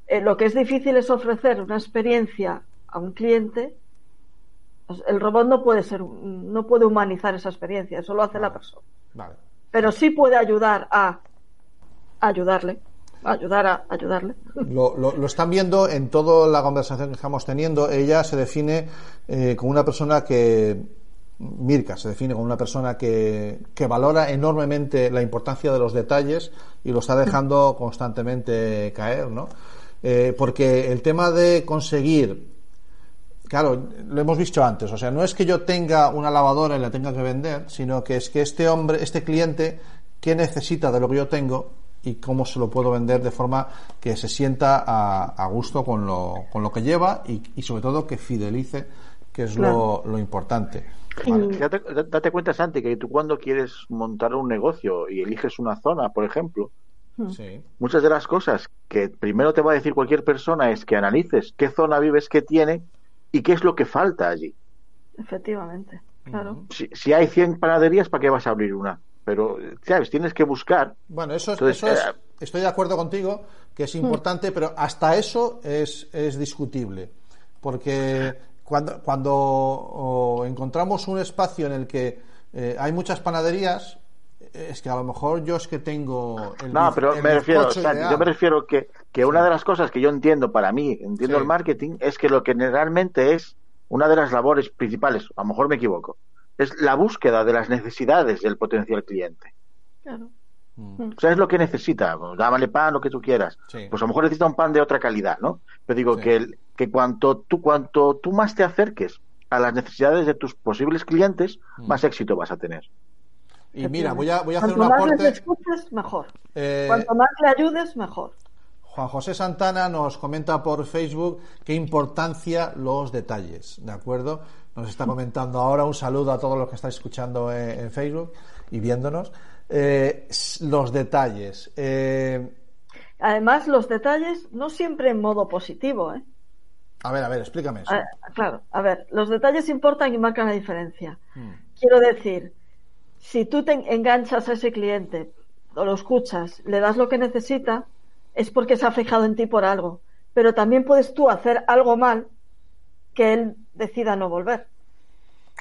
Speaker 9: Eh, lo que es difícil es ofrecer una experiencia a un cliente. Pues El robot no puede ser, no puede humanizar esa experiencia, eso lo hace la persona.
Speaker 2: Vale.
Speaker 9: Pero sí puede ayudar a ayudarle, ayudar a ayudarle.
Speaker 2: Lo, lo- están viendo en toda la conversación que estamos teniendo. Ella se define eh, como una persona que, Mirka se define como una persona que, que valora enormemente la importancia de los detalles y lo está dejando constantemente caer, ¿no? Eh, porque el tema de conseguir Claro, lo hemos visto antes. O sea, no es que yo tenga una lavadora y la tenga que vender, sino que es que este hombre, este cliente, ¿qué necesita de lo que yo tengo y cómo se lo puedo vender de forma que se sienta a, a gusto con lo, con lo que lleva y, y sobre todo que fidelice, que es lo, lo importante. Vale.
Speaker 3: Date, date cuenta, Santi, que tú cuando quieres montar un negocio y eliges una zona, por ejemplo,
Speaker 2: Sí.
Speaker 3: muchas de las cosas que primero te va a decir cualquier persona es que analices qué zona vives que tiene y qué es lo que falta allí.
Speaker 9: Efectivamente, claro.
Speaker 3: Si, si hay 100 panaderías, ¿para qué vas a abrir una? Pero, ¿sabes? Tienes que buscar.
Speaker 2: Bueno, eso, es,
Speaker 3: Entonces,
Speaker 2: eso es-
Speaker 3: eh,
Speaker 2: estoy de acuerdo contigo, que es importante, pero hasta eso es, es discutible. Porque cuando, cuando o, encontramos un espacio en el que eh, hay muchas panaderías, es que a lo mejor yo es que tengo el
Speaker 3: No, pero
Speaker 2: el
Speaker 3: me refiero,
Speaker 2: ideal.
Speaker 3: yo me refiero que, que una de las cosas que yo entiendo para mí, entiendo
Speaker 2: Sí.
Speaker 3: el marketing, es que lo que realmente es una de las labores principales, a lo mejor me equivoco, es la búsqueda de las necesidades del potencial cliente.
Speaker 9: claro.
Speaker 2: Mm.
Speaker 3: O sea, es lo que necesita. Dámale pan, lo que tú quieras.
Speaker 2: Sí.
Speaker 3: Pues a lo mejor necesita un pan de otra calidad, ¿no? Pero digo
Speaker 2: Sí.
Speaker 3: que, el- que cuanto, tú, cuanto tú más te acerques a las necesidades de tus posibles clientes,
Speaker 2: Mm.
Speaker 3: más éxito vas a tener.
Speaker 2: Y mira, voy a, voy a hacer
Speaker 9: Cuanto
Speaker 2: un
Speaker 9: más les
Speaker 2: aporte.
Speaker 9: escuches, mejor.
Speaker 2: eh,
Speaker 9: Cuanto más le ayudes, mejor.
Speaker 2: Juan José Santana nos comenta por Facebook qué importancia los detalles, ¿de acuerdo? Nos está comentando ahora un saludo a todos los que estáis escuchando en, en Facebook y viéndonos. Eh, los detalles. Eh,
Speaker 9: Además, los detalles no siempre en modo positivo, ¿eh?
Speaker 2: a ver, a ver, explícame eso.
Speaker 9: A- claro, a ver, los detalles importan y marcan la diferencia.
Speaker 2: Mm.
Speaker 9: Quiero decir, si tú te enganchas a ese cliente o lo escuchas, le das lo que necesita, es porque se ha fijado en ti por algo. Pero también puedes tú hacer algo mal que él decida no volver.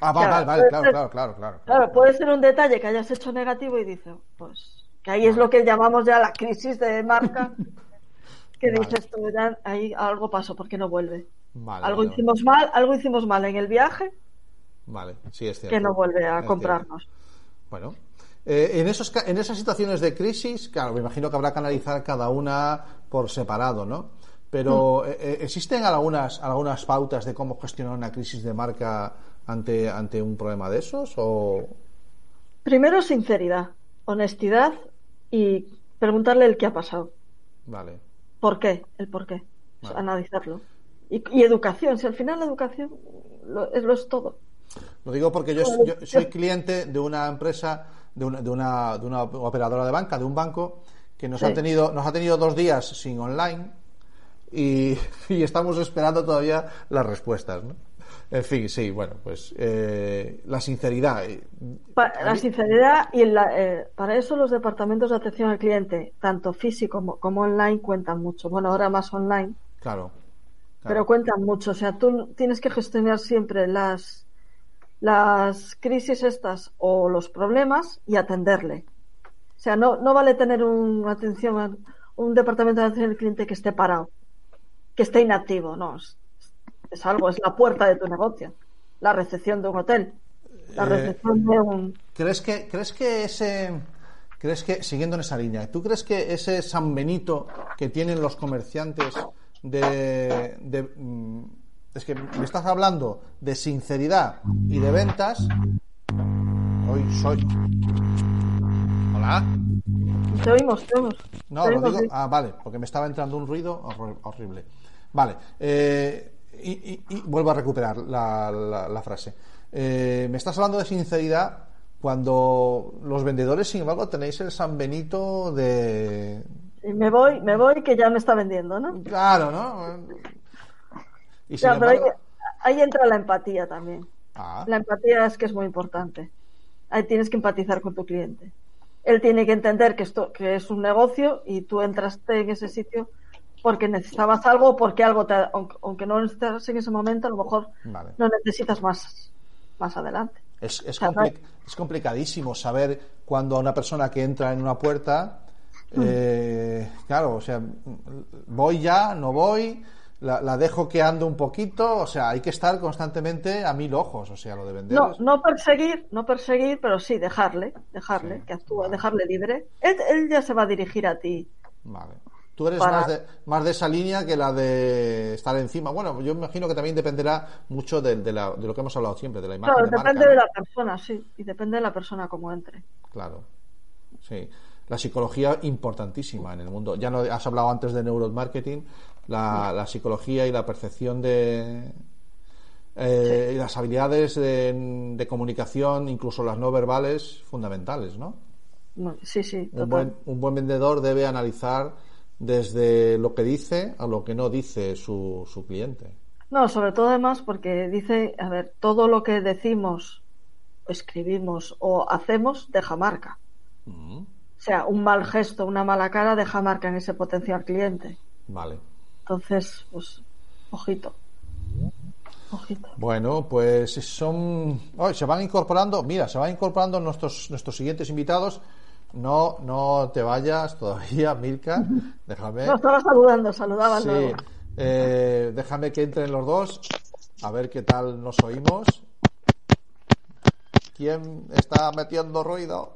Speaker 2: Ah, va,
Speaker 9: Claro,
Speaker 2: vale, vale, claro,
Speaker 9: ser-
Speaker 2: claro, claro, claro.
Speaker 9: Claro, puede ser un detalle que hayas hecho negativo y dice, pues, que ahí es lo que llamamos ya la crisis de marca, que
Speaker 2: Vale.
Speaker 9: dices tú, ya ahí algo pasó, porque no vuelve?
Speaker 2: Vale,
Speaker 9: algo
Speaker 2: vale,
Speaker 9: hicimos mal, algo hicimos mal en el viaje
Speaker 2: Vale, sí, es cierto.
Speaker 9: que no vuelve a
Speaker 2: Es
Speaker 9: comprarnos.
Speaker 2: cierto. Bueno, eh, en, esos, en esas situaciones de crisis, claro, me imagino que habrá que analizar cada una por separado, ¿no? Pero
Speaker 9: Mm.
Speaker 2: eh, eh, ¿existen algunas, algunas pautas de cómo gestionar una crisis de marca ante, ante un problema de esos? O...
Speaker 9: Primero, sinceridad, honestidad y preguntarle el qué ha pasado.
Speaker 2: Vale.
Speaker 9: ¿Por qué? El por qué.
Speaker 2: Vale.
Speaker 9: Analizarlo. Y, y educación, si al final la educación lo, es, lo es todo.
Speaker 2: Lo digo porque yo, soy cliente de una empresa, de una, de, una, de una operadora de banca, de un banco, que nos,
Speaker 9: Sí.
Speaker 2: ha, tenido, nos ha tenido dos días sin online y, y estamos esperando todavía las respuestas. ¿no? En fin, sí, bueno, pues eh, la sinceridad.
Speaker 9: la sinceridad y la- eh, para eso los departamentos de atención al cliente, tanto físico como, como online, cuentan mucho. Bueno, ahora más online,
Speaker 2: Claro.
Speaker 9: pero cuentan mucho. O sea, tú tienes que gestionar siempre las, las crisis estas o los problemas y atenderle. O sea, no, no vale tener un, atención un departamento de atención al cliente que esté parado, que esté inactivo. No, es, es algo, es la puerta de tu negocio, la recepción de un hotel, la
Speaker 2: Eh,
Speaker 9: recepción de un...
Speaker 2: ¿Crees que, crees que ese, crees que, siguiendo en esa línea, ¿tú crees que ese San Benito que tienen los comerciantes de, de, mm, es que me estás hablando de sinceridad y de ventas? Hoy soy. Hola.
Speaker 9: Te oímos, te oímos.
Speaker 2: No,
Speaker 9: Te
Speaker 2: lo digo. Ah, vale, porque me estaba entrando un ruido horri- horrible. Vale. eh, y, y- y vuelvo a recuperar la, la- la frase. Eh, me estás hablando de sinceridad cuando los vendedores, sin embargo, tenéis el San Benito de.
Speaker 9: Me voy, me voy que ya me está vendiendo, ¿no?
Speaker 2: Claro, ¿no? Y
Speaker 9: Ya, pero ahí,
Speaker 2: embargo.
Speaker 9: ahí entra la empatía también.
Speaker 2: Ah,
Speaker 9: La empatía es que es muy importante. Ahí tienes que empatizar con tu cliente. Él tiene que entender que esto que es un negocio y tú entraste en ese sitio porque necesitabas algo porque algo te, aunque, aunque no necesitas en ese momento, a lo mejor
Speaker 2: vale.
Speaker 9: no necesitas más más adelante.
Speaker 2: Es, es, compli- es complicadísimo saber cuando a una persona que entra en una puerta,
Speaker 9: Hmm.
Speaker 2: eh, claro, o sea, voy ya, no voy, la, la dejo que ande un poquito, o sea, hay que estar constantemente a mil ojos, o sea, lo de vender.
Speaker 9: No, no perseguir, no perseguir, pero sí dejarle, dejarle
Speaker 2: Sí,
Speaker 9: que actúe,
Speaker 2: vale.
Speaker 9: dejarle libre. Él, él ya se va a dirigir a ti.
Speaker 2: Vale. Tú eres
Speaker 9: Para-
Speaker 2: más, de, más de esa línea que la de estar encima. Bueno, yo imagino que también dependerá mucho de, de la- de lo que hemos hablado siempre, de la imagen
Speaker 9: Claro,
Speaker 2: de marca,
Speaker 9: depende
Speaker 2: ¿no?
Speaker 9: de la persona, sí, y depende de la persona como entre.
Speaker 2: Claro. Sí. La psicología importantísima en el mundo. Ya no has hablado antes de neuromarketing, la, la psicología y la percepción de eh, y las habilidades de, de comunicación, incluso las no verbales, fundamentales, ¿no?
Speaker 9: Sí, sí,
Speaker 2: Un buen, un buen vendedor debe analizar desde lo que dice a lo que no dice su, su cliente.
Speaker 9: No, sobre todo además porque dice, a ver, todo lo que decimos, escribimos o hacemos deja marca.
Speaker 2: Mm,
Speaker 9: O sea, un mal gesto, una mala cara deja marca en ese potencial cliente.
Speaker 2: Vale.
Speaker 9: Entonces, pues, ojito. Ojito.
Speaker 2: Bueno, pues son. oh, se van incorporando. Mira, se van incorporando nuestros, nuestros siguientes invitados. No, no te vayas todavía, Milka. Déjame.
Speaker 9: No, estaba saludando, saludaba
Speaker 2: Sí,
Speaker 9: luego.
Speaker 2: eh, déjame que entren los dos. A ver qué tal nos oímos. ¿Quién está metiendo ruido?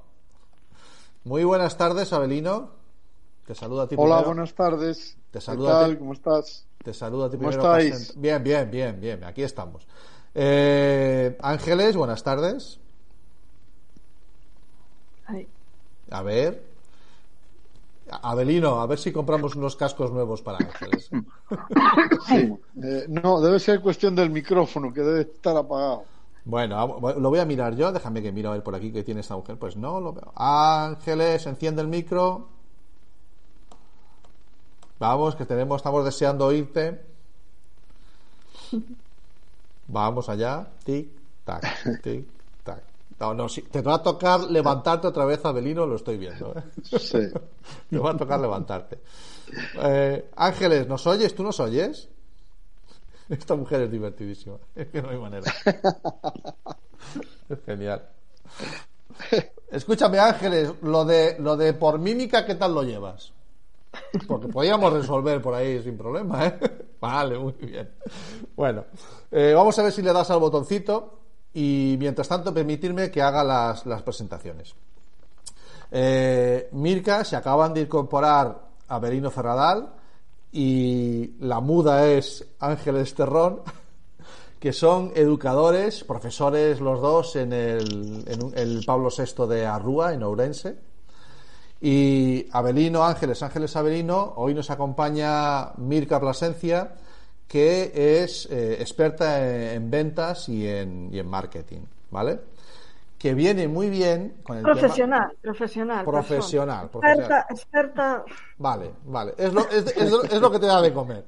Speaker 2: Muy buenas tardes, Abelino. Te saludo a ti
Speaker 10: Hola,
Speaker 2: primero.
Speaker 10: buenas tardes.
Speaker 2: Te
Speaker 10: ¿Qué
Speaker 2: saludo a ti.
Speaker 10: tal? ¿Cómo estás?
Speaker 2: Te saludo a ti
Speaker 10: ¿Cómo
Speaker 2: primero.
Speaker 10: estáis?
Speaker 2: Bien, bien, bien, bien. Aquí estamos. Eh, Ángeles, buenas tardes. A ver. Abelino, a ver si compramos unos cascos nuevos para Ángeles.
Speaker 10: Sí. Eh, no, debe ser cuestión del micrófono, que debe estar apagado.
Speaker 2: Bueno, lo voy a mirar yo. Déjame que mire a ver por aquí que tiene esta mujer. Pues no lo veo. Ángeles, enciende el micro. Vamos, que tenemos, estamos deseando oírte. Vamos allá. Tic, tac, tic, tac. No, no, sí. Te va a tocar levantarte otra vez, Abelino, lo estoy viendo. ¿eh?
Speaker 10: Sí.
Speaker 2: Te va a tocar levantarte. Eh, Ángeles, ¿nos oyes? ¿Tú nos oyes? Esta mujer es divertidísima. Es que no hay manera. Es genial. Escúchame, Ángeles, lo de, lo de por mímica, ¿qué tal lo llevas? Porque podíamos resolver por ahí sin problema, ¿eh? Vale, muy bien. Bueno, eh, vamos a ver si le das al botoncito y mientras tanto permitirme que haga las, presentaciones. Eh, Mirka se acaban de incorporar a Berino Ferradal y la muda es Ángeles Terrón, que son educadores, profesores los dos en el, en el Pablo VI de Arrúa, en Ourense. Y Abelino Ángeles, Ángeles Abelino, hoy nos acompaña Mirka Plasencia, que es eh, experta en, en ventas y en, y en marketing, ¿vale? Que viene muy bien con el tema...
Speaker 9: Profesional, profesional.
Speaker 2: Profesional, profesional.
Speaker 9: Experta, experta.
Speaker 2: Vale, vale. Es lo, es, es lo- es lo que te da de comer.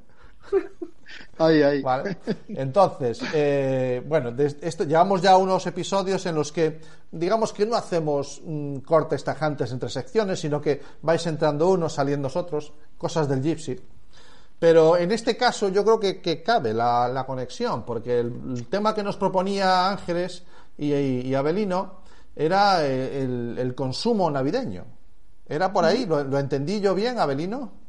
Speaker 10: Ahí, ahí.
Speaker 2: Vale. Entonces, eh, bueno, des- esto, llevamos ya unos episodios en los que, digamos que no hacemos mm, cortes tajantes entre secciones, sino que vais entrando unos, saliendo otros, cosas del Gypsy. Pero en este caso yo creo que, que cabe la, la conexión, porque el, el tema que nos proponía Ángeles y, y- y Abelino era eh, el, el consumo navideño. ¿Era por ahí? ¿Lo, lo entendí yo bien, Abelino?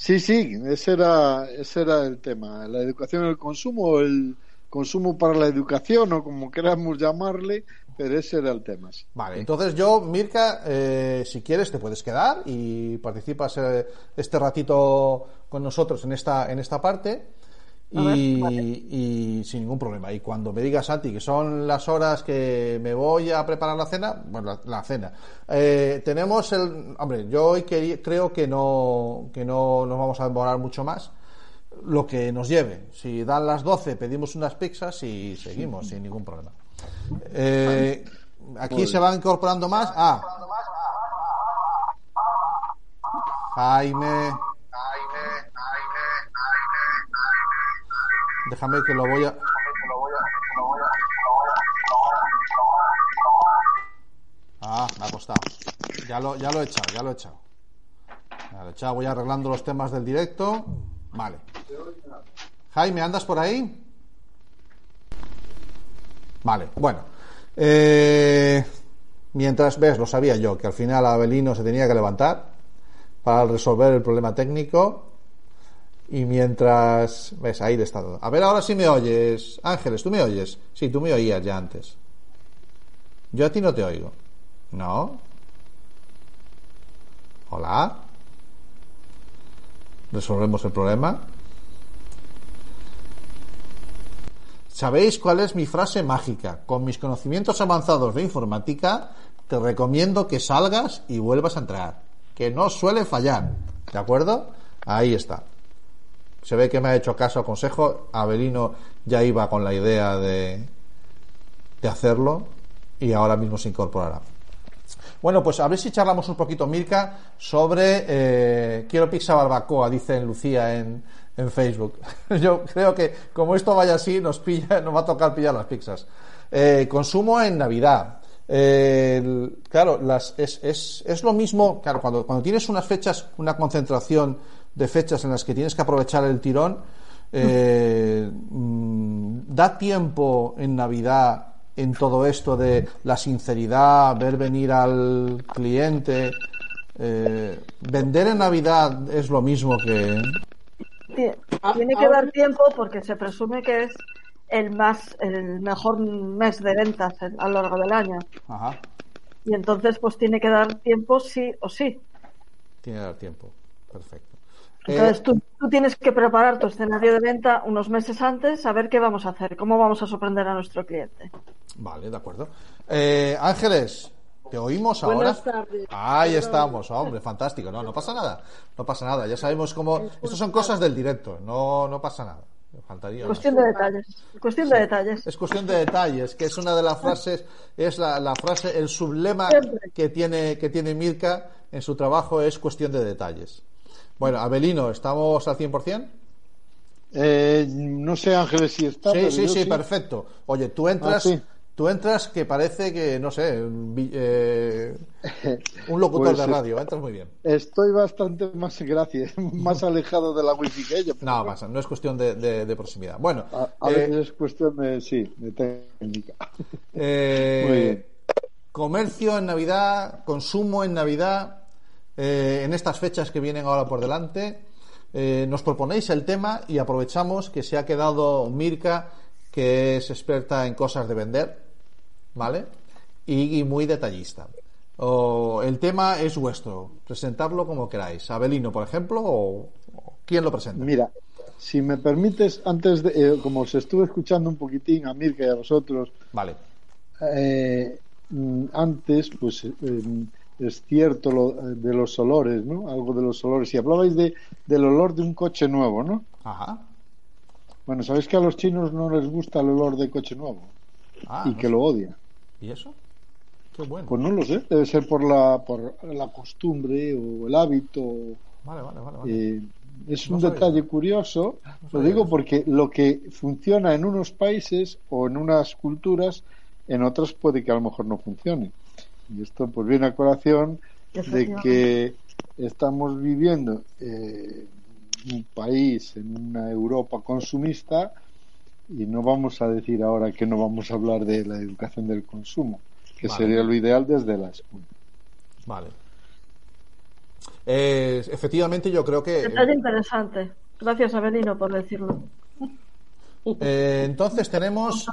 Speaker 10: Sí, sí, ese era, ese era el tema. La educación el consumo, el consumo para la educación, o como queramos llamarle, pero ese era el tema.
Speaker 2: Vale, entonces yo, Mirka, eh, si quieres te puedes quedar y participas eh, este ratito con nosotros en esta, en esta parte
Speaker 9: A ver,
Speaker 2: y,
Speaker 9: vale.
Speaker 2: y sin ningún problema. Y cuando me digas, Santi, que son las horas que me voy a preparar la cena, bueno, la, la cena. Eh, tenemos el, hombre, yo hoy quería- creo que no, que no nos vamos a demorar mucho más. Lo que nos lleve. Si dan las 12, pedimos unas pizzas y seguimos sin ningún problema. Eh, aquí se van incorporando más. Ah, Jaime. Déjame que lo voy a. Ah, me ha costado. Ya lo, ya lo he echado, ya lo he echado. Ya lo he echado. Voy arreglando los temas del directo. Vale. Jaime, ¿andas por ahí? Vale, bueno. Eh, mientras ves, lo sabía yo, que al final Abelino se tenía que levantar para resolver el problema técnico. Y mientras. ¿Ves? Ahí de estado. A ver, ahora sí me oyes. Ángeles, ¿tú me oyes? Sí, tú me oías ya antes. Yo a ti no te oigo. ¿No? Hola. ¿Resolvemos el problema? ¿Sabéis cuál es mi frase mágica? Con mis conocimientos avanzados de informática, te recomiendo que salgas y vuelvas a entrar. Que no suele fallar. ¿De acuerdo? Ahí está. Se ve que me ha hecho caso al consejo. Abelino ya iba con la idea de, de hacerlo y ahora mismo se incorporará. Bueno, pues a ver si charlamos un poquito, Mirka, sobre eh, quiero pizza barbacoa, dice Lucía en, en Facebook. Yo creo que como esto vaya así, nos pilla, nos va a tocar pillar las pizzas. Eh, consumo en Navidad. Eh, claro, las, es, es, es lo mismo, claro, cuando, cuando tienes unas fechas, una concentración de fechas en las que tienes que aprovechar el tirón, eh, mm, da tiempo en Navidad en todo esto de la sinceridad, ver venir al cliente. eh, vender en Navidad es lo mismo que.
Speaker 9: Tie- Tiene que dar tiempo porque se presume que es el más, el mejor mes de ventas en- a lo largo del año.
Speaker 2: Ajá,
Speaker 9: Y entonces, pues tiene que dar tiempo sí o sí.
Speaker 2: tiene que dar tiempo. Perfecto.
Speaker 9: Entonces
Speaker 2: Eh,
Speaker 9: tú, tú tienes que preparar tu escenario de venta unos meses antes, a ver qué vamos a hacer, cómo vamos a sorprender a nuestro cliente.
Speaker 2: Vale, de acuerdo. Eh, Ángeles, ¿Te oímos ahora?
Speaker 11: Buenas tardes.
Speaker 2: Ahí estamos, hombre, fantástico. No, no pasa nada. No pasa nada. Ya sabemos cómo. Estos son cosas del directo. No, no pasa nada. Faltaría.
Speaker 9: Cuestión de detalles. Cuestión de detalles.
Speaker 2: Es cuestión de detalles, que es una de las frases, es la, la frase, el sublema
Speaker 9: Siempre.
Speaker 2: que tiene, que tiene Mirka en su trabajo es cuestión de detalles. Bueno, Abelino, ¿estamos al 100%?
Speaker 10: Eh, no sé, Ángeles, si está.
Speaker 2: Sí, sí, sí, perfecto. Oye, tú entras,
Speaker 10: Ah, sí.
Speaker 2: tú entras que parece que, no sé, un, eh, un locutor
Speaker 10: Pues,
Speaker 2: de radio, entras muy bien.
Speaker 10: Estoy bastante más, gracias, más alejado de la wifi que ella.
Speaker 2: No pasa, no es cuestión de, de- de proximidad. Bueno,
Speaker 10: A, a
Speaker 2: eh,
Speaker 10: veces es cuestión de, sí, de técnica.
Speaker 2: Eh,
Speaker 10: Muy bien.
Speaker 2: Comercio en Navidad, consumo en Navidad, eh, en estas fechas que vienen ahora por delante. eh, nos proponéis el tema y aprovechamos que se ha quedado Mirka, que es experta en cosas de vender, ¿vale? Y, y muy detallista. O, el tema es vuestro, presentarlo como queráis. Abelino, por ejemplo, o, o ¿quién lo presenta?
Speaker 10: Mira, si me permites, antes de, eh, como os estuve escuchando un poquitín a Mirka y a vosotros,
Speaker 2: Vale.
Speaker 10: eh, mm, antes, pues es cierto lo eh, de los olores, ¿no? Algo de los olores. Y hablabais de, del olor de un coche nuevo, ¿no?
Speaker 2: Ajá.
Speaker 10: Bueno, sabéis que a los chinos no les gusta el olor de coche nuevo
Speaker 2: Ah,
Speaker 10: y
Speaker 2: no
Speaker 10: que
Speaker 2: sé.
Speaker 10: lo odian.
Speaker 2: ¿Y eso? Qué bueno.
Speaker 10: Pues no lo sé, debe ser por la, por la costumbre o el hábito.
Speaker 2: Vale, vale, vale. vale.
Speaker 10: Eh, es un detalle curioso, lo digo porque lo que funciona en unos países o en unas culturas, en otras puede que a lo mejor no funcione. Y esto pues viene a colación de que estamos viviendo eh, un país, en una Europa consumista, y no vamos a decir ahora que no vamos a hablar de la educación del consumo, que
Speaker 2: Vale.
Speaker 10: sería lo ideal desde la escuela.
Speaker 2: Vale. Eh, efectivamente, yo creo que.
Speaker 9: Detalle interesante. Gracias, Abelino, por decirlo.
Speaker 2: eh, entonces tenemos.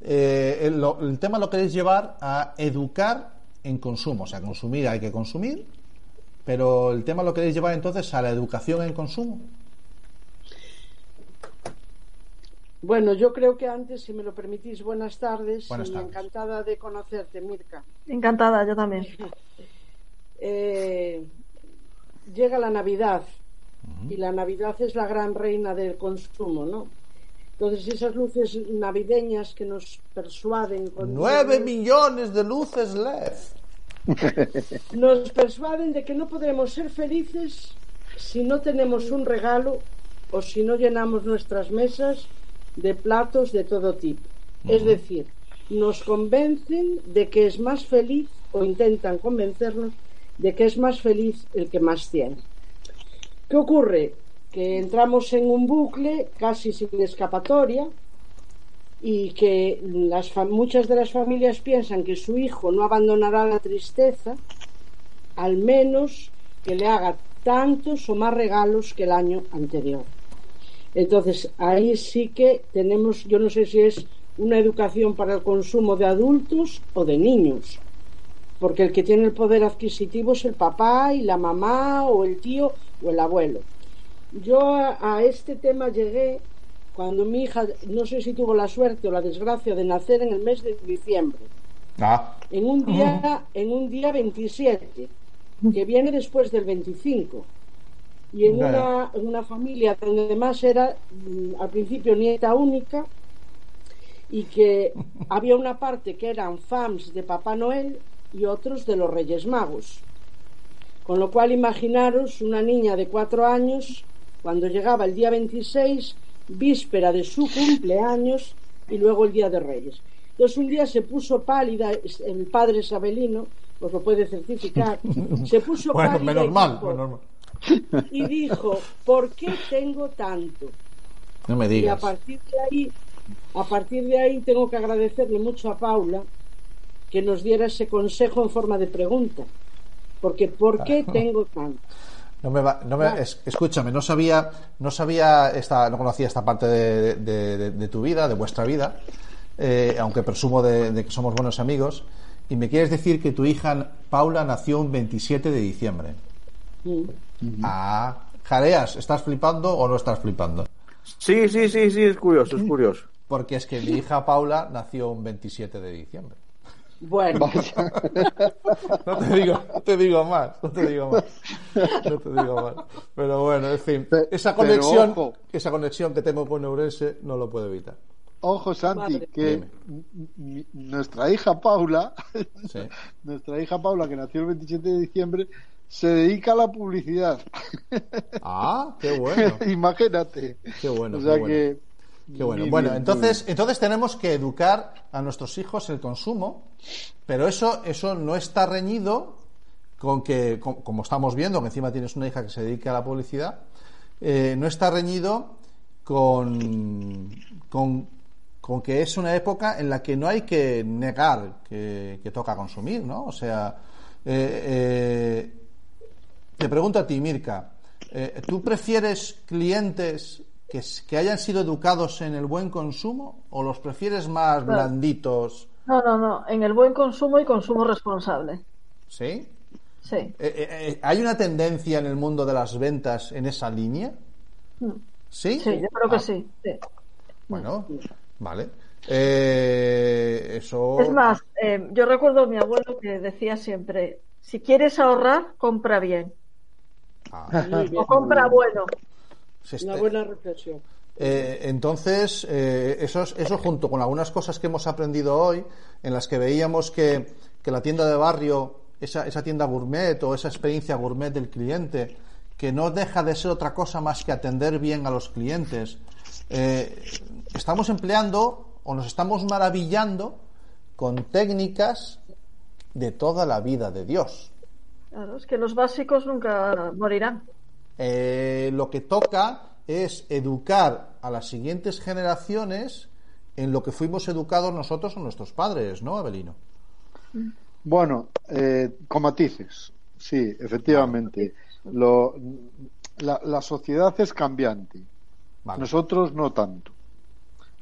Speaker 2: eh, el, el tema lo queréis llevar a educar en consumo. O sea, consumir hay que consumir, pero el tema lo queréis llevar entonces a la educación en consumo.
Speaker 11: Bueno, yo creo que antes, si me lo permitís, buenas tardes
Speaker 2: Buenas
Speaker 11: y
Speaker 2: tardes.
Speaker 11: encantada de conocerte, Mirka.
Speaker 9: Encantada, yo también.
Speaker 11: Eh, llega la Navidad y la Navidad es la gran reina del consumo, ¿no? Entonces esas luces navideñas que nos persuaden con
Speaker 2: ¡Nueve millones de luces LED!
Speaker 11: nos persuaden de que no podremos ser felices si no tenemos un regalo o si no llenamos nuestras mesas de platos de todo tipo. Es decir, nos convencen de que es más feliz o intentan convencernos de que es más feliz el que más tiene. ¿Qué ocurre? Que entramos en un bucle casi sin escapatoria y que las muchas de las familias piensan que su hijo no abandonará la tristeza, al menos que le haga tantos o más regalos que el año anterior. Entonces, ahí sí que tenemos, yo no sé si es una educación para el consumo de adultos o de niños, porque el que tiene el poder adquisitivo es el papá y la mamá o el tío o el abuelo. Yo a, a este tema llegué cuando mi hija, no sé si tuvo la suerte o la desgracia de nacer en el mes de diciembre,
Speaker 2: Ah,
Speaker 11: en un día, en un día 27, que viene después del 25. Y en una, en una familia donde además era mm, al principio nieta única y que había una parte que eran fans de Papá Noel y otros de los Reyes Magos. Con lo cual imaginaros una niña de cuatro años cuando llegaba el día 26, víspera de su cumpleaños y luego el día de Reyes. Entonces un día se puso pálida, el padre Sabelino, os lo puede certificar, se puso
Speaker 2: bueno,
Speaker 11: pálida
Speaker 2: menos
Speaker 11: y
Speaker 2: mal,
Speaker 11: dijo-
Speaker 2: menos mal.
Speaker 11: y dijo, ¿por qué tengo tanto?
Speaker 2: No me
Speaker 11: Y a
Speaker 2: digas.
Speaker 11: partir de ahí, a partir de ahí tengo que agradecerle mucho a Paula que nos diera ese consejo en forma de pregunta. Porque ¿por qué tengo tanto?
Speaker 2: No me va- no me- es- escúchame, no sabía, no sabía esta, no conocía esta parte de, de- de- de tu vida, de vuestra vida, eh, aunque presumo de, de que somos buenos amigos. Y me quieres decir que tu hija Paula nació un 27 de diciembre.
Speaker 11: Mm.
Speaker 2: Ah, jareas, ¿estás flipando o no estás flipando?
Speaker 3: Sí, sí, sí, sí, es curioso, es curioso.
Speaker 2: Porque es que mi hija Paula nació un 27 de diciembre.
Speaker 11: Bueno,
Speaker 2: No te digo, no te digo más, no te digo más. No te digo más. Pero bueno, en fin, esa conexión,
Speaker 10: ojo.
Speaker 2: esa conexión que tengo con Eurense no lo puedo evitar.
Speaker 10: Ojo, Santi,
Speaker 11: Madre.
Speaker 10: que nuestra hija Paula,
Speaker 2: Sí.
Speaker 10: nuestra hija Paula, que nació el 27 de diciembre, se dedica a la publicidad.
Speaker 2: Ah, qué bueno.
Speaker 10: Imagínate.
Speaker 2: Qué bueno,
Speaker 10: O sea
Speaker 2: qué bueno.
Speaker 10: que.
Speaker 2: Qué bueno. Bueno, entonces, entonces tenemos que educar a nuestros hijos el consumo, pero eso, eso no está reñido con que, com- como estamos viendo, que encima tienes una hija que se dedica a la publicidad, eh, no está reñido con, con, con que es una época en la que no hay que negar que, que toca consumir, ¿no? O sea, eh, eh, te pregunto a ti, Mirka, ¿tú prefieres clientes que, hayan sido educados en el buen consumo o los prefieres más blanditos?
Speaker 9: No, no, no. En el buen consumo y consumo responsable.
Speaker 2: ¿Sí?
Speaker 9: Sí.
Speaker 2: Eh, eh, eh, ¿Hay una tendencia en el mundo de las ventas en esa línea?
Speaker 9: Mm.
Speaker 2: ¿Sí?
Speaker 9: Sí, yo creo que
Speaker 2: Ah,
Speaker 9: sí. sí.
Speaker 2: Bueno, vale. Eh, eso.
Speaker 9: Es más, yo recuerdo a mi abuelo que decía siempre, si quieres ahorrar, compra bien.
Speaker 2: Ah.
Speaker 9: O compra bueno.
Speaker 2: Se
Speaker 11: Una
Speaker 2: está-
Speaker 11: buena reflexión.
Speaker 2: Eh, entonces, eh, eso, es- eso junto con algunas cosas que hemos aprendido hoy, en las que veíamos que, que la tienda de barrio, esa, esa tienda gourmet o esa experiencia gourmet del cliente, que no deja de ser otra cosa más que atender bien a los clientes, eh, estamos empleando o nos estamos maravillando con técnicas de toda la vida de Dios.
Speaker 9: Claro, es que los básicos nunca morirán.
Speaker 2: Eh, lo que toca es educar a las siguientes generaciones en lo que fuimos educados nosotros o nuestros padres, ¿no, Abelino?
Speaker 10: Bueno, eh, con matices. Sí, efectivamente. Lo, la, la sociedad es cambiante.
Speaker 2: Vale.
Speaker 10: Nosotros no tanto.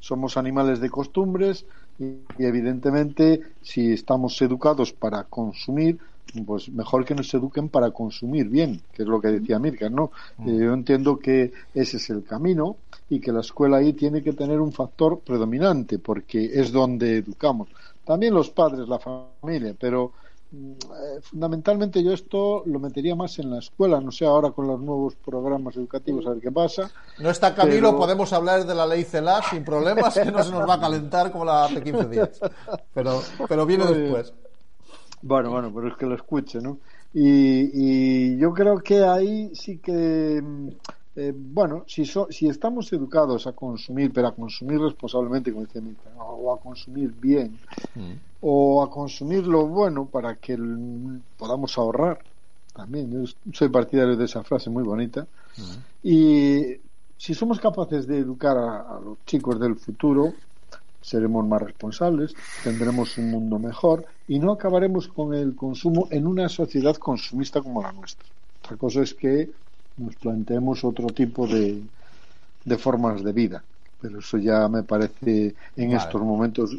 Speaker 10: Somos animales de costumbres y, y evidentemente si estamos educados para consumir, pues mejor que nos eduquen para consumir bien, que es lo que decía Mirka, ¿no? Eh, yo entiendo que ese es el camino y que la escuela ahí tiene que tener un factor predominante porque es donde educamos. También los padres, la familia, pero mm, eh, fundamentalmente yo esto lo metería más en la escuela, no sé ahora con los nuevos programas educativos a ver qué pasa.
Speaker 2: No está Camilo,
Speaker 10: Pero-
Speaker 2: podemos hablar de la ley CELA sin problemas, que no se nos va a calentar como la hace 15 días. Pero, pero viene
Speaker 10: bien.
Speaker 2: después.
Speaker 10: Bueno, bueno, pero es que lo escuche, ¿no? Y, y yo creo que ahí sí que, mm, eh, bueno, si, so- si estamos educados a consumir, pero a consumir responsablemente, como decía Mirka, ¿no? o a consumir bien, o a consumir lo bueno para que el- podamos ahorrar, también, yo soy partidario de esa frase muy bonita, y si somos capaces de educar a, a los chicos del futuro, seremos más responsables, tendremos un mundo mejor y no acabaremos con el consumo en una sociedad consumista como la nuestra. Otra cosa es que nos planteemos otro tipo de, de formas de vida, pero eso ya me parece en
Speaker 2: Vale.
Speaker 10: estos momentos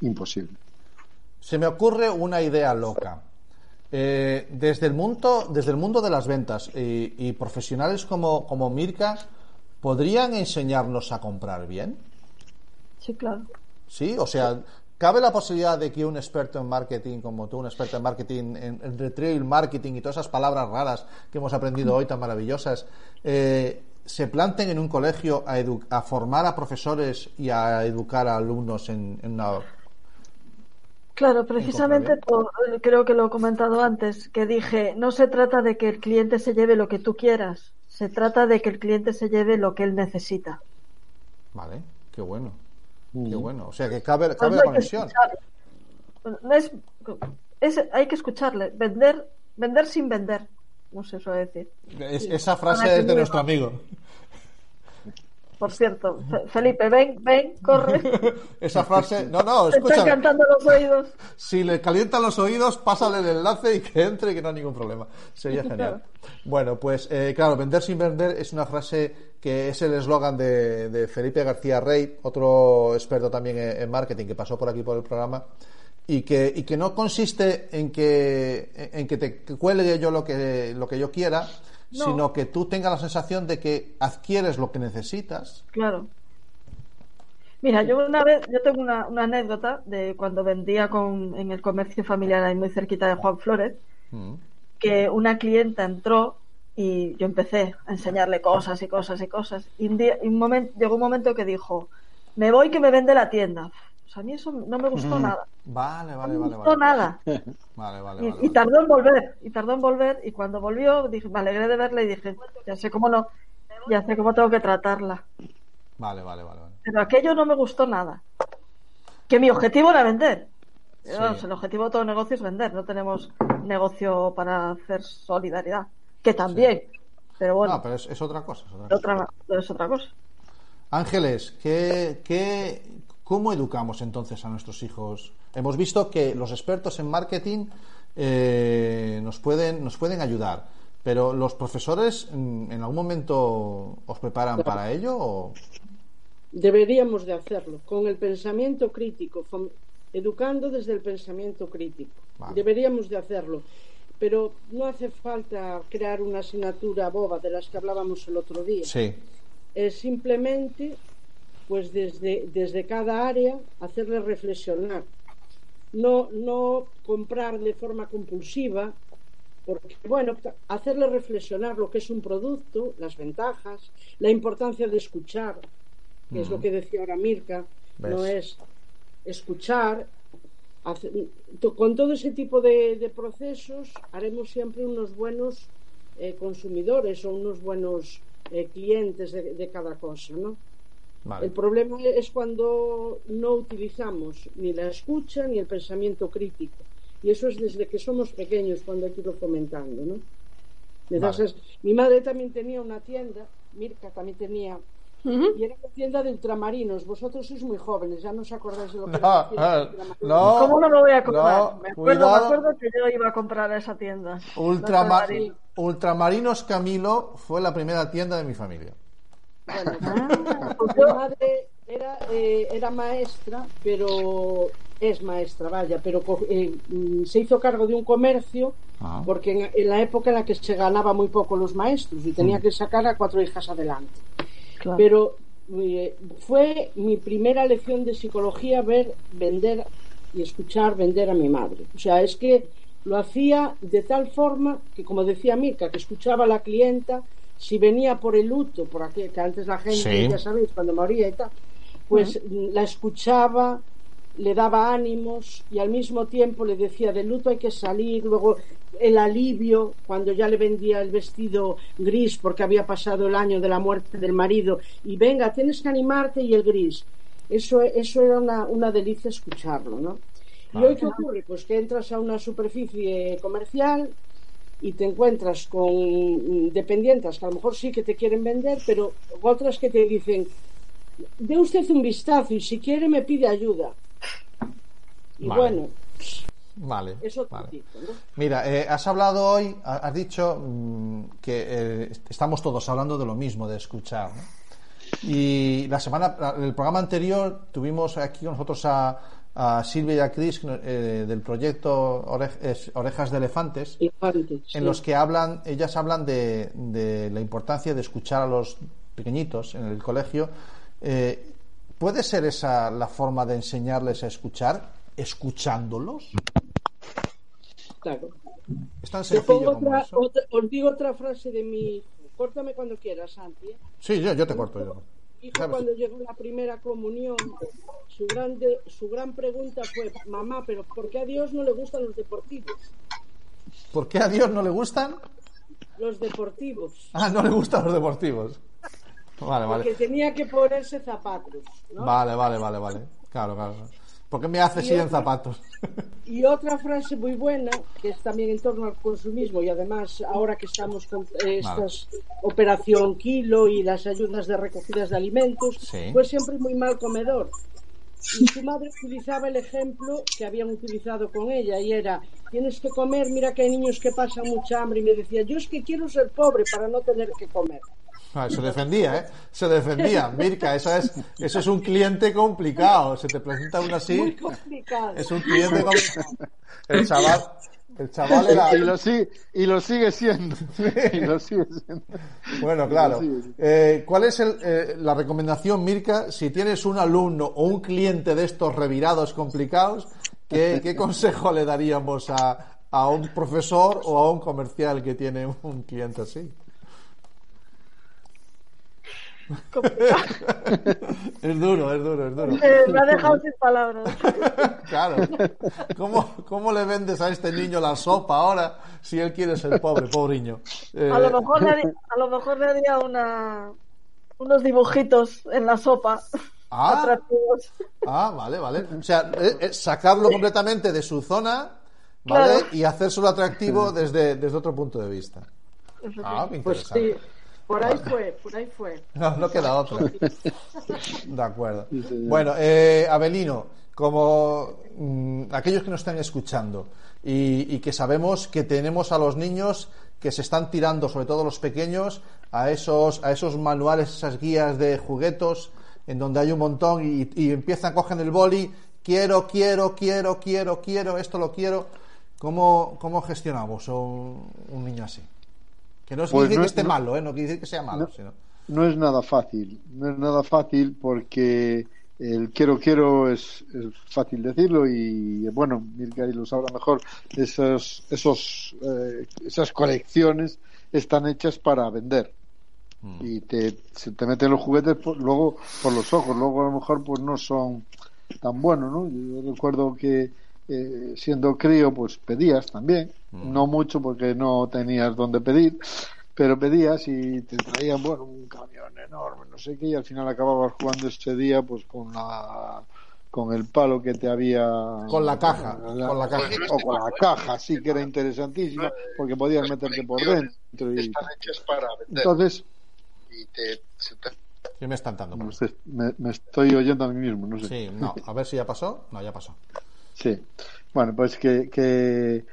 Speaker 10: imposible.
Speaker 2: Se me ocurre una idea loca. Eh, desde, el mundo, desde el mundo de las ventas y, y profesionales como, como Mirka, ¿podrían enseñarnos a comprar bien?
Speaker 9: Sí, claro.
Speaker 2: Sí, o sea, ¿cabe la posibilidad de que un experto en marketing como tú, un experto en marketing, en, en retail marketing y todas esas palabras raras que hemos aprendido hoy tan maravillosas, eh, se planten en un colegio a, edu- a formar a profesores y a educar a alumnos en, en una...
Speaker 9: Claro, precisamente por- creo que lo he comentado antes, que dije, no se trata de que el cliente se lleve lo que tú quieras, se trata de que el cliente se lleve lo que él necesita.
Speaker 2: Vale, qué bueno. Qué bueno. O sea, que cabe,
Speaker 9: Pues
Speaker 2: cabe la conexión.
Speaker 9: escucharle. No es, es- hay que escucharle, vender, vender sin vender, no sé eso decir.
Speaker 2: Es- esa frase es de nuestro amigo.
Speaker 9: Por cierto, Fe- Felipe, ven, ven, corre.
Speaker 2: Esa frase, no, no,
Speaker 9: Te están cantando los oídos.
Speaker 2: Si le calientan los oídos, pásale el enlace y que entre y que no hay ningún problema. Sería genial. Bueno, pues eh, claro, vender sin vender es una frase que es el eslogan de, de Felipe García Rey, otro experto también en, en marketing que pasó por aquí por el programa. Y que, y que no consiste en que, en que te cuelgue yo lo que, lo que yo quiera,
Speaker 9: No.
Speaker 2: sino que tú tengas la sensación de que adquieres lo que necesitas.
Speaker 9: Claro. Mira, yo una vez, yo tengo una, una anécdota de cuando vendía con, en el comercio familiar ahí muy cerquita de Juan Flores,
Speaker 2: Mm.
Speaker 9: que una clienta entró y yo empecé a enseñarle cosas y cosas y cosas. Y un día, y un momento, llegó un momento que dijo, me voy que me vende la tienda. A mí eso no me gustó
Speaker 2: Mm.
Speaker 9: nada.
Speaker 2: Vale, vale,
Speaker 9: No me
Speaker 2: vale.
Speaker 9: gustó
Speaker 2: vale.
Speaker 9: nada.
Speaker 2: Vale, vale,
Speaker 9: Y,
Speaker 2: vale,
Speaker 9: y tardó en volver, y tardó en volver, y cuando volvió, dije, me alegré de verla y dije, ya sé cómo no, ya sé cómo tengo que tratarla.
Speaker 2: Vale, vale, vale, vale.
Speaker 9: Pero aquello no me gustó nada. Que mi objetivo era vender.
Speaker 2: Sí.
Speaker 9: Vamos, el objetivo de todo negocio es vender, no tenemos negocio para hacer solidaridad. Que también, pero bueno,
Speaker 2: No, pero es, es otra cosa. es otra cosa.
Speaker 9: otra, es otra cosa.
Speaker 2: Ángeles, ¿qué, qué, ¿cómo educamos entonces a nuestros hijos? Hemos visto que los expertos en marketing eh, nos, pueden, nos pueden ayudar, pero ¿los profesores en algún momento os preparan para ello? O...
Speaker 11: Deberíamos de hacerlo con el pensamiento crítico, educando desde el pensamiento crítico.
Speaker 2: Vale.
Speaker 11: Deberíamos de hacerlo. Pero no hace falta crear una asignatura boba de las que hablábamos el otro día.
Speaker 2: Sí,
Speaker 11: Es simplemente, pues desde, desde cada área, hacerle reflexionar. No, no comprar de forma compulsiva, porque, bueno, hacerle reflexionar lo que es un producto, las ventajas, la importancia de escuchar, que es lo que decía ahora Mirka,
Speaker 12: ¿Ves?
Speaker 11: no es escuchar. con todo ese tipo de, de procesos haremos siempre unos buenos eh, consumidores o unos buenos eh, clientes de, de cada cosa, ¿no?
Speaker 2: Vale.
Speaker 11: El problema es cuando no utilizamos ni la escucha ni el pensamiento crítico. Y eso es desde que somos pequeños cuando hay que irlo fomentando, ¿no? Entonces, mi madre también tenía una tienda, Mirka también tenía, y era una tienda de ultramarinos. Vosotros sois muy jóvenes, ya no os acordáis de lo que
Speaker 2: No,
Speaker 11: de
Speaker 2: eh,
Speaker 11: ultramarinos.
Speaker 2: no,
Speaker 9: ¿Cómo no me voy a acordar?
Speaker 2: no,
Speaker 9: me, acuerdo,
Speaker 2: cuidado.
Speaker 9: me acuerdo que yo iba a comprar a esa tienda.
Speaker 2: Ultrama-
Speaker 9: Los de Madrid.
Speaker 2: Ultramarinos Camilo fue la primera tienda de mi familia.
Speaker 11: Mi madre era, eh, era maestra, pero es maestra, vaya, pero eh, mm, se hizo cargo de un comercio
Speaker 2: Ah.
Speaker 11: porque en, en la época en la que se ganaba muy poco los maestros y tenía
Speaker 2: Mm.
Speaker 11: que sacar a cuatro hijas adelante.
Speaker 9: Claro.
Speaker 11: Pero eh, fue mi primera lección de psicología ver vender y escuchar vender a mi madre. O sea, es que lo hacía de tal forma que, como decía Mirka, que escuchaba a la clienta, si venía por el luto, por aquel que antes la gente,
Speaker 2: Sí.
Speaker 11: ya sabéis, cuando moría y tal, pues la escuchaba, le daba ánimos y al mismo tiempo le decía del luto hay que salir, luego el alivio cuando ya le vendía el vestido gris porque había pasado el año de la muerte del marido y venga, tienes que animarte y el gris. Eso, eso era una, una delicia escucharlo, ¿no? ¿Y hoy qué ocurre? Pues que entras a una superficie comercial y te encuentras con dependientes que a lo mejor sí que te quieren vender, pero otras que te dicen, dé usted un vistazo y si quiere me pide ayuda. Y
Speaker 2: Vale.
Speaker 11: bueno,
Speaker 2: Vale.
Speaker 11: es otro
Speaker 2: vale.
Speaker 11: tipo, ¿no?
Speaker 2: Mira, eh, has hablado hoy, ha- has dicho mm, que eh, estamos todos hablando de lo mismo, de escuchar. ¿no? Y la semana, el programa anterior tuvimos aquí con nosotros a, a Silvia y a Chris eh, del proyecto Orejas de Elefantes,
Speaker 11: Elefantes, sí.
Speaker 2: en los que hablan, ellas hablan de, de la importancia de escuchar a los pequeñitos en el colegio. Eh, ¿Puede ser esa la forma de enseñarles a escuchar, escuchándolos?
Speaker 11: Claro.
Speaker 2: Es tan
Speaker 11: Te
Speaker 2: sencillo como
Speaker 11: otra,
Speaker 2: eso.
Speaker 11: otra- os digo otra frase de mi. Córtame cuando quieras, Santi. ¿eh?
Speaker 2: Sí, yo, yo te corto. Yo.
Speaker 11: Hijo
Speaker 2: ¿Sabes?
Speaker 11: cuando llegó la primera comunión, su, grande, su gran pregunta fue, mamá, pero ¿por qué a Dios no le gustan los deportivos?
Speaker 2: ¿Por qué a Dios no le gustan?
Speaker 11: Los deportivos.
Speaker 2: Ah, no le gustan los deportivos. Vale,
Speaker 11: Porque
Speaker 2: vale.
Speaker 11: tenía que ponerse zapatos. ¿no?
Speaker 2: Vale, vale, vale, vale. Claro, claro. ¿Por qué me haces
Speaker 11: Y
Speaker 2: ir en zapatos?
Speaker 11: Y otra frase muy buena, que es también en torno al consumismo, y además ahora que estamos con eh, estas operación kilo y las ayudas de recogidas de alimentos,
Speaker 2: Sí.
Speaker 11: fue siempre muy mal comedor. Y su madre utilizaba el ejemplo que habían utilizado con ella, y era, tienes que comer, mira que hay niños que pasan mucha hambre, y me decía, yo es que quiero ser pobre para no tener que comer.
Speaker 2: Ah, se defendía, ¿eh? Se defendía. Mirka, eso es, eso es un cliente complicado. Se te presenta uno así.
Speaker 11: Muy complicado.
Speaker 2: Es un cliente complicado. El chaval, el chaval era.
Speaker 10: Y lo, sigue, y lo sigue siendo. Y lo sigue siendo.
Speaker 2: Bueno, claro. Eh, ¿Cuál es el, eh, la recomendación, Mirka, si tienes un alumno o un cliente de estos revirados complicados? ¿Qué, qué consejo le daríamos a, a un profesor o a un comercial que tiene un cliente así? es duro, es duro, es duro.
Speaker 9: Me ha dejado sin palabras.
Speaker 2: Claro. ¿Cómo, ¿Cómo le vendes a este niño la sopa ahora si él quiere ser pobre, pobriño? Eh,
Speaker 9: A lo mejor le haría, a lo mejor le haría una, unos dibujitos en la sopa.
Speaker 2: Ah.
Speaker 9: Atractivos.
Speaker 2: Ah, vale, vale. O sea, eh, eh, sacarlo completamente de su zona, ¿vale?
Speaker 9: Claro.
Speaker 2: Y hacérselo atractivo desde, desde otro punto de vista. Ah, qué
Speaker 11: Pues
Speaker 2: interesante.
Speaker 11: sí, por ahí fue, por ahí fue.
Speaker 2: No, no queda otra. De acuerdo. Bueno, eh, Abelino, como mm, aquellos que nos están escuchando y, y que sabemos que tenemos a los niños que se están tirando, sobre todo los pequeños, a esos, a esos manuales, esas guías de juguetos, en donde hay un montón y, y empiezan, cogen el boli, quiero, quiero, quiero, quiero, quiero, esto lo quiero. ¿Cómo, cómo gestionamos un, un niño así? Que no es
Speaker 10: Pues no-
Speaker 2: que esté
Speaker 10: no-
Speaker 2: malo, ¿eh? no quiere decir que sea malo,
Speaker 10: no-
Speaker 2: sino...
Speaker 10: No es nada fácil, no es nada fácil porque el quiero quiero es, es fácil decirlo y bueno, Mirka ahí lo sabrá mejor, esos, esos, eh, esas colecciones están hechas para vender y te, se te meten los juguetes por- luego por los ojos, luego a lo mejor pues no son tan buenos, ¿no? Yo recuerdo que eh, siendo crío pues pedías también, no mucho porque no tenías dónde pedir, pero pedías y te traían bueno un camión enorme no sé qué y al final acababas jugando ese día pues con la con el palo que te había
Speaker 2: Con la caja, con la caja.
Speaker 10: o con la caja sí que era interesantísima porque podías meterte por dentro y
Speaker 5: Están hechas para vender.
Speaker 10: entonces
Speaker 2: ¿Qué me están dando?
Speaker 10: no sé, me, me estoy oyendo a mí mismo no sé
Speaker 2: Sí, no, a ver si ya pasó. No, ya pasó.
Speaker 10: Sí. Bueno, pues que, que,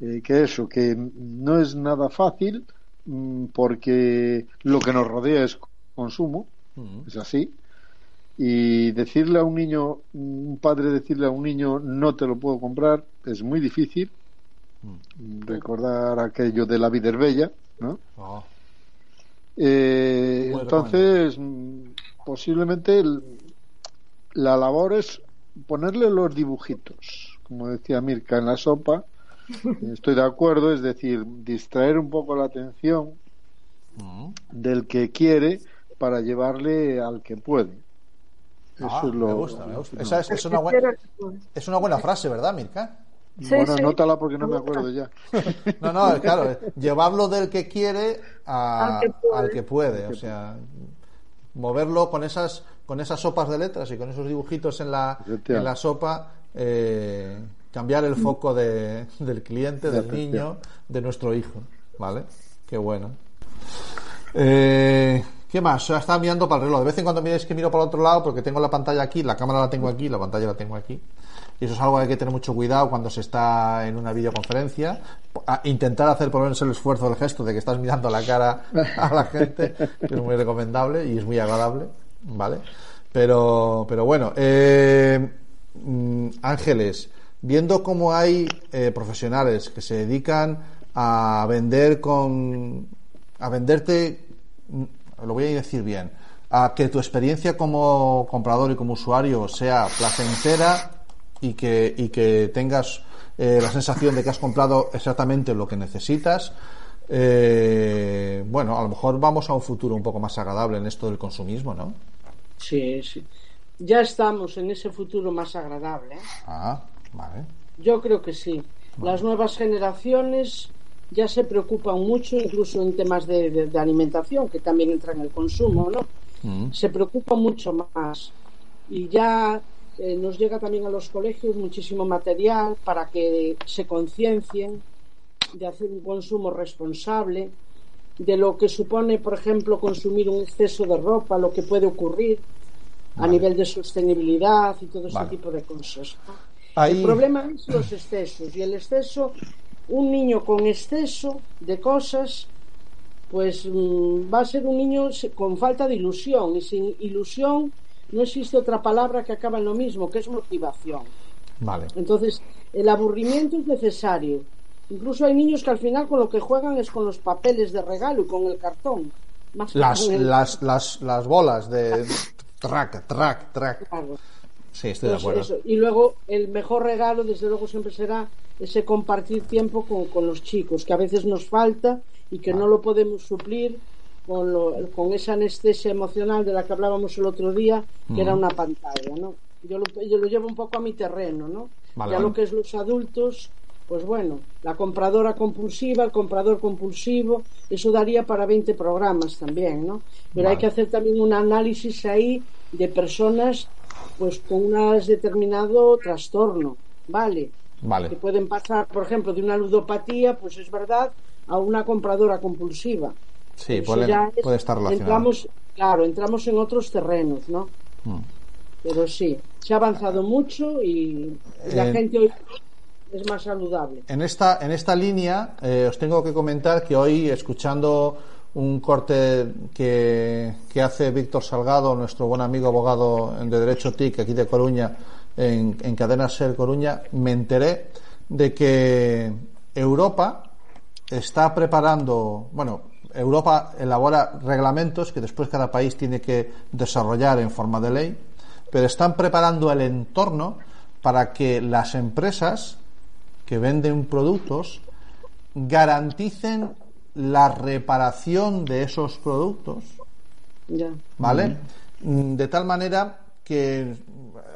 Speaker 10: eh, que eso, que no es nada fácil mm, porque lo que nos rodea es consumo, es así. Y decirle a un niño, un padre decirle a un niño no te lo puedo comprar es muy difícil. Recordar aquello de la vida es bella, ¿no?
Speaker 2: Oh,
Speaker 10: Eh, entonces, mm, posiblemente el- la labor es ponerle los dibujitos, como decía Mirka en la sopa. Estoy de acuerdo, es decir, distraer un poco la atención del que quiere para llevarle al que puede. Eso
Speaker 2: Ah,
Speaker 10: es lo,
Speaker 2: me gusta, me gusta. Esa es, es una buena, es una buena frase, ¿verdad, Mirka?
Speaker 10: bueno, anótala porque no me acuerdo ya.
Speaker 2: No, no, claro, llevarlo del que quiere a-
Speaker 10: Al que puede.
Speaker 2: al que puede, o sea, moverlo con esas con esas sopas de letras y con esos dibujitos en la en la sopa, eh, cambiar el foco de- del cliente,
Speaker 10: De
Speaker 2: del niño, de nuestro hijo, ¿vale? Qué bueno. Eh, ¿Qué más? Estaba mirando para el reloj. De vez en cuando miréis que miro para el otro lado porque tengo la pantalla aquí, la cámara la tengo aquí, la pantalla la tengo aquí. Y eso es algo que hay que tener mucho cuidado cuando se está en una videoconferencia. A intentar hacer por lo menos el esfuerzo, el gesto de que estás mirando la cara a la gente, que es muy recomendable y es muy agradable, ¿vale? Pero, pero bueno, eh, mm, Ángeles, viendo cómo hay eh, profesionales que se dedican a vender con, a venderte, mm, lo voy a decir bien, a que tu experiencia como comprador y como usuario sea placentera y que, y que tengas eh, la sensación de que has comprado exactamente lo que necesitas. eh, bueno, a lo mejor vamos a un futuro un poco más agradable en esto del consumismo, ¿no?
Speaker 11: Sí, sí. Ya estamos en ese futuro más agradable.
Speaker 2: Ah, vale.
Speaker 11: Yo creo que sí. Las nuevas generaciones ya se preocupan mucho, incluso en temas de, de- de alimentación, que también entra en el consumo, ¿no?
Speaker 2: Mm.
Speaker 11: Se preocupan mucho más. Y ya eh, nos llega también a los colegios muchísimo material para que se conciencien de hacer un consumo responsable, de lo que supone, por ejemplo, consumir un exceso de ropa, lo que puede ocurrir a nivel de sostenibilidad y todo ese tipo de cosas. El problema es los excesos y el exceso, un niño con exceso de cosas pues mm, va a ser un niño con falta de ilusión. Y sin ilusión no existe otra palabra que acaba en lo mismo, que es motivación.
Speaker 2: Vale.
Speaker 11: Entonces, el aburrimiento es necesario. Incluso hay niños que al final con lo que juegan es con los papeles de regalo y con el cartón. Más
Speaker 2: Las,
Speaker 11: el-
Speaker 2: las, las, las bolas de track, track, track.
Speaker 11: Claro.
Speaker 2: Sí, estoy de
Speaker 11: Pues
Speaker 2: acuerdo.
Speaker 11: eso. Y luego el mejor regalo, desde luego, siempre será ese compartir tiempo con, con los chicos, que a veces nos falta y que no lo podemos suplir con, lo- con esa anestesia emocional de la que hablábamos el otro día, que
Speaker 12: Ujú.
Speaker 11: era una pantalla, ¿no? Yo lo, yo lo llevo un poco a mi terreno, ¿no?
Speaker 12: Vale,
Speaker 11: ya
Speaker 12: vale.
Speaker 11: lo que es los adultos, pues bueno, la compradora compulsiva, el comprador compulsivo, eso daría para 20 programas también, ¿no? Pero hay
Speaker 12: Vale.
Speaker 11: que hacer también un análisis ahí de personas pues con un determinado trastorno, ¿vale? Que
Speaker 2: Vale.
Speaker 11: pueden pasar, por ejemplo, de una ludopatía, pues es verdad, a una compradora compulsiva.
Speaker 2: Sí, puede,
Speaker 11: es-
Speaker 2: puede estar relacionado.
Speaker 11: Entramos, claro, entramos en otros terrenos, ¿no?
Speaker 2: Mm.
Speaker 11: Pero sí, se ha avanzado mucho y la
Speaker 2: Eh,
Speaker 11: gente hoy es más saludable.
Speaker 2: En esta, en esta línea eh, os tengo que comentar que hoy, escuchando un corte que, hace Víctor Salgado, nuestro buen amigo abogado de Derecho TIC aquí de Coruña, en, en Cadena Ser Coruña, me enteré de que Europa está preparando, bueno, Europa elabora reglamentos que después cada país tiene que desarrollar en forma de ley, pero están preparando el entorno para que las empresas que venden productos garanticen la reparación de esos productos,
Speaker 11: Ya.
Speaker 2: ¿vale? Mm, De tal manera que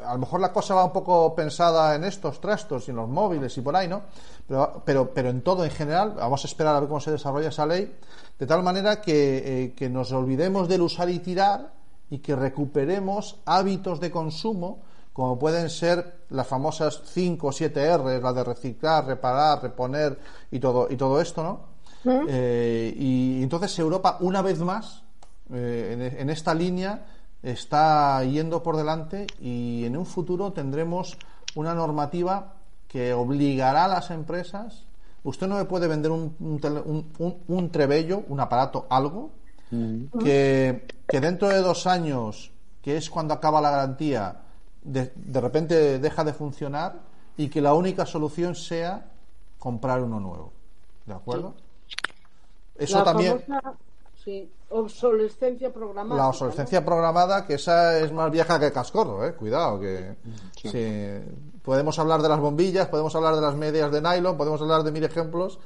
Speaker 2: a lo mejor la cosa va un poco pensada en estos trastos y en los móviles y por ahí, ¿no? Pero, pero, pero en todo en general, vamos a esperar a ver cómo se desarrolla esa ley, de tal manera que, eh, que nos olvidemos del usar y tirar y que recuperemos hábitos de consumo como pueden ser las famosas 5 o 7 R, la de reciclar, reparar, reponer y todo, y todo esto, ¿no? Eh, y entonces Europa, una vez más, eh, en, en esta línea, está yendo por delante y en un futuro tendremos una normativa que obligará a las empresas. Usted no me puede vender un, un, tele- un- un- un trebello, un aparato, algo, que, que dentro de dos años, que es cuando acaba la garantía, de, de repente deja de funcionar y que la única solución sea comprar uno nuevo. ¿De acuerdo? Eso
Speaker 11: La
Speaker 2: también.
Speaker 11: famosa, sí, obsolescencia programada.
Speaker 2: La obsolescencia programada, que esa es más vieja que el cascorro, eh. Cuidado, que sí, podemos hablar de las bombillas, podemos hablar de las medias de nylon, podemos hablar de mil ejemplos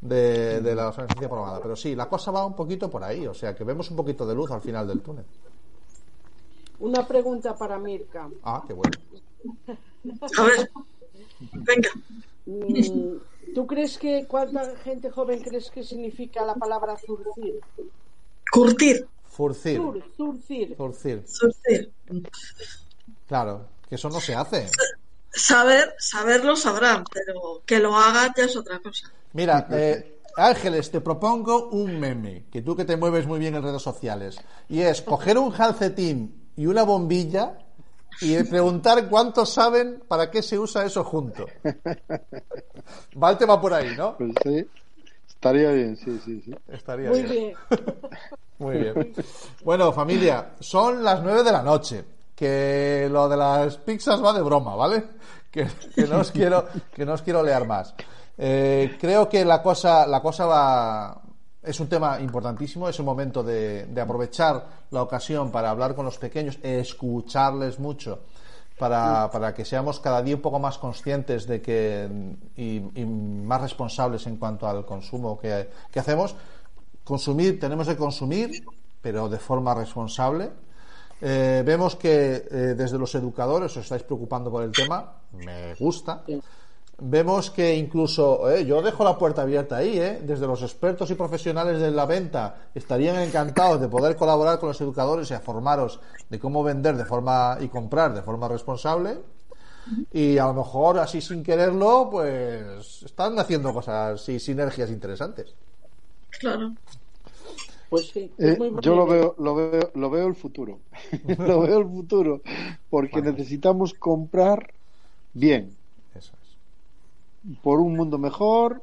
Speaker 2: de, de la obsolescencia programada. Pero sí, la cosa va un poquito por ahí, o sea que vemos un poquito de luz al final del túnel.
Speaker 11: Una pregunta para Mirka.
Speaker 2: Ah, qué bueno.
Speaker 11: A ver, venga. ¿Tú crees que cuánta gente joven crees que significa la palabra zurcir?
Speaker 13: Curtir.
Speaker 2: Furcir.
Speaker 11: Zur, zurcir.
Speaker 2: Furcir.
Speaker 13: Surcir.
Speaker 2: Claro, que eso no se hace.
Speaker 13: Saber, saberlo sabrán, pero que lo hagan ya es otra cosa.
Speaker 2: Mira, eh, Ángeles, te propongo un meme, que tú que te mueves muy bien en redes sociales, y es coger un calcetín y una bombilla y preguntar cuántos saben para qué se usa eso junto. Va el tema por ahí, ¿no?
Speaker 10: Pues sí, estaría bien, sí, sí, sí.
Speaker 2: Estaría
Speaker 11: Muy
Speaker 2: bien.
Speaker 11: bien.
Speaker 2: Muy bien. Bueno, familia, son las nueve de la noche. Que lo de las pizzas va de broma, ¿vale? Que, que no os quiero, que no os quiero leer más. Eh, creo que la cosa, la cosa va. Es un tema importantísimo, es un momento de, aprovechar la ocasión para hablar con los pequeños, escucharles mucho, para, para que seamos cada día un poco más conscientes de que y, y más responsables en cuanto al consumo que, que hacemos. Consumir, tenemos que consumir, pero de forma responsable. Eh, vemos que eh, desde los educadores os estáis preocupando por el tema, me gusta. Vemos que incluso, eh, yo dejo la puerta abierta ahí, eh, desde los expertos y profesionales de la venta estarían encantados de poder colaborar con los educadores y a formaros de cómo vender de forma y comprar de forma responsable. Y a lo mejor así sin quererlo, pues están haciendo cosas y sinergias interesantes.
Speaker 13: Claro.
Speaker 11: Pues sí.
Speaker 10: Eh, yo lo veo, lo veo, lo veo el futuro. lo veo el futuro. Porque necesitamos comprar bien. Por un mundo mejor,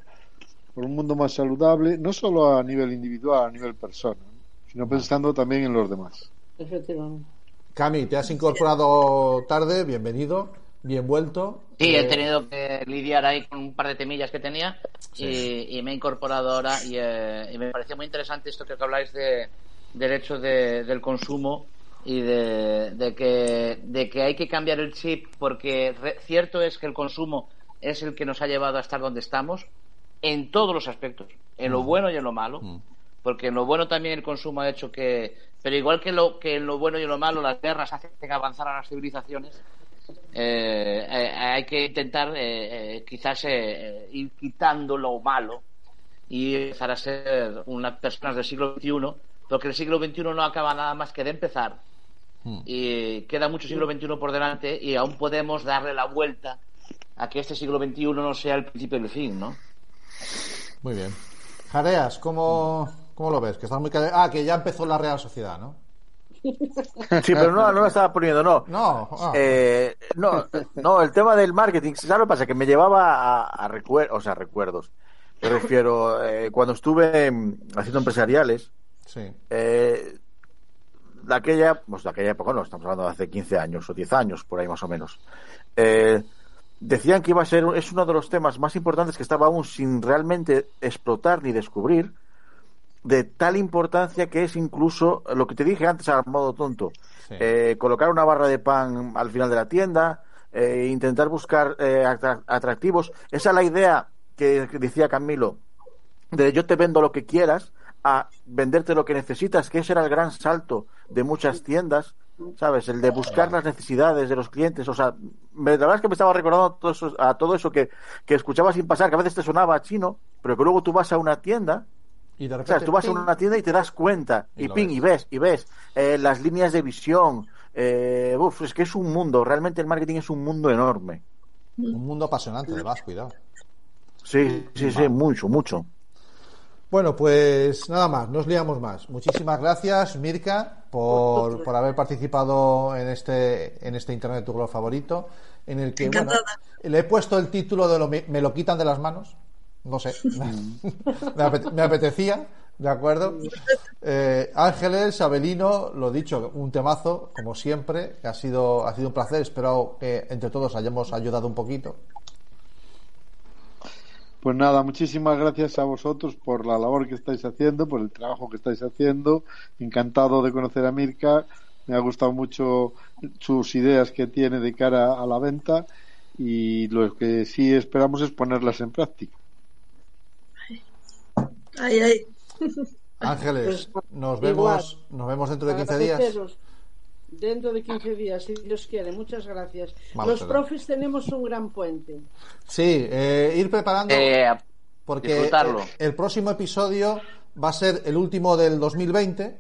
Speaker 10: por un mundo más saludable, no solo a nivel individual, a nivel persona, sino pensando también en los demás.
Speaker 11: Efectivamente.
Speaker 2: Cami, te has incorporado tarde, bienvenido, bien vuelto.
Speaker 4: Sí,
Speaker 2: Eh,
Speaker 4: he tenido que lidiar ahí con un par de temillas que tenía y, y me he incorporado ahora y, eh, y me parecía muy interesante esto que habláis de, del hecho de- del consumo y de, de que, de que hay que cambiar el chip porque re- cierto es que el consumo es el que nos ha llevado a estar donde estamos en todos los aspectos, en lo bueno y en lo malo, porque en lo bueno también el consumo ha hecho que, pero igual que, lo, que en lo bueno y en lo malo las guerras hacen avanzar a las civilizaciones, eh, eh, hay que intentar eh, eh, quizás eh, ir quitando lo malo y empezar a ser unas personas del siglo XXI, porque el siglo XXI no acaba nada más que de empezar y queda mucho siglo XXI por delante y aún podemos darle la vuelta a que este siglo XXI no sea el principio del fin, ¿no?
Speaker 2: Muy bien. Jareas, ¿cómo, cómo lo ves? Que estás muy Ah, que ya empezó la Real Sociedad, ¿no?
Speaker 3: Sí, pero no, no lo estaba poniendo, no.
Speaker 2: No, ah.
Speaker 3: Eh, no, no, el tema del marketing, ¿sabes lo que pasa? Que me llevaba a, recuerdos, o sea, recuerdos. Me refiero, eh, cuando estuve mm, haciendo empresariales,
Speaker 2: Sí.
Speaker 3: eh, de aquella, pues de aquella época, no, estamos hablando de hace 15 años o 10 años, por ahí más o menos. Eh, decían que iba a ser, es uno de los temas más importantes que estaba aún sin realmente explotar ni descubrir, de tal importancia que es incluso lo que te dije antes a modo tonto, eh, colocar una barra de pan al final de la tienda, eh, intentar buscar eh, atra- atractivos. Esa es la idea que decía Camilo, de yo te vendo lo que quieras a venderte lo que necesitas, que ese era el gran salto de muchas tiendas, ¿sabes? El de buscar las necesidades de los clientes. O sea, me- la verdad es que me estaba recordando a todo eso, a todo eso que, que escuchaba sin pasar, que a veces te sonaba chino, pero que luego tú vas a una tienda
Speaker 2: Y de
Speaker 3: o
Speaker 2: repente,
Speaker 3: sea, tú vas a una tienda y te das cuenta,
Speaker 2: Y
Speaker 3: ping,
Speaker 2: ves.
Speaker 3: y ves, y ves eh, las líneas de visión. Eh, uf, es que es un mundo, realmente el marketing es un mundo enorme.
Speaker 2: Un mundo apasionante, además, cuidado.
Speaker 3: Sí, sí, sí, mucho, mucho.
Speaker 2: Bueno, pues nada más, no os liamos más. Muchísimas gracias, Mirka, por, por haber participado en este, en este Internet tu color favorito, en el que, bueno, le he puesto el título de lo, me, me lo quitan de las manos. No sé, me, apete- me apetecía, ¿de acuerdo? Eh, Ángeles, Abelino, lo dicho, un temazo, como siempre, ha sido, ha sido un placer. Espero que entre todos hayamos ayudado un poquito.
Speaker 10: Pues nada, muchísimas gracias a vosotros por la labor que estáis haciendo, por el trabajo que estáis haciendo. Encantado de conocer a Mirka. Me ha gustado mucho sus ideas que tiene de cara a la venta y lo que sí esperamos es ponerlas en práctica.
Speaker 13: Ahí, ahí.
Speaker 2: Ángeles,
Speaker 11: Pues,
Speaker 2: nos
Speaker 11: igual.
Speaker 2: vemos, nos vemos dentro de 15 días.
Speaker 11: Dentro de 15 días, si Dios quiere. Muchas gracias.
Speaker 2: Vamos
Speaker 11: Los profes tenemos un gran puente.
Speaker 2: Sí, eh, ir preparando
Speaker 4: Eh,
Speaker 2: porque
Speaker 4: disfrutarlo.
Speaker 2: el próximo episodio va a ser el último del 2020,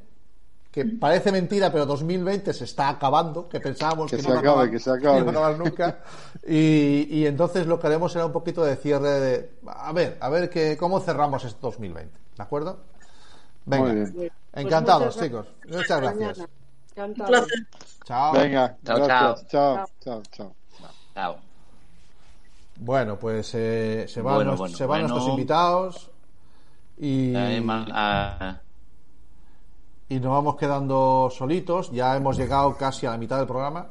Speaker 2: que parece mentira, pero 2020 se está acabando, que pensábamos
Speaker 10: Que
Speaker 2: que,
Speaker 10: se
Speaker 2: no iba a
Speaker 10: acabe,
Speaker 2: acabar-
Speaker 10: que se acabe.
Speaker 2: no iba a acabar nunca. Y, y entonces lo que haremos será un poquito de cierre de a ver, a ver que cómo cerramos este 2020, ¿de acuerdo? Venga.
Speaker 10: Muy bien.
Speaker 11: Pues
Speaker 2: Encantados,
Speaker 11: muchas
Speaker 2: chicos.
Speaker 11: gracias.
Speaker 2: Muchas gracias.
Speaker 11: Mañana. Encantado.
Speaker 13: Un placer.
Speaker 2: Chao.
Speaker 10: Venga,
Speaker 4: Chao, chao.
Speaker 10: Chao, chao, chao.
Speaker 4: Chao.
Speaker 2: Bueno, pues eh, se van,
Speaker 4: Bueno,
Speaker 2: nues-
Speaker 4: bueno,
Speaker 2: se van
Speaker 4: bueno.
Speaker 2: nuestros invitados y,
Speaker 4: Eh, ah,
Speaker 2: y nos vamos quedando solitos. Ya hemos llegado casi a la mitad del programa.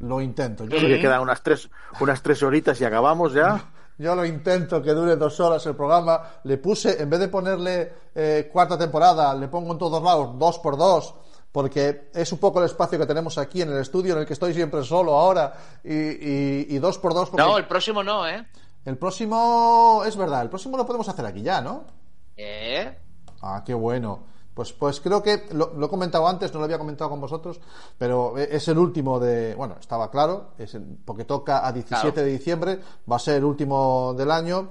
Speaker 2: Lo intento. Yo,
Speaker 3: Sí, que quedan unas tres, unas tres horitas y acabamos ya.
Speaker 2: yo lo intento que dure dos horas el programa. Le puse, en vez de ponerle eh, cuarta temporada, le pongo en todos lados dos por dos. Porque es un poco el espacio que tenemos aquí en el estudio, en el que estoy siempre solo ahora. Y, y- y dos por dos. porque
Speaker 4: No, el próximo no, ¿eh?
Speaker 2: el próximo, es verdad, el próximo lo podemos hacer aquí ya, ¿no?
Speaker 4: ¿Eh?
Speaker 2: Ah, qué bueno. Pues, pues creo que lo, lo he comentado antes, no lo había comentado con vosotros, pero e- es el último de. Bueno, estaba claro, es el- porque toca a 17
Speaker 4: Claro.
Speaker 2: de diciembre, va a ser el último del año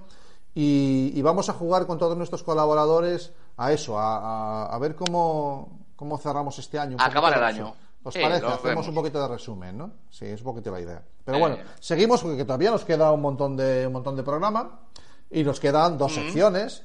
Speaker 2: y, y vamos a jugar con todos nuestros colaboradores a eso, a, a- a ver cómo, cómo cerramos este año.
Speaker 4: acabar el año.
Speaker 2: ¿Os parece? Hacemos
Speaker 4: vemos.
Speaker 2: un poquito de resumen, ¿no? Sí, es un poquito la idea. Pero
Speaker 4: Eh.
Speaker 2: bueno, seguimos porque todavía nos queda un montón de, un montón de programa y nos quedan dos secciones.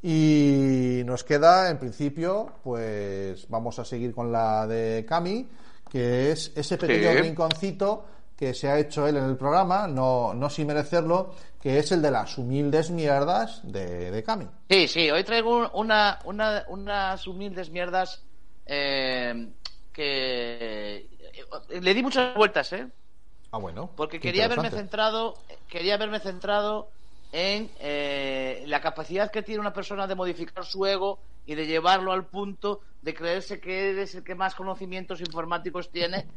Speaker 2: Y nos queda, en principio, pues vamos a seguir con la de Cami, que es ese pequeño
Speaker 4: Sí.
Speaker 2: rinconcito que se ha hecho él en el programa, no, no sin merecerlo, que es el de las humildes mierdas de, de Cami.
Speaker 4: Sí, sí, hoy traigo un- una, una, unas humildes mierdas eh, que eh, le di muchas vueltas, ¿eh?
Speaker 2: Ah, bueno.
Speaker 4: Porque quería haberme centrado, quería haberme centrado en eh, la capacidad que tiene una persona de modificar su ego y de llevarlo al punto de creerse que eres el que más conocimientos informáticos tiene.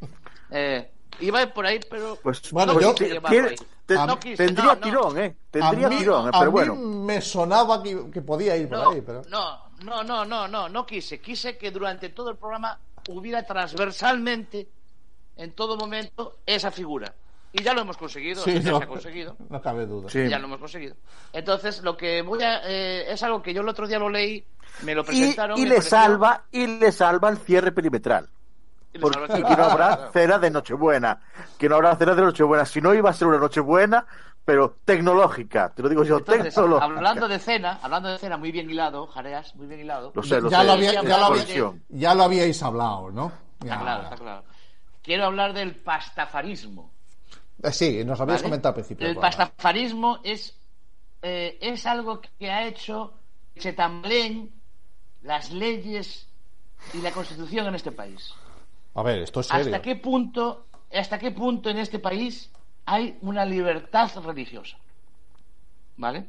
Speaker 4: Eh, iba por ahí, pero
Speaker 3: Pues,
Speaker 2: Bueno,
Speaker 4: no
Speaker 2: yo-
Speaker 4: quise llevarlo
Speaker 3: tiene-
Speaker 4: ahí.
Speaker 3: te-
Speaker 4: No quise,
Speaker 3: tendría
Speaker 4: no, no.
Speaker 3: tirón, ¿eh? Tendría
Speaker 2: a mí,
Speaker 3: tirón,
Speaker 2: a
Speaker 3: pero
Speaker 2: mí
Speaker 3: bueno.
Speaker 2: me sonaba que, que podía ir por
Speaker 4: No,
Speaker 2: ahí, pero...
Speaker 4: no, no, no, no, no, no quise. Quise que durante todo el programa hubiera transversalmente, en todo momento, esa figura. Y ya lo hemos conseguido,
Speaker 2: Sí,
Speaker 4: ya
Speaker 2: no,
Speaker 4: se ha conseguido.
Speaker 2: no cabe duda.
Speaker 3: Sí.
Speaker 4: Ya lo hemos conseguido. Entonces, lo que voy a. eh, es algo que yo el otro día lo leí, me lo
Speaker 3: Y,
Speaker 4: presentaron.
Speaker 3: y le
Speaker 4: pareció-
Speaker 3: salva, y le salva el cierre perimetral.
Speaker 4: y
Speaker 3: Porque que no habrá cena de Nochebuena. Que no habrá cena de Nochebuena. Si no iba a ser una Nochebuena, pero tecnológica. Te lo digo yo,
Speaker 4: Entonces,
Speaker 3: tecnológica.
Speaker 4: hablando de cena, hablando de cena, muy bien hilado, Jareas, muy bien hilado.
Speaker 3: Lo sé, lo
Speaker 2: ya,
Speaker 3: sé.
Speaker 2: lo había- ya, lo había- ya lo habíais hablado, ¿no? Ya.
Speaker 4: Está claro, está claro. Quiero hablar del pastafarismo.
Speaker 2: Eh, Sí, nos habías
Speaker 4: ¿vale?
Speaker 2: comentado al principio.
Speaker 4: El pastafarismo es, eh, es algo que ha hecho que se tambleen las leyes y la constitución en este país.
Speaker 2: A ver, esto es serio.
Speaker 4: ¿Hasta qué punto, hasta qué punto en este país hay una libertad religiosa? ¿Vale?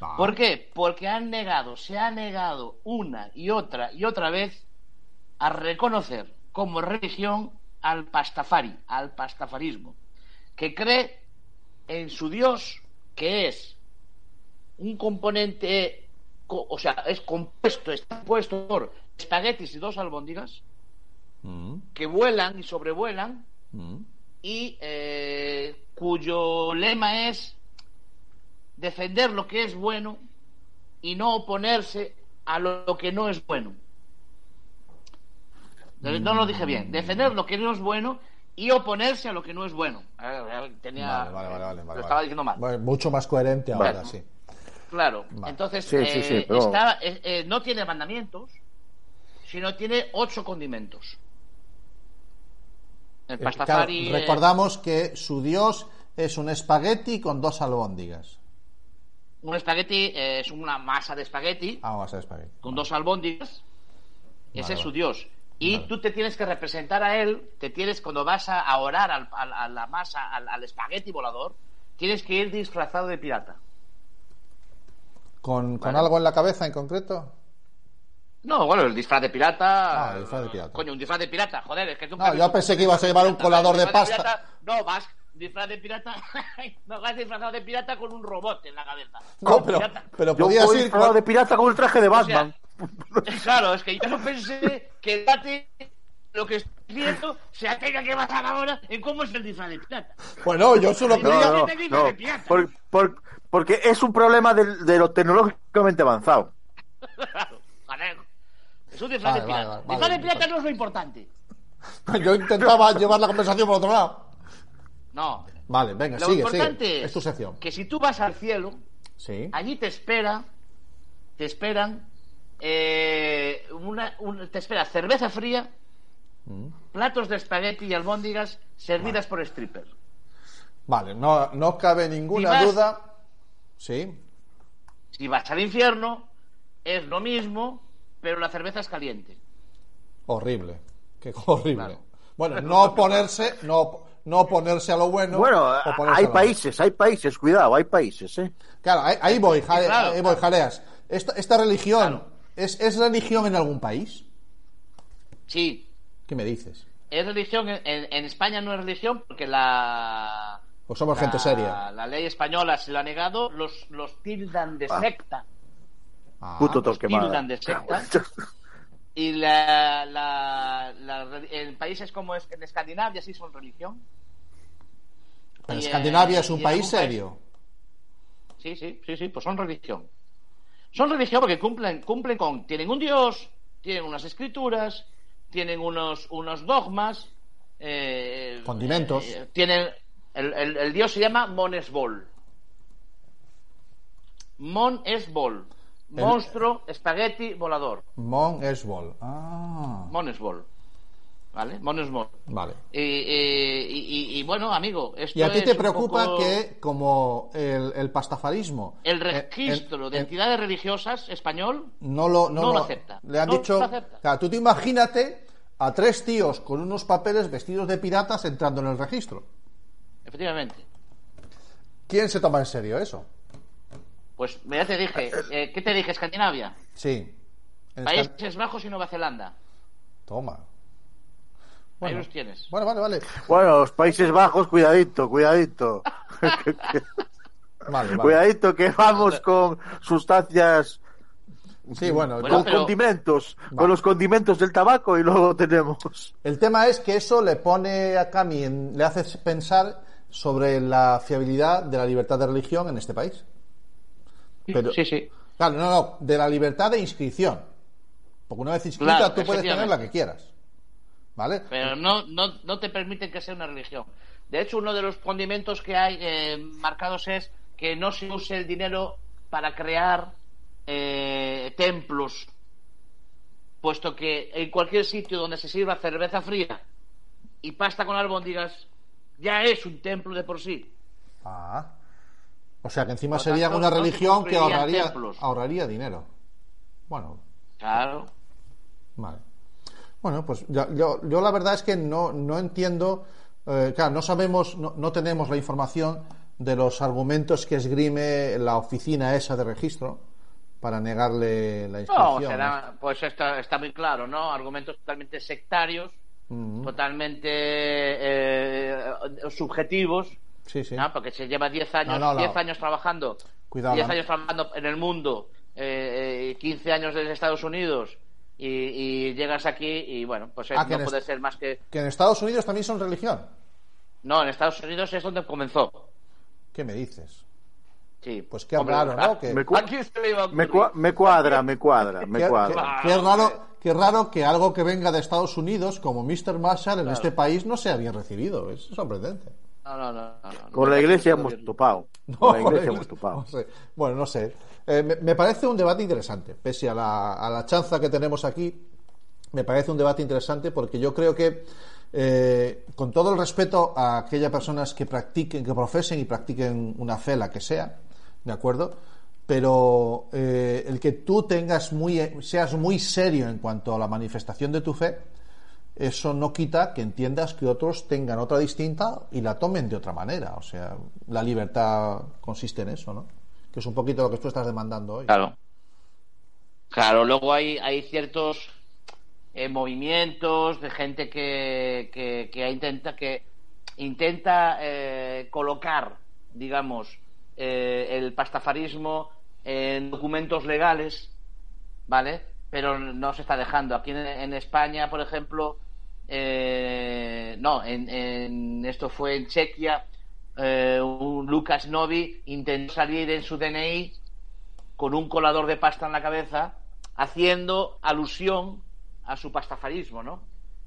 Speaker 2: Ah.
Speaker 4: ¿Por qué? Porque han negado, se ha negado una y otra y otra vez a reconocer como religión al pastafari, al pastafarismo, que cree en su Dios, que es un componente, co- o sea, es compuesto, está compuesto por espaguetis y dos albóndigas
Speaker 2: Mm,
Speaker 4: que vuelan y sobrevuelan
Speaker 2: mm.
Speaker 4: Y eh, cuyo lema es defender lo que es bueno y no oponerse a lo que no es bueno. No lo dije bien. Defender lo que no es bueno y oponerse a lo que no es bueno. Eh, Tenía,
Speaker 2: Vale, vale, vale, vale,
Speaker 4: lo estaba diciendo mal.
Speaker 2: Bueno, mucho más coherente ahora, sí.
Speaker 4: Claro.
Speaker 2: Vale.
Speaker 4: Entonces,
Speaker 3: Sí, sí, sí,
Speaker 4: eh,
Speaker 3: pero-
Speaker 4: está- eh, eh, no tiene mandamientos, sino tiene ocho condimentos. El
Speaker 2: Eh, claro, recordamos que su dios es un espagueti con dos albóndigas.
Speaker 4: un espagueti es una masa de espagueti
Speaker 2: Ah, vamos a ser espagueti.
Speaker 4: con dos albóndigas. Ese
Speaker 2: Vale,
Speaker 4: es su dios. Y
Speaker 2: Vale.
Speaker 4: tú te tienes que representar a él, te tienes, cuando vas a, orar al- a la masa, al, al espagueti volador, tienes que ir disfrazado de pirata.
Speaker 2: ¿Con, con algo en la cabeza en concreto?
Speaker 4: No, bueno, el disfraz de pirata.
Speaker 2: Ah, el disfraz de pirata.
Speaker 4: Coño, un disfraz de pirata, joder, es que nunca
Speaker 2: No,
Speaker 4: he visto
Speaker 2: yo pensé que ibas a llevar un colador de pasta.
Speaker 4: pirata, no, vas disfraz de pirata, no vas disfrazado de pirata con un robot en la cabeza.
Speaker 2: No, pero,
Speaker 4: Pirata.
Speaker 2: pero podías ir
Speaker 3: disfrazado de pirata con el traje de
Speaker 4: O sea,
Speaker 3: Batman.
Speaker 4: Claro, es que yo no pensé que date lo que estoy viendo se tenga que basar ahora en cómo es el disfraz de pirata.
Speaker 2: Bueno, yo solo
Speaker 4: No,
Speaker 3: no,
Speaker 4: Te digo
Speaker 3: no,
Speaker 4: de pirata.
Speaker 3: por- por- porque es un problema del- de, lo tecnológicamente avanzado.
Speaker 4: Claro. Es un disfraz
Speaker 2: Vale,
Speaker 4: de pirata.
Speaker 2: vale, vale,
Speaker 4: disfraz de pirata no es lo importante.
Speaker 2: Yo intentaba llevar la conversación por otro lado.
Speaker 4: No.
Speaker 2: Vale, venga,
Speaker 4: Lo
Speaker 2: sigue,
Speaker 4: importante
Speaker 2: sigue.
Speaker 4: es
Speaker 2: Es tu sección.
Speaker 4: que si tú vas al cielo,
Speaker 2: Sí.
Speaker 4: allí te espera, te esperan, eh, una, un- te espera cerveza fría,
Speaker 2: Mm.
Speaker 4: platos de espagueti y albóndigas servidas por strippers.
Speaker 2: Vale, no, no cabe ninguna
Speaker 4: vas-
Speaker 2: duda. Sí.
Speaker 4: Si vas al infierno, es lo mismo, pero la cerveza es caliente.
Speaker 2: Horrible. Qué horrible.
Speaker 4: Claro.
Speaker 2: Bueno, no ponerse, no, no ponerse a lo bueno.
Speaker 3: Bueno,
Speaker 2: o ponerse
Speaker 3: hay
Speaker 2: a lo
Speaker 3: países, hay países, cuidado, hay países, ¿eh?
Speaker 2: Claro, ahí, ahí voy, jare-
Speaker 4: claro,
Speaker 2: ahí voy,
Speaker 4: claro.
Speaker 2: jareas. Esta, esta religión,
Speaker 4: Claro.
Speaker 2: ¿es, ¿es religión en algún país?
Speaker 4: Sí,
Speaker 2: ¿Qué me dices?
Speaker 4: es religión. En, en España no es religión porque la.
Speaker 2: Pues somos
Speaker 4: la-
Speaker 2: gente seria.
Speaker 4: La ley española se lo ha negado, los, los tildan de secta.
Speaker 2: Ah,
Speaker 3: Puto
Speaker 4: tildan de secta. Y la, la, la- en países como es, en Escandinavia sí son religión. y,
Speaker 2: Escandinavia
Speaker 4: eh,
Speaker 2: es un país- serio.
Speaker 4: Sí, sí, sí, sí, pues son religión. Son religión porque cumplen, cumplen con, tienen un dios, tienen unas escrituras, tienen unos, unos dogmas, eh,
Speaker 2: Condimentos.
Speaker 4: eh, tienen, el, el- el dios se llama Monesbol. Monesbol.
Speaker 2: El-
Speaker 4: Monstruo, espagueti, volador.
Speaker 2: Mon Esbol. Ah.
Speaker 4: Monesbol. ¿vale? Mono small.
Speaker 2: Vale.
Speaker 4: Y, y- y- y, bueno, amigo, esto
Speaker 2: Y a ti
Speaker 4: es
Speaker 2: te preocupa
Speaker 4: poco
Speaker 2: que, como el, el pastafarismo
Speaker 4: el
Speaker 2: eh,
Speaker 4: registro de
Speaker 2: en-
Speaker 4: entidades religiosas español
Speaker 2: no lo, no
Speaker 4: no lo
Speaker 2: lo-
Speaker 4: acepta.
Speaker 2: Le han
Speaker 4: No
Speaker 2: dicho.
Speaker 4: lo acepta.
Speaker 2: Claro, tú te imagínate a tres tíos con unos papeles vestidos de piratas entrando en el registro.
Speaker 4: efectivamente.
Speaker 2: ¿Quién se toma en serio eso?
Speaker 4: Pues ya te dije, eh, ¿qué te dije? Escandinavia,
Speaker 2: Sí. En
Speaker 4: Países Bajos y Nueva Zelanda.
Speaker 2: Toma.
Speaker 4: Ahí
Speaker 2: Bueno.
Speaker 4: los tienes.
Speaker 2: Bueno, vale, vale.
Speaker 3: Bueno, los Países Bajos, cuidadito, cuidadito.
Speaker 2: Vale, vale.
Speaker 3: Cuidadito que vamos con sustancias.
Speaker 2: Sí, bueno,
Speaker 3: con condimentos, con los condimentos del tabaco y luego tenemos.
Speaker 2: El tema es que eso le pone a Cami, en- le hace pensar sobre la fiabilidad de la libertad de religión en este país. Pero,
Speaker 4: sí, sí.
Speaker 2: Claro, no, no, de la libertad de inscripción. Porque una vez inscrita
Speaker 4: Claro,
Speaker 2: tú puedes tener la que quieras. ¿Vale?
Speaker 4: Pero no, no, no te permiten que sea una religión. De hecho, uno de los condimentos que hay eh, marcados es que no se use el dinero para crear eh, templos, puesto que en cualquier sitio donde se sirva cerveza fría y pasta con albóndigas, ya es un templo de por sí.
Speaker 2: Ah. O sea que encima
Speaker 4: Por
Speaker 2: sería
Speaker 4: tanto,
Speaker 2: una
Speaker 4: no
Speaker 2: religión que ahorraría,
Speaker 4: templos.
Speaker 2: ahorraría dinero. Bueno,
Speaker 4: Claro.
Speaker 2: Vale. Bueno, pues ya- yo, yo la verdad es que no, no entiendo, eh, claro, no sabemos, no, no tenemos la información de los argumentos que esgrime la oficina esa de registro para negarle la
Speaker 4: No,
Speaker 2: inscripción.
Speaker 4: será, pues está, está muy claro, ¿no? Argumentos totalmente sectarios, totalmente eh, subjetivos,
Speaker 2: Sí, sí.
Speaker 4: ¿no? Porque se lleva 10 años,
Speaker 2: No, no, no.
Speaker 4: 10 años trabajando,
Speaker 2: Cuidado,
Speaker 4: 10
Speaker 2: la-
Speaker 4: años trabajando en el mundo, eh, eh, 15 años desde Estados Unidos y, y llegas aquí y bueno, pues eh,
Speaker 2: Ah,
Speaker 4: no puede ser más que...
Speaker 2: Que en Estados Unidos también son religión.
Speaker 4: No, en Estados Unidos es donde comenzó.
Speaker 2: ¿Qué me dices?
Speaker 4: Sí.
Speaker 2: Pues qué
Speaker 4: Hombre,
Speaker 2: raro, ¿no? Que,
Speaker 3: Me, cua-
Speaker 4: Aquí se le iba a
Speaker 3: me, cua- me cuadra, me cuadra, me
Speaker 2: qué-
Speaker 3: cuadra.
Speaker 2: qué- qué raro, qué raro que algo que venga de Estados Unidos, como Mr. Marshall, en este país no sea bien recibido. Es sorprendente.
Speaker 4: No, no, no. no, no.
Speaker 3: Con la iglesia hemos topado. Con la iglesia hemos topado.
Speaker 2: sé. Bueno, no sé. Eh, me, me parece un debate interesante, pese a la, a la chanza que tenemos aquí. Me parece un debate interesante porque yo creo que, eh, con todo el respeto a aquellas personas que practiquen, que profesen y practiquen una fe, la que sea, ¿de acuerdo? Pero eh, el que tú tengas muy, seas muy serio en cuanto a la manifestación de tu fe, eso no quita que entiendas que otros tengan otra distinta y la tomen de otra manera. O sea, la libertad consiste en eso, ¿no? Que es un poquito lo que tú estás demandando hoy.
Speaker 4: Claro. Claro, luego hay, hay ciertos eh, movimientos de gente que, que, que intenta que intenta eh, colocar, digamos, eh, el pastafarismo en documentos legales, ¿vale? Pero no se está dejando. Aquí en, en España, por ejemplo, eh, no, en, en- esto fue en Chequia, eh, un Lucas Novi intentó salir en su DNI con un colador de pasta en la cabeza, haciendo alusión a su pastafarismo, ¿no?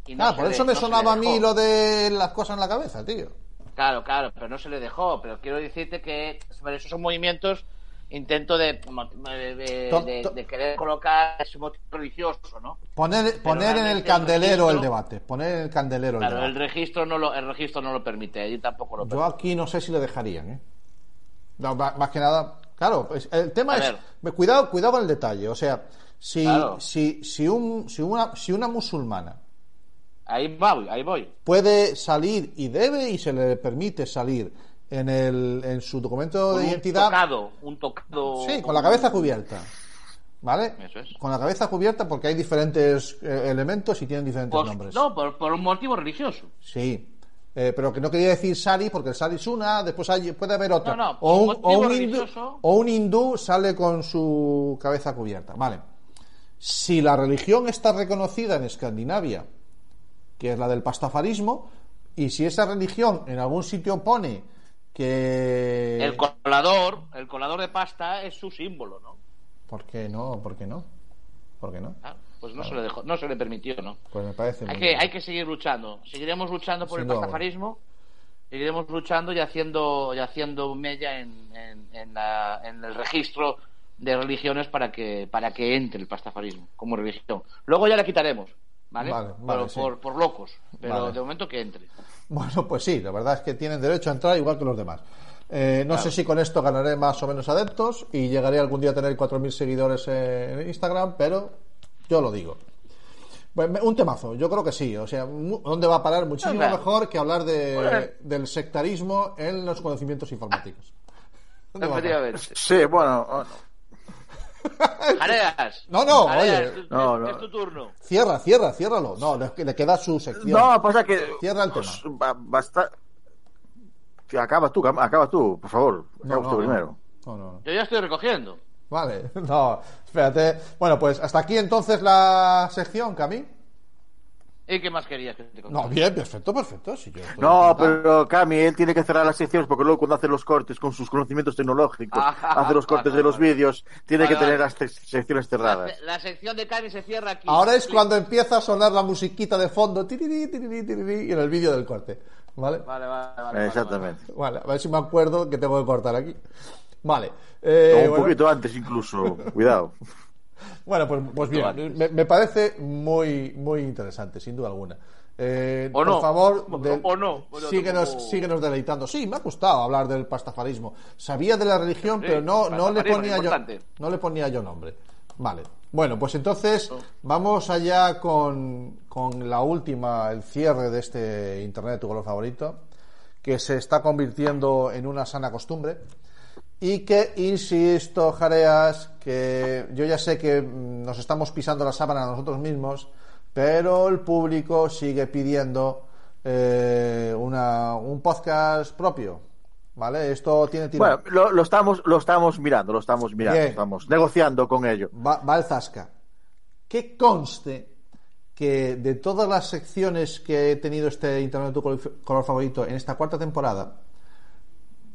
Speaker 4: Y no
Speaker 2: ah, por
Speaker 4: le-
Speaker 2: eso me
Speaker 4: no
Speaker 2: sonaba a mí lo de las cosas en la cabeza, tío.
Speaker 4: Claro, claro, pero no se le dejó. Pero quiero decirte que esos son movimientos intento de, de, de- de- querer colocar ese motivo religioso, ¿no?
Speaker 2: Poner, poner en el candelero
Speaker 4: el
Speaker 2: el
Speaker 4: registro-
Speaker 2: debate. Poner en el candelero el
Speaker 4: Claro, el
Speaker 2: debate.
Speaker 4: registro no lo, el registro no lo permite, y tampoco lo
Speaker 2: Yo
Speaker 4: permite.
Speaker 2: aquí no sé si le dejarían, ¿eh? No, más que nada, claro, pues, el tema
Speaker 4: A
Speaker 2: es,
Speaker 4: ver.
Speaker 2: cuidado, cuidado con el detalle, o sea, si,
Speaker 4: Claro.
Speaker 2: si, si, un, si, una, si una musulmana
Speaker 4: Ahí voy, ahí voy.
Speaker 2: puede salir y debe y se le permite salir en, el, en su documento de
Speaker 4: un
Speaker 2: identidad,
Speaker 4: tocado, un tocado.
Speaker 2: sí, con la cabeza cubierta, ¿vale?
Speaker 4: Eso es.
Speaker 2: Con la cabeza cubierta porque hay diferentes eh, elementos y tienen diferentes
Speaker 4: Por-
Speaker 2: nombres.
Speaker 4: no, por, por un motivo religioso.
Speaker 2: Sí. Eh, pero que no quería decir sari porque el sari es una, después hay- puede haber otra.
Speaker 4: No, no,
Speaker 2: o, un, o un hindú,
Speaker 4: religioso.
Speaker 2: o un hindú sale con su cabeza cubierta. Vale. Si la religión está reconocida en Escandinavia, que es la del pastafarismo, y si esa religión en algún sitio pone que...
Speaker 4: El colador, el colador de pasta es su símbolo, ¿no?
Speaker 2: ¿Por qué no? ¿Por qué no? ¿Por qué no?
Speaker 4: Ah, pues no se le dejó, no se le permitió, ¿no?
Speaker 2: Pues me parece
Speaker 4: Hay que,
Speaker 2: bien.
Speaker 4: hay que seguir luchando. Seguiremos luchando por
Speaker 2: Sin
Speaker 4: el
Speaker 2: duda
Speaker 4: pastafarismo. Seguiremos luchando y haciendo, y haciendo mella en, en, en la- en el registro de religiones para que, para que entre el pastafarismo como religión. Luego ya la quitaremos. ¿vale?
Speaker 2: Vale, sí.
Speaker 4: por, por locos, pero
Speaker 2: Vale.
Speaker 4: de momento que entre.
Speaker 2: Bueno, pues sí, la verdad es que tienen derecho a entrar igual que los demás. Eh, no sé si con esto ganaré más o menos adeptos y llegaré algún día a tener 4.000 seguidores en Instagram, pero yo lo digo. Un temazo, yo creo que sí. O sea, ¿dónde va a parar? Muchísimo mejor que hablar de,
Speaker 4: Bueno.
Speaker 2: del sectarismo en los conocimientos informáticos.
Speaker 3: Sí, bueno.
Speaker 4: Jareas.
Speaker 2: No, no,
Speaker 4: Jareas,
Speaker 2: oye.
Speaker 4: es-
Speaker 3: No, no.
Speaker 4: es tu turno.
Speaker 2: Cierra, cierra, ciérralo. No, le, le queda su sección.
Speaker 3: No, pasa que.
Speaker 2: Cierra el tema.
Speaker 3: pues, ba- basta- Acaba tú, acaba tú, por favor.
Speaker 2: No,
Speaker 3: Acaba
Speaker 2: no,
Speaker 3: tú
Speaker 2: no.
Speaker 3: primero.
Speaker 2: No, no, no.
Speaker 4: Yo ya estoy recogiendo.
Speaker 2: Vale, no, espérate. Bueno, pues hasta aquí entonces la sección, Cami.
Speaker 4: ¿Y qué más querías que te contara?
Speaker 2: No, bien, perfecto, perfecto. Sí, yo
Speaker 3: No, pero Cami, él tiene que cerrar las secciones porque luego cuando hace los cortes con sus conocimientos tecnológicos,
Speaker 4: Ah,
Speaker 3: hace los cortes
Speaker 4: vale,
Speaker 3: de los
Speaker 4: vale.
Speaker 3: vídeos, tiene
Speaker 4: Vale,
Speaker 3: que tener las secciones cerradas.
Speaker 4: La, la sección de Cami se cierra aquí.
Speaker 2: Ahora es
Speaker 4: Clic.
Speaker 2: cuando empieza a sonar la musiquita de fondo, tirirí, tirirí, tirirí, y en el vídeo del corte. ¿Vale?
Speaker 4: Vale, vale, vale, vale.
Speaker 3: Exactamente.
Speaker 2: Vale, a ver si me acuerdo que tengo que cortar aquí. Vale. eh,
Speaker 3: O un
Speaker 2: bueno,
Speaker 3: poquito antes incluso, cuidado.
Speaker 2: Bueno, pues, pues bien, me, me parece muy, muy interesante, sin duda alguna. Eh,
Speaker 4: O
Speaker 2: por
Speaker 4: no.
Speaker 2: favor,
Speaker 4: O- no. Bueno,
Speaker 2: síguenos, síguenos deleitando. Sí, me ha gustado hablar del pastafarismo. Sabía de la religión,
Speaker 4: Sí,
Speaker 2: pero no, no le ponía yo, no le ponía yo nombre. Vale. Bueno, pues entonces vamos allá con, con la última, el cierre de este Internet de tu color favorito, que se está convirtiendo en una sana costumbre. Y que, insisto, Jareas, que yo ya sé que mm, nos estamos pisando la sábana a nosotros mismos, pero el público sigue pidiendo eh, una, un podcast propio. ¿Vale? Esto tiene tirón.
Speaker 3: Bueno, lo, lo estamos, lo estamos mirando, lo estamos mirando,
Speaker 2: Bien.
Speaker 3: estamos negociando con ello.
Speaker 2: va, va el Zasca. Que conste que de todas las secciones que he tenido este Internet de tu color favorito en esta cuarta temporada,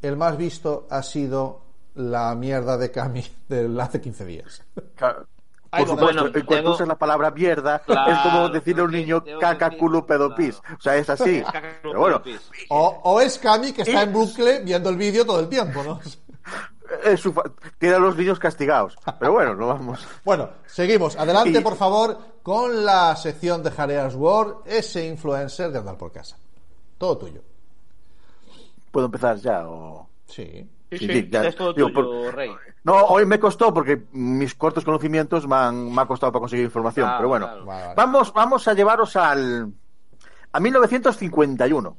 Speaker 2: el más visto ha sido la mierda de Cami del hace 15 días.
Speaker 3: Claro.
Speaker 2: Ay,
Speaker 3: Por supuesto,
Speaker 4: bueno,
Speaker 3: en cuanto
Speaker 4: tengo-
Speaker 3: usas la palabra mierda,
Speaker 4: Claro,
Speaker 3: es como decirle a un niño caca, culo,
Speaker 4: decir-
Speaker 3: pedo, pis. O sea, es así. Pero bueno,
Speaker 2: O, o es Cami que está en bucle viendo el vídeo todo el tiempo, ¿no?
Speaker 3: su tiene a los niños castigados. Pero bueno, no vamos.
Speaker 2: Bueno, seguimos. Adelante,
Speaker 3: Y-
Speaker 2: por favor, con la sección de Jareas World, ese influencer de andar por casa. Todo tuyo.
Speaker 3: ¿Puedo empezar ya? O...
Speaker 2: Sí.
Speaker 4: Sí,
Speaker 3: Sí,
Speaker 4: sí,
Speaker 3: sí, ya-
Speaker 4: es todo
Speaker 3: digo,
Speaker 4: tuyo,
Speaker 3: por-
Speaker 4: Rey.
Speaker 3: No, hoy me costó porque mis cortos conocimientos me han, me ha costado para conseguir información.
Speaker 4: Claro,
Speaker 3: pero bueno,
Speaker 4: claro.
Speaker 2: Vale, vale.
Speaker 3: vamos, vamos a llevaros al a 1951.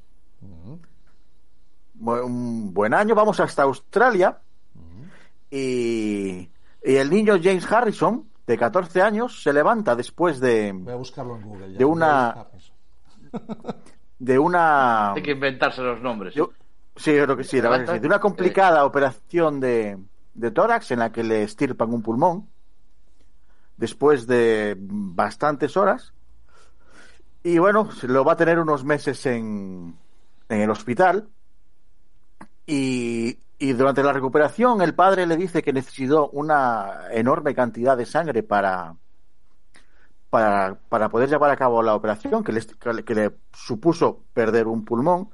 Speaker 3: Bu- Un buen año, vamos hasta Australia y, y el niño James Harrison, de 14 años, se levanta después de,
Speaker 2: Voy a buscarlo en Google. ya.
Speaker 3: De una- de una
Speaker 4: Hay que inventarse los nombres.
Speaker 3: Yo- sí, yo creo que sí, la verdad. De una complicada operación de, de tórax en la que le estirpan un pulmón después de bastantes horas. Y bueno, lo va a tener unos meses en, en el hospital. Y, y durante la recuperación, el padre le dice que necesitó una enorme cantidad de sangre para, para, para poder llevar a cabo la operación, que le, que le supuso perder un pulmón.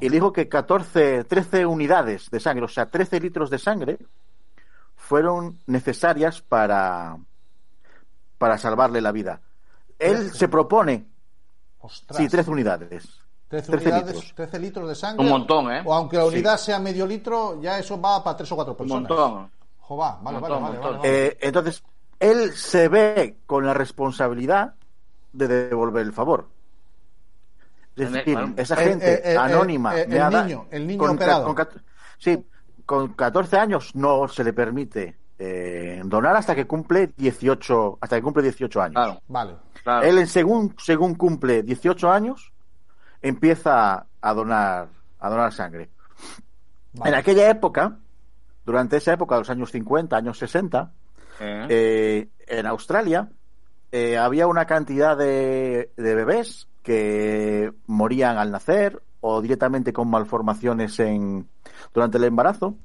Speaker 3: Y le dijo que 14, 13 unidades de sangre, o sea, 13 litros de sangre, fueron necesarias para, para salvarle la vida. Él
Speaker 2: Trece.
Speaker 3: se propone,
Speaker 2: Ostras.
Speaker 3: sí, 13 unidades.
Speaker 2: 13,
Speaker 3: 13
Speaker 2: unidades,
Speaker 3: litros.
Speaker 2: 13 litros de sangre.
Speaker 4: Un montón, ¿eh?
Speaker 2: O aunque la
Speaker 3: Sí.
Speaker 2: unidad sea medio litro, ya eso va para tres o cuatro
Speaker 4: Un
Speaker 2: personas.
Speaker 4: montón.
Speaker 2: Jo, va, vale,
Speaker 4: Un
Speaker 2: vale,
Speaker 4: montón,
Speaker 2: vale,
Speaker 4: montón.
Speaker 2: vale, vale.
Speaker 3: Eh, entonces, él se ve con la responsabilidad de devolver el favor. Es decir, esa
Speaker 2: el-
Speaker 3: gente
Speaker 2: el- el-
Speaker 3: anónima.
Speaker 2: el- niño, el niño
Speaker 3: con,
Speaker 2: operado.
Speaker 3: con sí, con 14 años no se le permite eh, donar hasta que cumple 18, hasta que cumple 18 años.
Speaker 4: Claro,
Speaker 2: Vale.
Speaker 4: claro.
Speaker 3: Él, en según, según cumple 18 años, empieza a donar, a donar sangre.
Speaker 2: vale.
Speaker 3: En aquella época, durante esa época, los años 50, años 60,
Speaker 4: Eh,
Speaker 3: eh, en Australia eh, había una cantidad de, de bebés que morían al nacer o directamente con malformaciones en, durante el embarazo.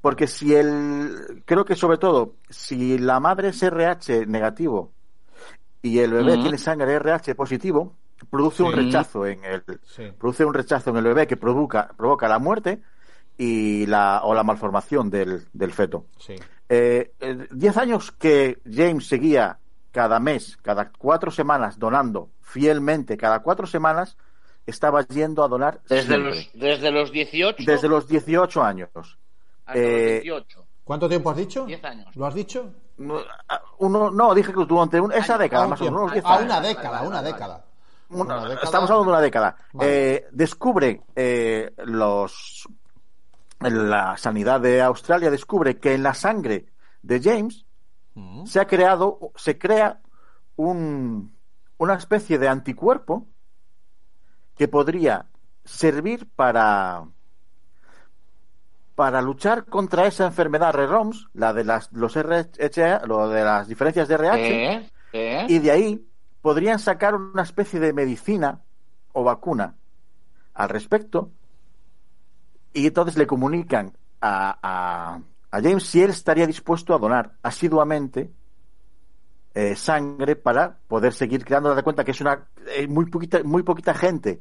Speaker 3: Porque si el, creo que sobre todo, si la madre es RH negativo y el bebé tiene sangre RH positivo, produce un rechazo en el,
Speaker 2: Sí.
Speaker 3: produce un rechazo en el bebé que provoca, provoca la muerte y la, o la malformación del, del feto.
Speaker 2: Sí.
Speaker 3: Eh, eh, diez años que James seguía cada mes, cada cuatro semanas, donando fielmente, cada cuatro semanas, estaba yendo a donar
Speaker 4: Desde
Speaker 3: siempre.
Speaker 4: los, desde los 18
Speaker 3: desde los 18 años.
Speaker 4: hasta
Speaker 3: Eh,
Speaker 4: los 18.
Speaker 2: ¿Cuánto tiempo has dicho?
Speaker 4: 10 años.
Speaker 2: ¿Lo has dicho?
Speaker 3: Uno, no, dije que durante un- esa década,
Speaker 2: A
Speaker 3: más o menos,
Speaker 2: tiempo.
Speaker 3: unos 10
Speaker 2: A
Speaker 3: años.
Speaker 2: una década, una década.
Speaker 3: Una-
Speaker 2: Una década.
Speaker 3: Estamos hablando de una década.
Speaker 2: Vale.
Speaker 3: Eh, descubre eh, los la sanidad de Australia descubre que en la sangre de James
Speaker 2: Mm.
Speaker 3: se ha creado se crea un, una especie de anticuerpo que podría servir para para luchar contra esa enfermedad REROMS, la de las los RH, lo de las diferencias de RH,
Speaker 4: ¿Eh? ¿Eh?
Speaker 3: y de ahí podrían sacar una especie de medicina o vacuna al respecto y entonces le comunican a, a- a James si él estaría dispuesto a donar asiduamente eh, sangre para poder seguir creando. Date cuenta que es una eh, muy poquita muy poquita gente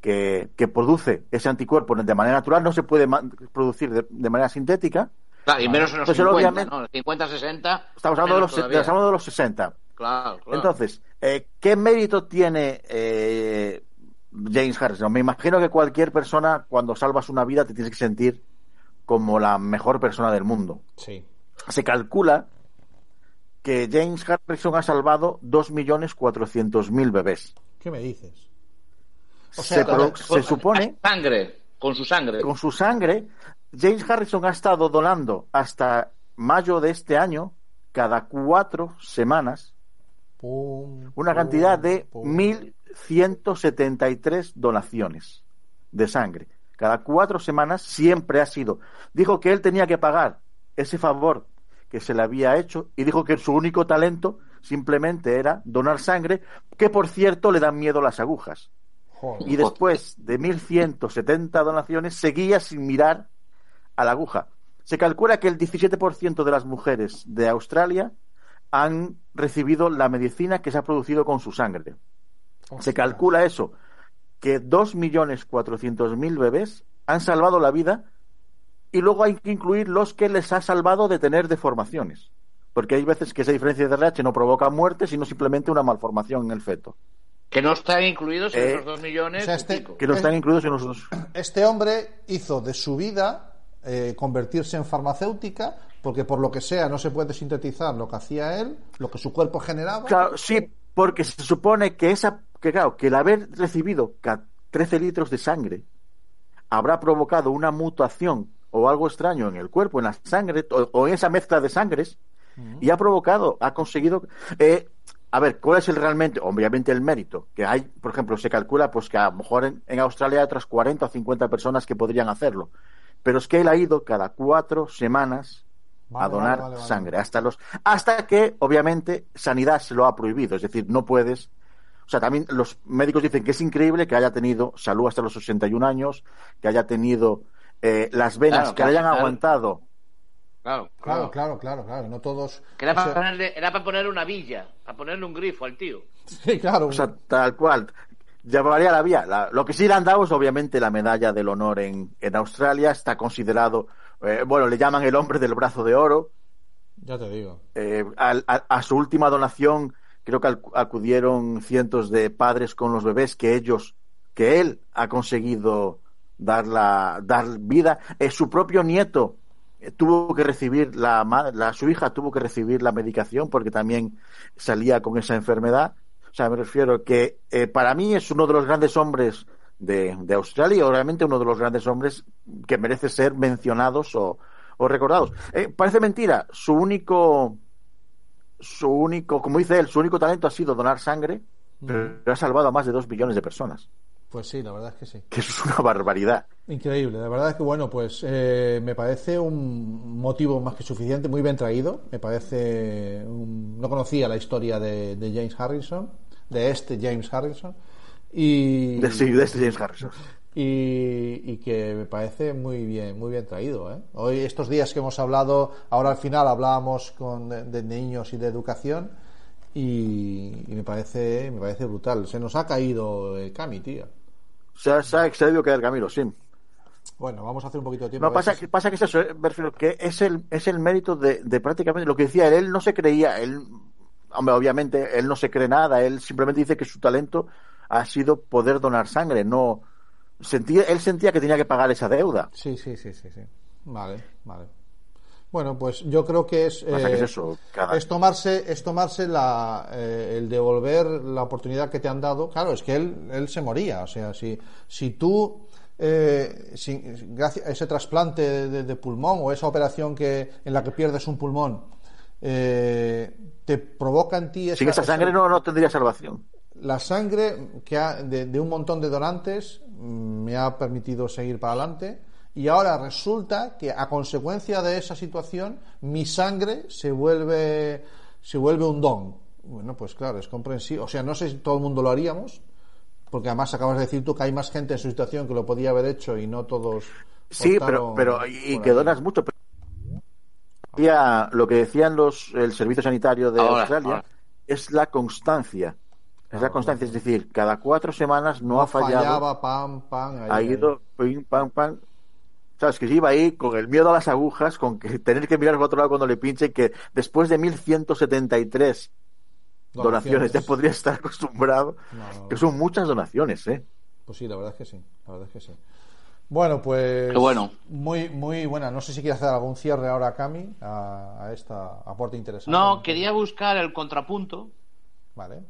Speaker 3: que, que produce ese anticuerpo de manera natural, no se puede producir de, de manera sintética.
Speaker 4: Claro, y menos en los
Speaker 3: él
Speaker 4: 50,
Speaker 3: obviamente-
Speaker 4: ¿no? Los 50, 60.
Speaker 3: Estamos hablando, de los, estamos hablando de los 60.
Speaker 4: Claro, claro.
Speaker 3: Entonces, eh, ¿qué mérito tiene eh, James Harrison? Me imagino que cualquier persona, cuando salvas una vida, te tienes que sentir como la mejor persona del mundo.
Speaker 2: Sí.
Speaker 3: Se calcula que James Harrison ha salvado 2.400.000 bebés.
Speaker 2: ¿Qué me dices? O
Speaker 3: se,
Speaker 2: sea, con-
Speaker 3: se supone
Speaker 4: Sangre, con su sangre.
Speaker 3: con su sangre, James Harrison ha estado donando hasta mayo de este año, cada cuatro semanas,
Speaker 2: Pum,
Speaker 3: una
Speaker 2: pum,
Speaker 3: cantidad de
Speaker 2: pum.
Speaker 3: 1.173 donaciones de sangre. Cada cuatro semanas siempre ha sido. Dijo que él tenía que pagar ese favor que se le había hecho y dijo que su único talento simplemente era donar sangre, que por cierto le dan miedo las agujas.
Speaker 2: Joder.
Speaker 3: Y después de 1.170 donaciones seguía sin mirar a la aguja. Se calcula que el 17% de las mujeres de Australia han recibido la medicina que se ha producido con su sangre. Se calcula eso, que 2.400.000 bebés han salvado la vida y luego hay que incluir los que les ha salvado de tener deformaciones. Porque hay veces que esa diferencia de RH no provoca muerte, sino simplemente una malformación en el feto.
Speaker 4: Que no están incluidos en
Speaker 3: Eh,
Speaker 4: esos 2 millones.
Speaker 2: o sea, este-.
Speaker 3: Que no están incluidos en los dos.
Speaker 2: Este hombre hizo de su vida eh, convertirse en farmacéutica porque por lo que sea no se puede sintetizar lo que hacía él, lo que su cuerpo generaba.
Speaker 3: Claro, sí, porque se supone que esa, que claro, que el haber recibido ca- 13 litros de sangre habrá provocado una mutación o algo extraño en el cuerpo, en la sangre o, o en esa mezcla de sangres y ha provocado, ha conseguido. eh, a ver, ¿cuál es el realmente? Obviamente el mérito. Que hay, por ejemplo, se calcula pues que a lo mejor en, en Australia hay otras 40 o 50 personas que podrían hacerlo. Pero es que él ha ido cada cuatro semanas
Speaker 2: Vale,
Speaker 3: a donar
Speaker 2: vale, vale, vale.
Speaker 3: sangre hasta los hasta que obviamente sanidad se lo ha prohibido es decir no puedes o sea también los médicos dicen que es increíble que haya tenido salud hasta los 81 años que haya tenido eh, las venas
Speaker 4: Claro,
Speaker 3: que le hayan
Speaker 4: claro.
Speaker 3: aguantado
Speaker 4: Claro,
Speaker 2: Claro, claro, claro, claro. No todos.
Speaker 4: Que era
Speaker 2: o
Speaker 4: para,
Speaker 2: sea,
Speaker 4: ponerle, era para ponerle una villa, para ponerle un grifo al tío.
Speaker 2: sí, claro.
Speaker 3: o sea tal cual llevaría la vía La- lo que sí le han dado es obviamente la medalla del honor en, en Australia está considerado eh, bueno le llaman el hombre del brazo de oro
Speaker 2: ya te digo.
Speaker 3: Eh, al- a, a su última donación creo que acudieron cientos de padres con los bebés que ellos que él ha conseguido dar la dar vida Eh, su propio nieto eh, tuvo que recibir la, la su hija tuvo que recibir la medicación porque también salía con esa enfermedad o sea me refiero que eh, para mí es uno de los grandes hombres de, de Australia obviamente uno de los grandes hombres que merece ser mencionados o, o recordados. Eh, parece mentira, su único, su único, como dice él, su único talento ha sido donar sangre, pero ha salvado a más de dos millones de personas,
Speaker 2: Pues sí, la verdad es que sí.
Speaker 3: que eso es una barbaridad.
Speaker 2: Increíble, la verdad es que bueno, pues eh, me parece un motivo más que suficiente, muy bien traído. Me parece, un- no conocía la historia de, de James Harrison, de este James Harrison, y,
Speaker 3: sí, de este James Harrison.
Speaker 2: Y, y que me parece muy bien, muy bien traído. ¿eh? Hoy estos días que hemos hablado, ahora al final hablábamos con de, de niños y de educación y, y me parece, me parece brutal. Se nos ha caído Cami, tío.
Speaker 3: Se ha, se ha excedido el Camilo, sí.
Speaker 2: Bueno, vamos a hacer un poquito de tiempo.
Speaker 3: No, pasa, que- pasa que es eso, eh, que es el, es el mérito de, de prácticamente lo que decía él, él no se creía, él hombre, obviamente él no se cree nada, él simplemente dice que su talento ha sido poder donar sangre, no sentía, él sentía que tenía que pagar esa deuda.
Speaker 2: Sí, sí, sí, sí, sí. Vale, vale. Bueno, pues yo creo que es,
Speaker 3: Pasa que es
Speaker 2: eh,
Speaker 3: eso, cada-
Speaker 2: es tomarse, es tomarse la, eh, el devolver la oportunidad que te han dado. Claro, es que él, él se moría. O sea, si, si tú, eh, sin- gracias a ese trasplante de, de- pulmón o esa operación que, en la que pierdes un pulmón, eh, te provoca en ti
Speaker 3: Sin esa sangre no, no tendría salvación.
Speaker 2: la sangre que ha- de, de un montón de donantes me ha permitido seguir para adelante y ahora resulta que a consecuencia de esa situación mi sangre se vuelve se vuelve un don bueno pues claro es comprensible o sea no sé si todo el mundo lo haríamos porque además acabas de decir tú que hay más gente en su situación que lo podía haber hecho y no todos
Speaker 3: Sí, pero, pero y, que
Speaker 2: ahí.
Speaker 3: donas mucho. pero- lo que decían los el servicio sanitario de
Speaker 4: Ahora,
Speaker 3: Australia
Speaker 4: ahora.
Speaker 3: es la constancia. Es la constancia, es decir, cada cuatro semanas no, ha fallado,
Speaker 2: fallaba pam pam ahí,
Speaker 3: ha
Speaker 2: ahí.
Speaker 3: ido pim, pam, pam. Sabes que se iba ahí con el miedo a las agujas, con que tener que mirar por otro lado cuando le pinche, que después de 1173 donaciones ya podría estar acostumbrado,
Speaker 2: No, no.
Speaker 3: que son muchas donaciones, ¿eh?
Speaker 2: Pues sí, la verdad es que sí, la verdad es que sí. Bueno, pues
Speaker 4: Qué bueno.
Speaker 2: muy muy buena. No sé si quiere hacer algún cierre ahora, Cami, a, a esta aporte interesante.
Speaker 4: No, quería buscar el contrapunto,
Speaker 2: Vale.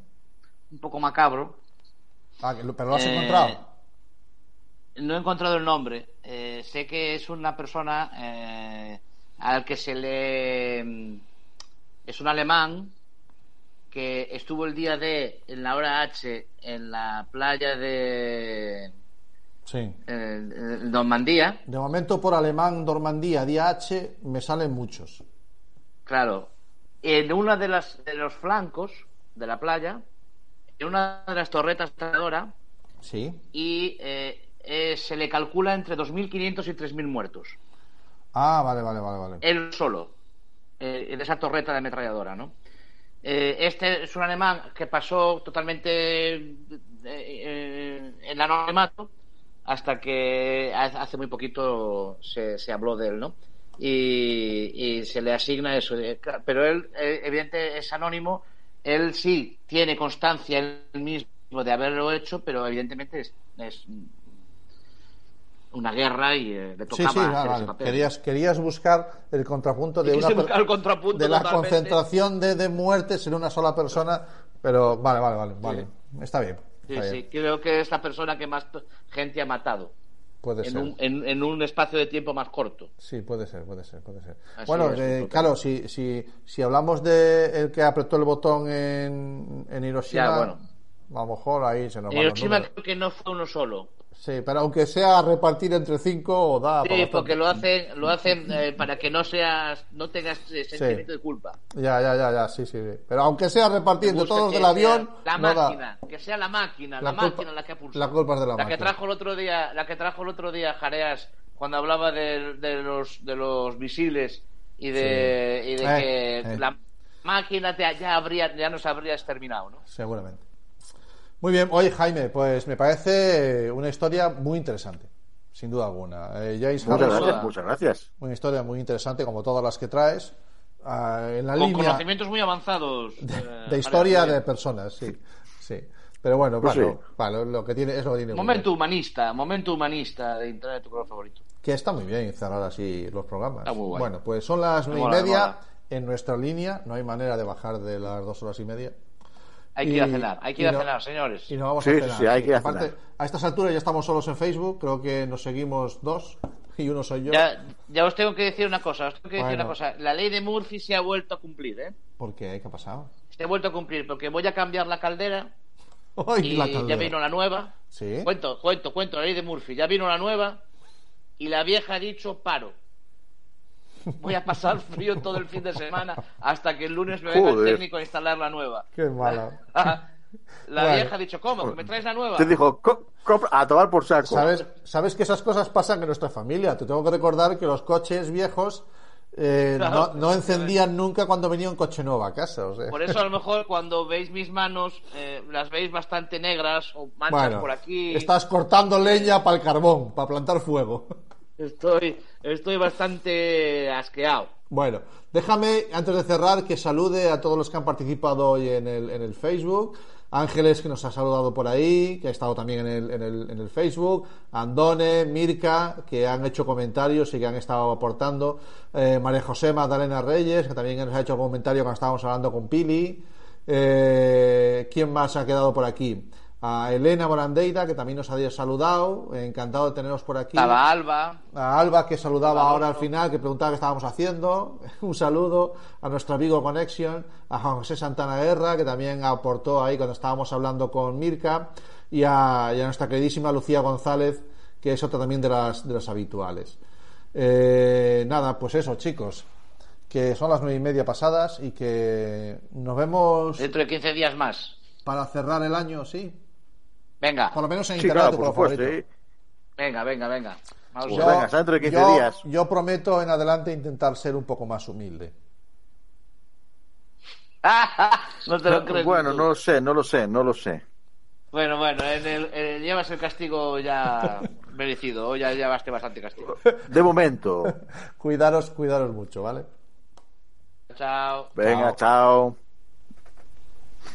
Speaker 4: Un poco macabro.
Speaker 2: Ah, pero lo has
Speaker 4: Eh,
Speaker 2: encontrado.
Speaker 4: No he encontrado el nombre. Eh, sé que es una persona eh, al que se le. mm, Es un alemán que estuvo el día D en la hora H en la playa de
Speaker 2: Sí.
Speaker 4: Normandía.
Speaker 2: De momento por alemán, Normandía, día H, me salen muchos.
Speaker 4: Claro. En una de las de los flancos de la playa, en una de las torretas de Tadora,
Speaker 2: Sí.
Speaker 4: y eh, eh, se le calcula entre 2.500 y 3.000 muertos.
Speaker 2: Ah, vale, vale, vale, vale.
Speaker 4: Él solo, eh, en esa torreta de ametralladora, ¿no? Eh, este es un alemán que pasó totalmente en anonimato hasta que hace muy poquito se, se habló de él, ¿no? Y, y se le asigna eso. Pero él, evidente, es anónimo. Él sí tiene constancia él mismo de haberlo hecho, pero evidentemente es, es una guerra y eh, le tocaba
Speaker 2: sí,
Speaker 4: hacer ese papel.
Speaker 2: Querías, querías buscar el contrapunto de una
Speaker 4: el contrapunto
Speaker 2: de la
Speaker 4: totalmente.
Speaker 2: concentración de, de muertes en una sola persona, pero vale, vale, vale, vale. Está bien.
Speaker 4: Sí,
Speaker 2: está
Speaker 4: sí,
Speaker 2: bien.
Speaker 4: creo que es la persona que más gente ha matado
Speaker 2: Puede
Speaker 4: en
Speaker 2: ser.
Speaker 4: un, en, en un espacio de tiempo más corto.
Speaker 2: Sí, puede ser, puede ser, puede ser.
Speaker 4: Así
Speaker 2: bueno, eh, claro, si, si, si hablamos de el que apretó el botón en, en Hiroshima,
Speaker 4: Ya, bueno.
Speaker 2: a lo mejor ahí se nos los
Speaker 4: Hiroshima creo que no fue uno solo.
Speaker 2: Sí, pero aunque sea repartir entre cinco, o da
Speaker 4: Sí, porque lo hacen, lo hacen eh, para que no seas, no tengas eh, sentimiento de culpa.
Speaker 2: Ya, ya, ya, ya, sí, sí. sí. Pero aunque sea repartir entre todos
Speaker 4: que
Speaker 2: del avión,
Speaker 4: La
Speaker 2: no da.
Speaker 4: máquina, que sea la máquina, la,
Speaker 2: La culpa-
Speaker 4: máquina la que ha
Speaker 2: la culpa es de la
Speaker 4: que
Speaker 2: máquina.
Speaker 4: trajo el otro día, la que trajo el otro día Jareas cuando hablaba de, de los de los misiles y de,
Speaker 2: Sí.
Speaker 4: y de
Speaker 2: Eh,
Speaker 4: que
Speaker 2: eh.
Speaker 4: la máquina te- ya habría ya nos habría exterminado, ¿no?
Speaker 2: Seguramente. Muy bien, oye Jaime, pues me parece una historia muy interesante, sin duda alguna. Eh, James
Speaker 3: Muchas
Speaker 2: Harrison,
Speaker 3: gracias, muchas gracias.
Speaker 2: Una historia muy interesante, como todas las que traes. Ah, en la
Speaker 4: Con
Speaker 2: línea
Speaker 4: conocimientos muy avanzados eh,
Speaker 2: de historia de personas, sí. sí. Pero bueno,
Speaker 3: Pues
Speaker 2: bueno,
Speaker 3: sí.
Speaker 2: vale, lo que tiene es lo que tiene. bueno.
Speaker 4: Momento humanista, momento humanista de entrar en tu color favorito.
Speaker 2: Que está muy bien cerrar así los programas.
Speaker 4: Está muy guay.
Speaker 2: Bueno, pues son las nueve y media
Speaker 4: mola.
Speaker 2: en nuestra línea. No hay manera de bajar de las dos horas y media.
Speaker 4: Hay que
Speaker 2: Y-
Speaker 4: ir a cenar, hay que ir a cenar, señores.
Speaker 2: Y nos vamos
Speaker 3: Sí,
Speaker 2: a
Speaker 3: sí,
Speaker 2: cenar.
Speaker 3: sí, hay que ir a
Speaker 2: Aparte,
Speaker 3: cenar.
Speaker 2: a estas alturas ya estamos solos en Facebook. Creo que nos seguimos dos y uno soy yo.
Speaker 4: Ya, ya os tengo que decir una cosa, os tengo que decir una cosa. La ley de Murphy se ha vuelto a cumplir, ¿eh?
Speaker 2: ¿Por qué? ¿Qué ha pasado?
Speaker 4: Se ha vuelto a cumplir porque voy a cambiar la caldera
Speaker 2: Ay,
Speaker 4: y
Speaker 2: la
Speaker 4: ya
Speaker 2: caldera.
Speaker 4: vino la nueva.
Speaker 2: Sí.
Speaker 4: Cuento, cuento, cuento, la ley de Murphy. Ya vino la nueva y la vieja ha dicho paro. Voy a pasar frío todo el fin de semana hasta que el lunes me venga el técnico a instalar la nueva.
Speaker 2: Qué mala.
Speaker 4: La
Speaker 2: Bueno.
Speaker 4: vieja ha dicho, ¿cómo? ¿Que me traes la nueva?
Speaker 3: Te dijo, "Co- compra- a tomar por saco.
Speaker 2: ¿Sabes, sabes que esas cosas pasan en nuestra familia. Te tengo que recordar que los coches viejos eh,
Speaker 4: Claro,
Speaker 2: no, no encendían nunca cuando venía un coche nuevo a casa. o sea.
Speaker 4: Por eso a lo mejor cuando veis mis manos eh, las veis bastante negras o manchas
Speaker 2: Bueno,
Speaker 4: por aquí.
Speaker 2: estás cortando leña para el carbón, para plantar fuego.
Speaker 4: Estoy, estoy bastante asqueado.
Speaker 2: Bueno, déjame, antes de cerrar, que salude a todos los que han participado hoy en el, en el Facebook. Ángeles, que nos ha saludado por ahí, que ha estado también en el, en el, en el Facebook. Andone, Mirka, que han hecho comentarios y que han estado aportando. Eh, María José Magdalena Reyes, que también nos ha hecho comentario cuando estábamos hablando con Pili. Eh, ¿Quién más ha quedado por aquí? A Elena Morandeida, que también nos había saludado. Encantado de teneros por aquí.
Speaker 4: Estaba Alba.
Speaker 2: A Alba, que saludaba ahora al final, que preguntaba qué estábamos haciendo. Un saludo a nuestro amigo Connection, a José Santana Guerra, que también aportó ahí cuando estábamos hablando con Mirka, y a, y a nuestra queridísima Lucía González, que es otra también de las, de las habituales. Eh, nada, pues eso, chicos, que son las nueve y media pasadas y que nos vemos
Speaker 4: Dentro de 15 días más.
Speaker 2: para cerrar el año, sí.
Speaker 4: Venga.
Speaker 2: Por lo menos en
Speaker 3: Sí,
Speaker 2: internet,
Speaker 3: claro,
Speaker 2: tu
Speaker 3: por supuesto.
Speaker 2: favorito.
Speaker 3: ¿eh?
Speaker 4: Venga, venga, venga.
Speaker 3: Pues
Speaker 4: a-
Speaker 3: venga, hasta dentro de 15
Speaker 2: yo,
Speaker 3: días.
Speaker 2: yo prometo en adelante intentar ser un poco más humilde.
Speaker 4: no te lo crees.
Speaker 3: Bueno,
Speaker 4: tú.
Speaker 3: no lo sé, no lo sé, no lo sé.
Speaker 4: Bueno, bueno, en el, llevas el castigo ya merecido. Hoy ya llevaste bastante castigo.
Speaker 3: De momento.
Speaker 2: Cuidaros, cuidaros mucho, ¿vale?
Speaker 4: Chao.
Speaker 3: Venga, chao.